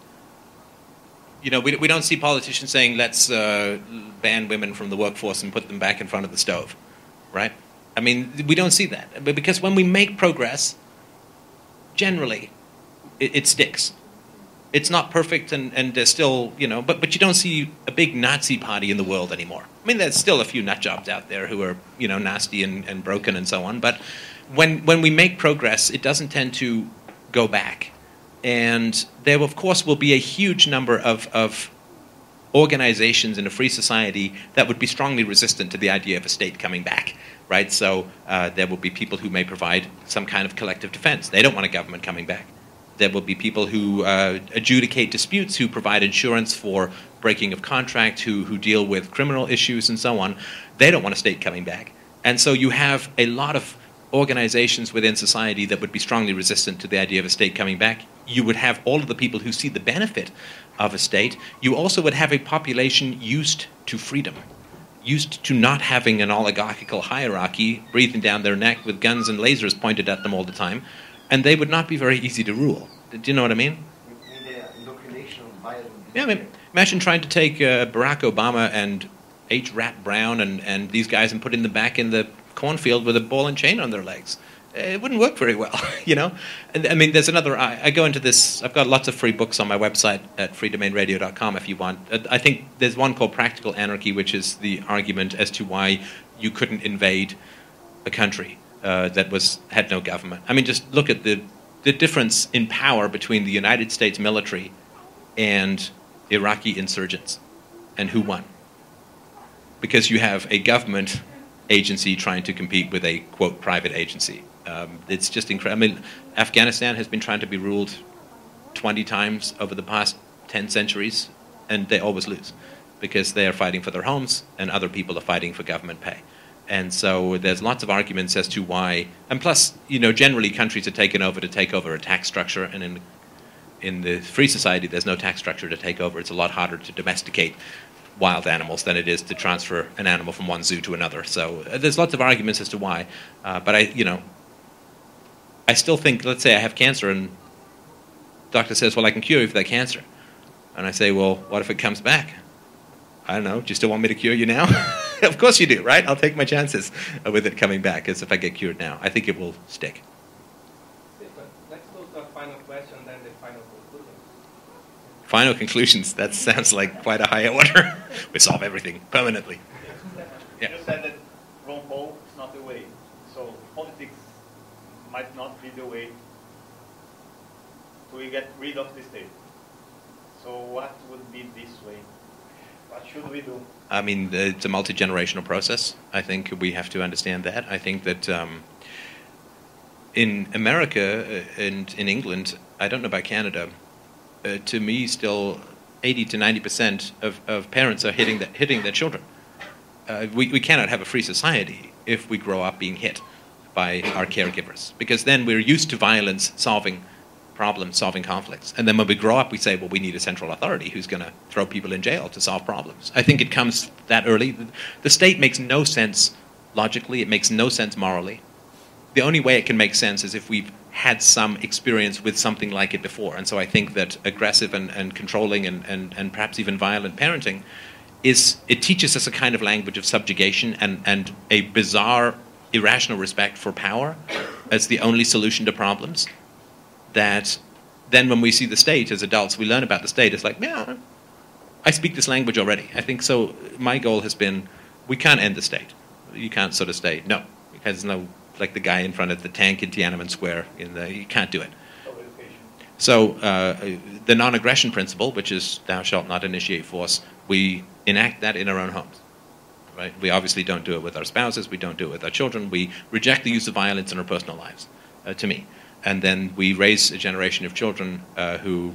You know, we, we don't see politicians saying, let's uh, ban women from the workforce and put them back in front of the stove, right? I mean, we don't see that. But because when we make progress, generally, it, it sticks it's not perfect and, and there's still, you know, but, but you don't see a big Nazi party in the world anymore. I mean, there's still a few nut jobs out there who are, you know, nasty and, and broken and so on. But when, when we make progress, it doesn't tend to go back. And there, of course, will be a huge number of, of organizations in a free society that would be strongly resistant to the idea of a state coming back, right? So uh, there will be people who may provide some kind of collective defense. They don't want a government coming back. There will be people who uh, adjudicate disputes, who provide insurance for breaking of contract, who, who deal with criminal issues and so on. They don't want a state coming back. And so you have a lot of organizations within society that would be strongly resistant to the idea of a state coming back. You would have all of the people who see the benefit of a state. You also would have a population used to freedom. used to not having an oligarchical hierarchy breathing down their neck with guns and lasers pointed at them all the time, and they would not be very easy to rule. Do you know what I mean? Yeah, I mean, imagine trying to take uh, Barack Obama and H. Rat Brown and, and these guys and putting them back in the cornfield with a ball and chain on their legs. It wouldn't work very well, you know. And, I mean, there's another. I, I, go into this. I've got lots of free books on my website at freedomainradio.com if you want. Uh, I think there's one called Practical Anarchy, which is the argument as to why you couldn't invade a country uh, that was had no government. I mean, just look at the the difference in power between the United States military and Iraqi insurgents, and who won. Because you have a government agency trying to compete with a quote private agency. Um, it's just incredible. I mean, Afghanistan has been trying to be ruled 20 times over the past 10 centuries, and they always lose because they are fighting for their homes and other people are fighting for government pay. And so there's lots of arguments as to why, and plus, you know, generally countries are taken over to take over a tax structure, and in in the free society, there's no tax structure to take over. It's a lot harder to domesticate wild animals than it is to transfer an animal from one zoo to another. So uh, there's lots of arguments as to why. Uh, but I, you know, I still think, let's say I have cancer and doctor says, well, I can cure you for that cancer. And I say, well, what if it comes back? I don't know. Do you still want me to cure you now? of course you do, right? I'll take my chances uh, with it coming back as if I get cured now. I think it will stick. Let's go to a final question, then the final conclusions. Final conclusions. That sounds like quite a high order. we solve everything permanently. Yeah. You said that Ron Paul is not the way. So politics might not be the way to get rid of the state. So what would be this way? What should we do? I mean, it's a multi generational process. I think we have to understand that. I think that um, in America uh, and in England, I don't know about Canada, uh, to me, still 80 to 90 percent of, of parents are hitting, the, hitting their children. Uh, we, we cannot have a free society if we grow up being hit by our caregivers, because then we're used to violence solving problems, solving conflicts. And then when we grow up, we say, well, we need a central authority who's going to throw people in jail to solve problems. I think it comes that early. The state makes no sense logically, it makes no sense morally. The only way it can make sense is if we've had some experience with something like it before. And so I think that aggressive and, and controlling and, and, and perhaps even violent parenting is it teaches us a kind of language of subjugation and, and a bizarre, irrational respect for power as the only solution to problems. That then when we see the state as adults, we learn about the state. It's like, yeah, I speak this language already. I think so. My goal has been we can't end the state. You can't sort of say, no, because no like the guy in front of the tank in Tiananmen Square. In the, you can't do it. So uh, the non-aggression principle, which is "Thou shalt not initiate force," we enact that in our own homes. Right? We obviously don't do it with our spouses. We don't do it with our children. We reject the use of violence in our personal lives. Uh, to me, and then we raise a generation of children uh, who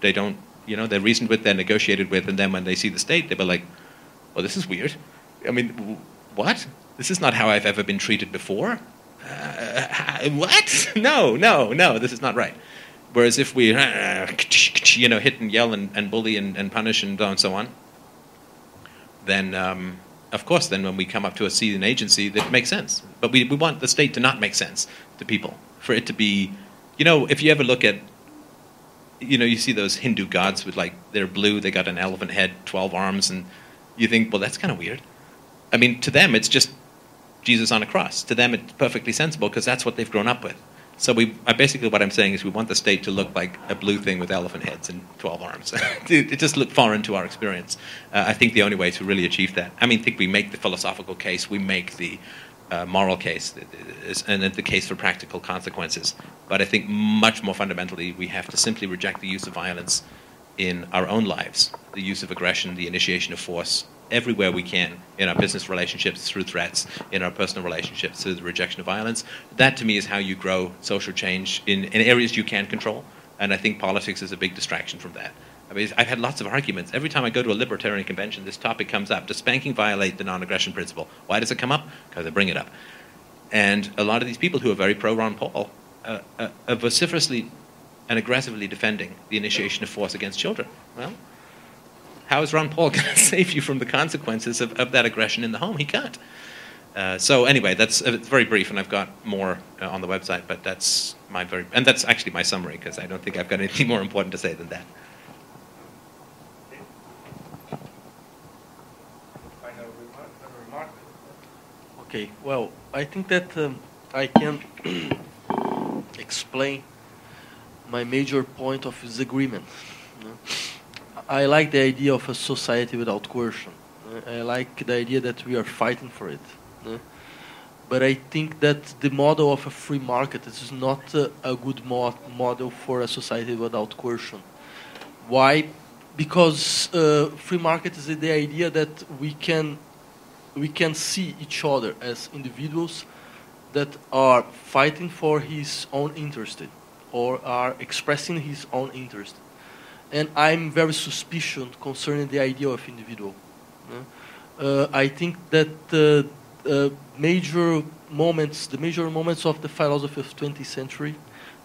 they don't, you know, they're reasoned with, they're negotiated with, and then when they see the state, they'll be like, "Well, this is weird." I mean, what? This is not how I've ever been treated before. Uh, what? No, no, no, this is not right. Whereas if we, you know, hit and yell and, and bully and, and punish and so on, then um, of course, then when we come up to a seat agency, that makes sense. But we, we want the state to not make sense to people, for it to be, you know, if you ever look at, you know, you see those Hindu gods with like, they're blue, they got an elephant head, 12 arms, and you think, well, that's kind of weird. I mean, to them, it's just Jesus on a cross. To them, it's perfectly sensible because that's what they've grown up with. So we, basically, what I'm saying is we want the state to look like a blue thing with elephant heads and 12 arms. it just looked foreign to our experience. Uh, I think the only way to really achieve that, I mean, think we make the philosophical case, we make the uh, moral case, and the case for practical consequences. But I think much more fundamentally, we have to simply reject the use of violence in our own lives, the use of aggression, the initiation of force, everywhere we can in our business relationships through threats, in our personal relationships through the rejection of violence. That to me is how you grow social change in, in areas you can control. And I think politics is a big distraction from that. I mean, I've had lots of arguments. Every time I go to a libertarian convention, this topic comes up. Does spanking violate the non aggression principle? Why does it come up? Because I bring it up. And a lot of these people who are very pro Ron Paul are vociferously and aggressively defending the initiation of force against children. Well, How is Ron Paul going to save you from the consequences of, of that aggression in the home? He can't. Uh, so anyway, that's uh, very brief, and I've got more uh, on the website. But that's my very, and that's actually my summary because I don't think I've got anything more important to say than that. Okay, well, I think that um, I can explain my major point of disagreement. I like the idea of a society without coercion. I like the idea that we are fighting for it. But I think that the model of a free market is not a good mo- model for a society without coercion. Why? Because uh, free market is the idea that we can we can see each other as individuals that are fighting for his own interest or are expressing his own interest. And I'm very suspicious concerning the idea of individual. uh, uh, I think that the uh, major moments, the major moments of the philosophy of 20th century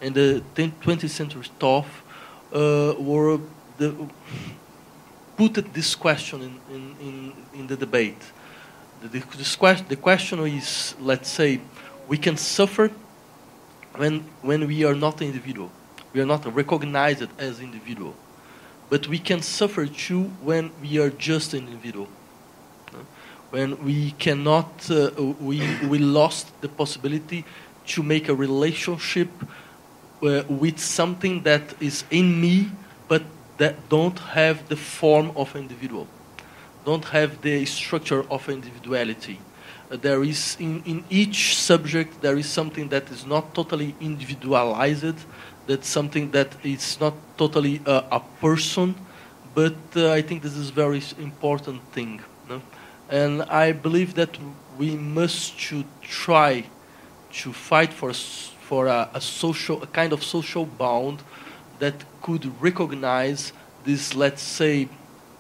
and the 20th century thought uh, were the, put this question in, in, in, in the debate. The, question, the question is, let's say, we can suffer when, when we are not an individual. We are not recognized as individual. But we can suffer too when we are just an individual. When we cannot, uh, we, we lost the possibility to make a relationship uh, with something that is in me, but that don't have the form of individual don't have the structure of individuality. Uh, there is in, in each subject there is something that is not totally individualized. That's something that is not totally uh, a person, but uh, I think this is very important thing. no? And I believe that we must to try to fight for for a, a social a kind of social bond that could recognize this let's say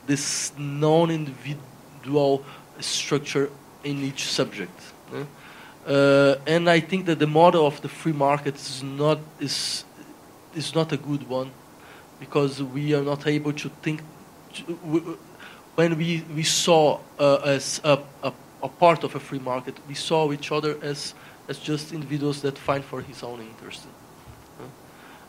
this non-individual structure in each subject. eh? Uh, and I think that the model of the free market is not is is not a good one because we are not able to think. To, w- when we we saw uh, as a, a, a part of a free market, we saw each other as as just individuals that find for his own interest.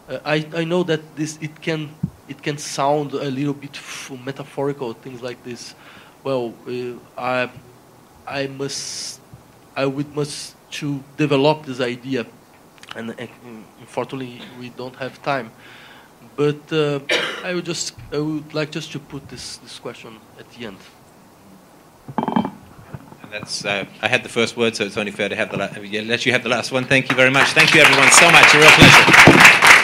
Uh, I, I know that this it can it can sound a little bit metaphorical things like this. Well, uh, I I must I would must to develop this idea, and uh, unfortunately we don't have time. But uh, I would just I would like just to put this this question at the end. And that's uh, I had the first word, so it's only fair to have the la- let you have the last one. Thank you very much. Thank you, everyone, so much. A real pleasure.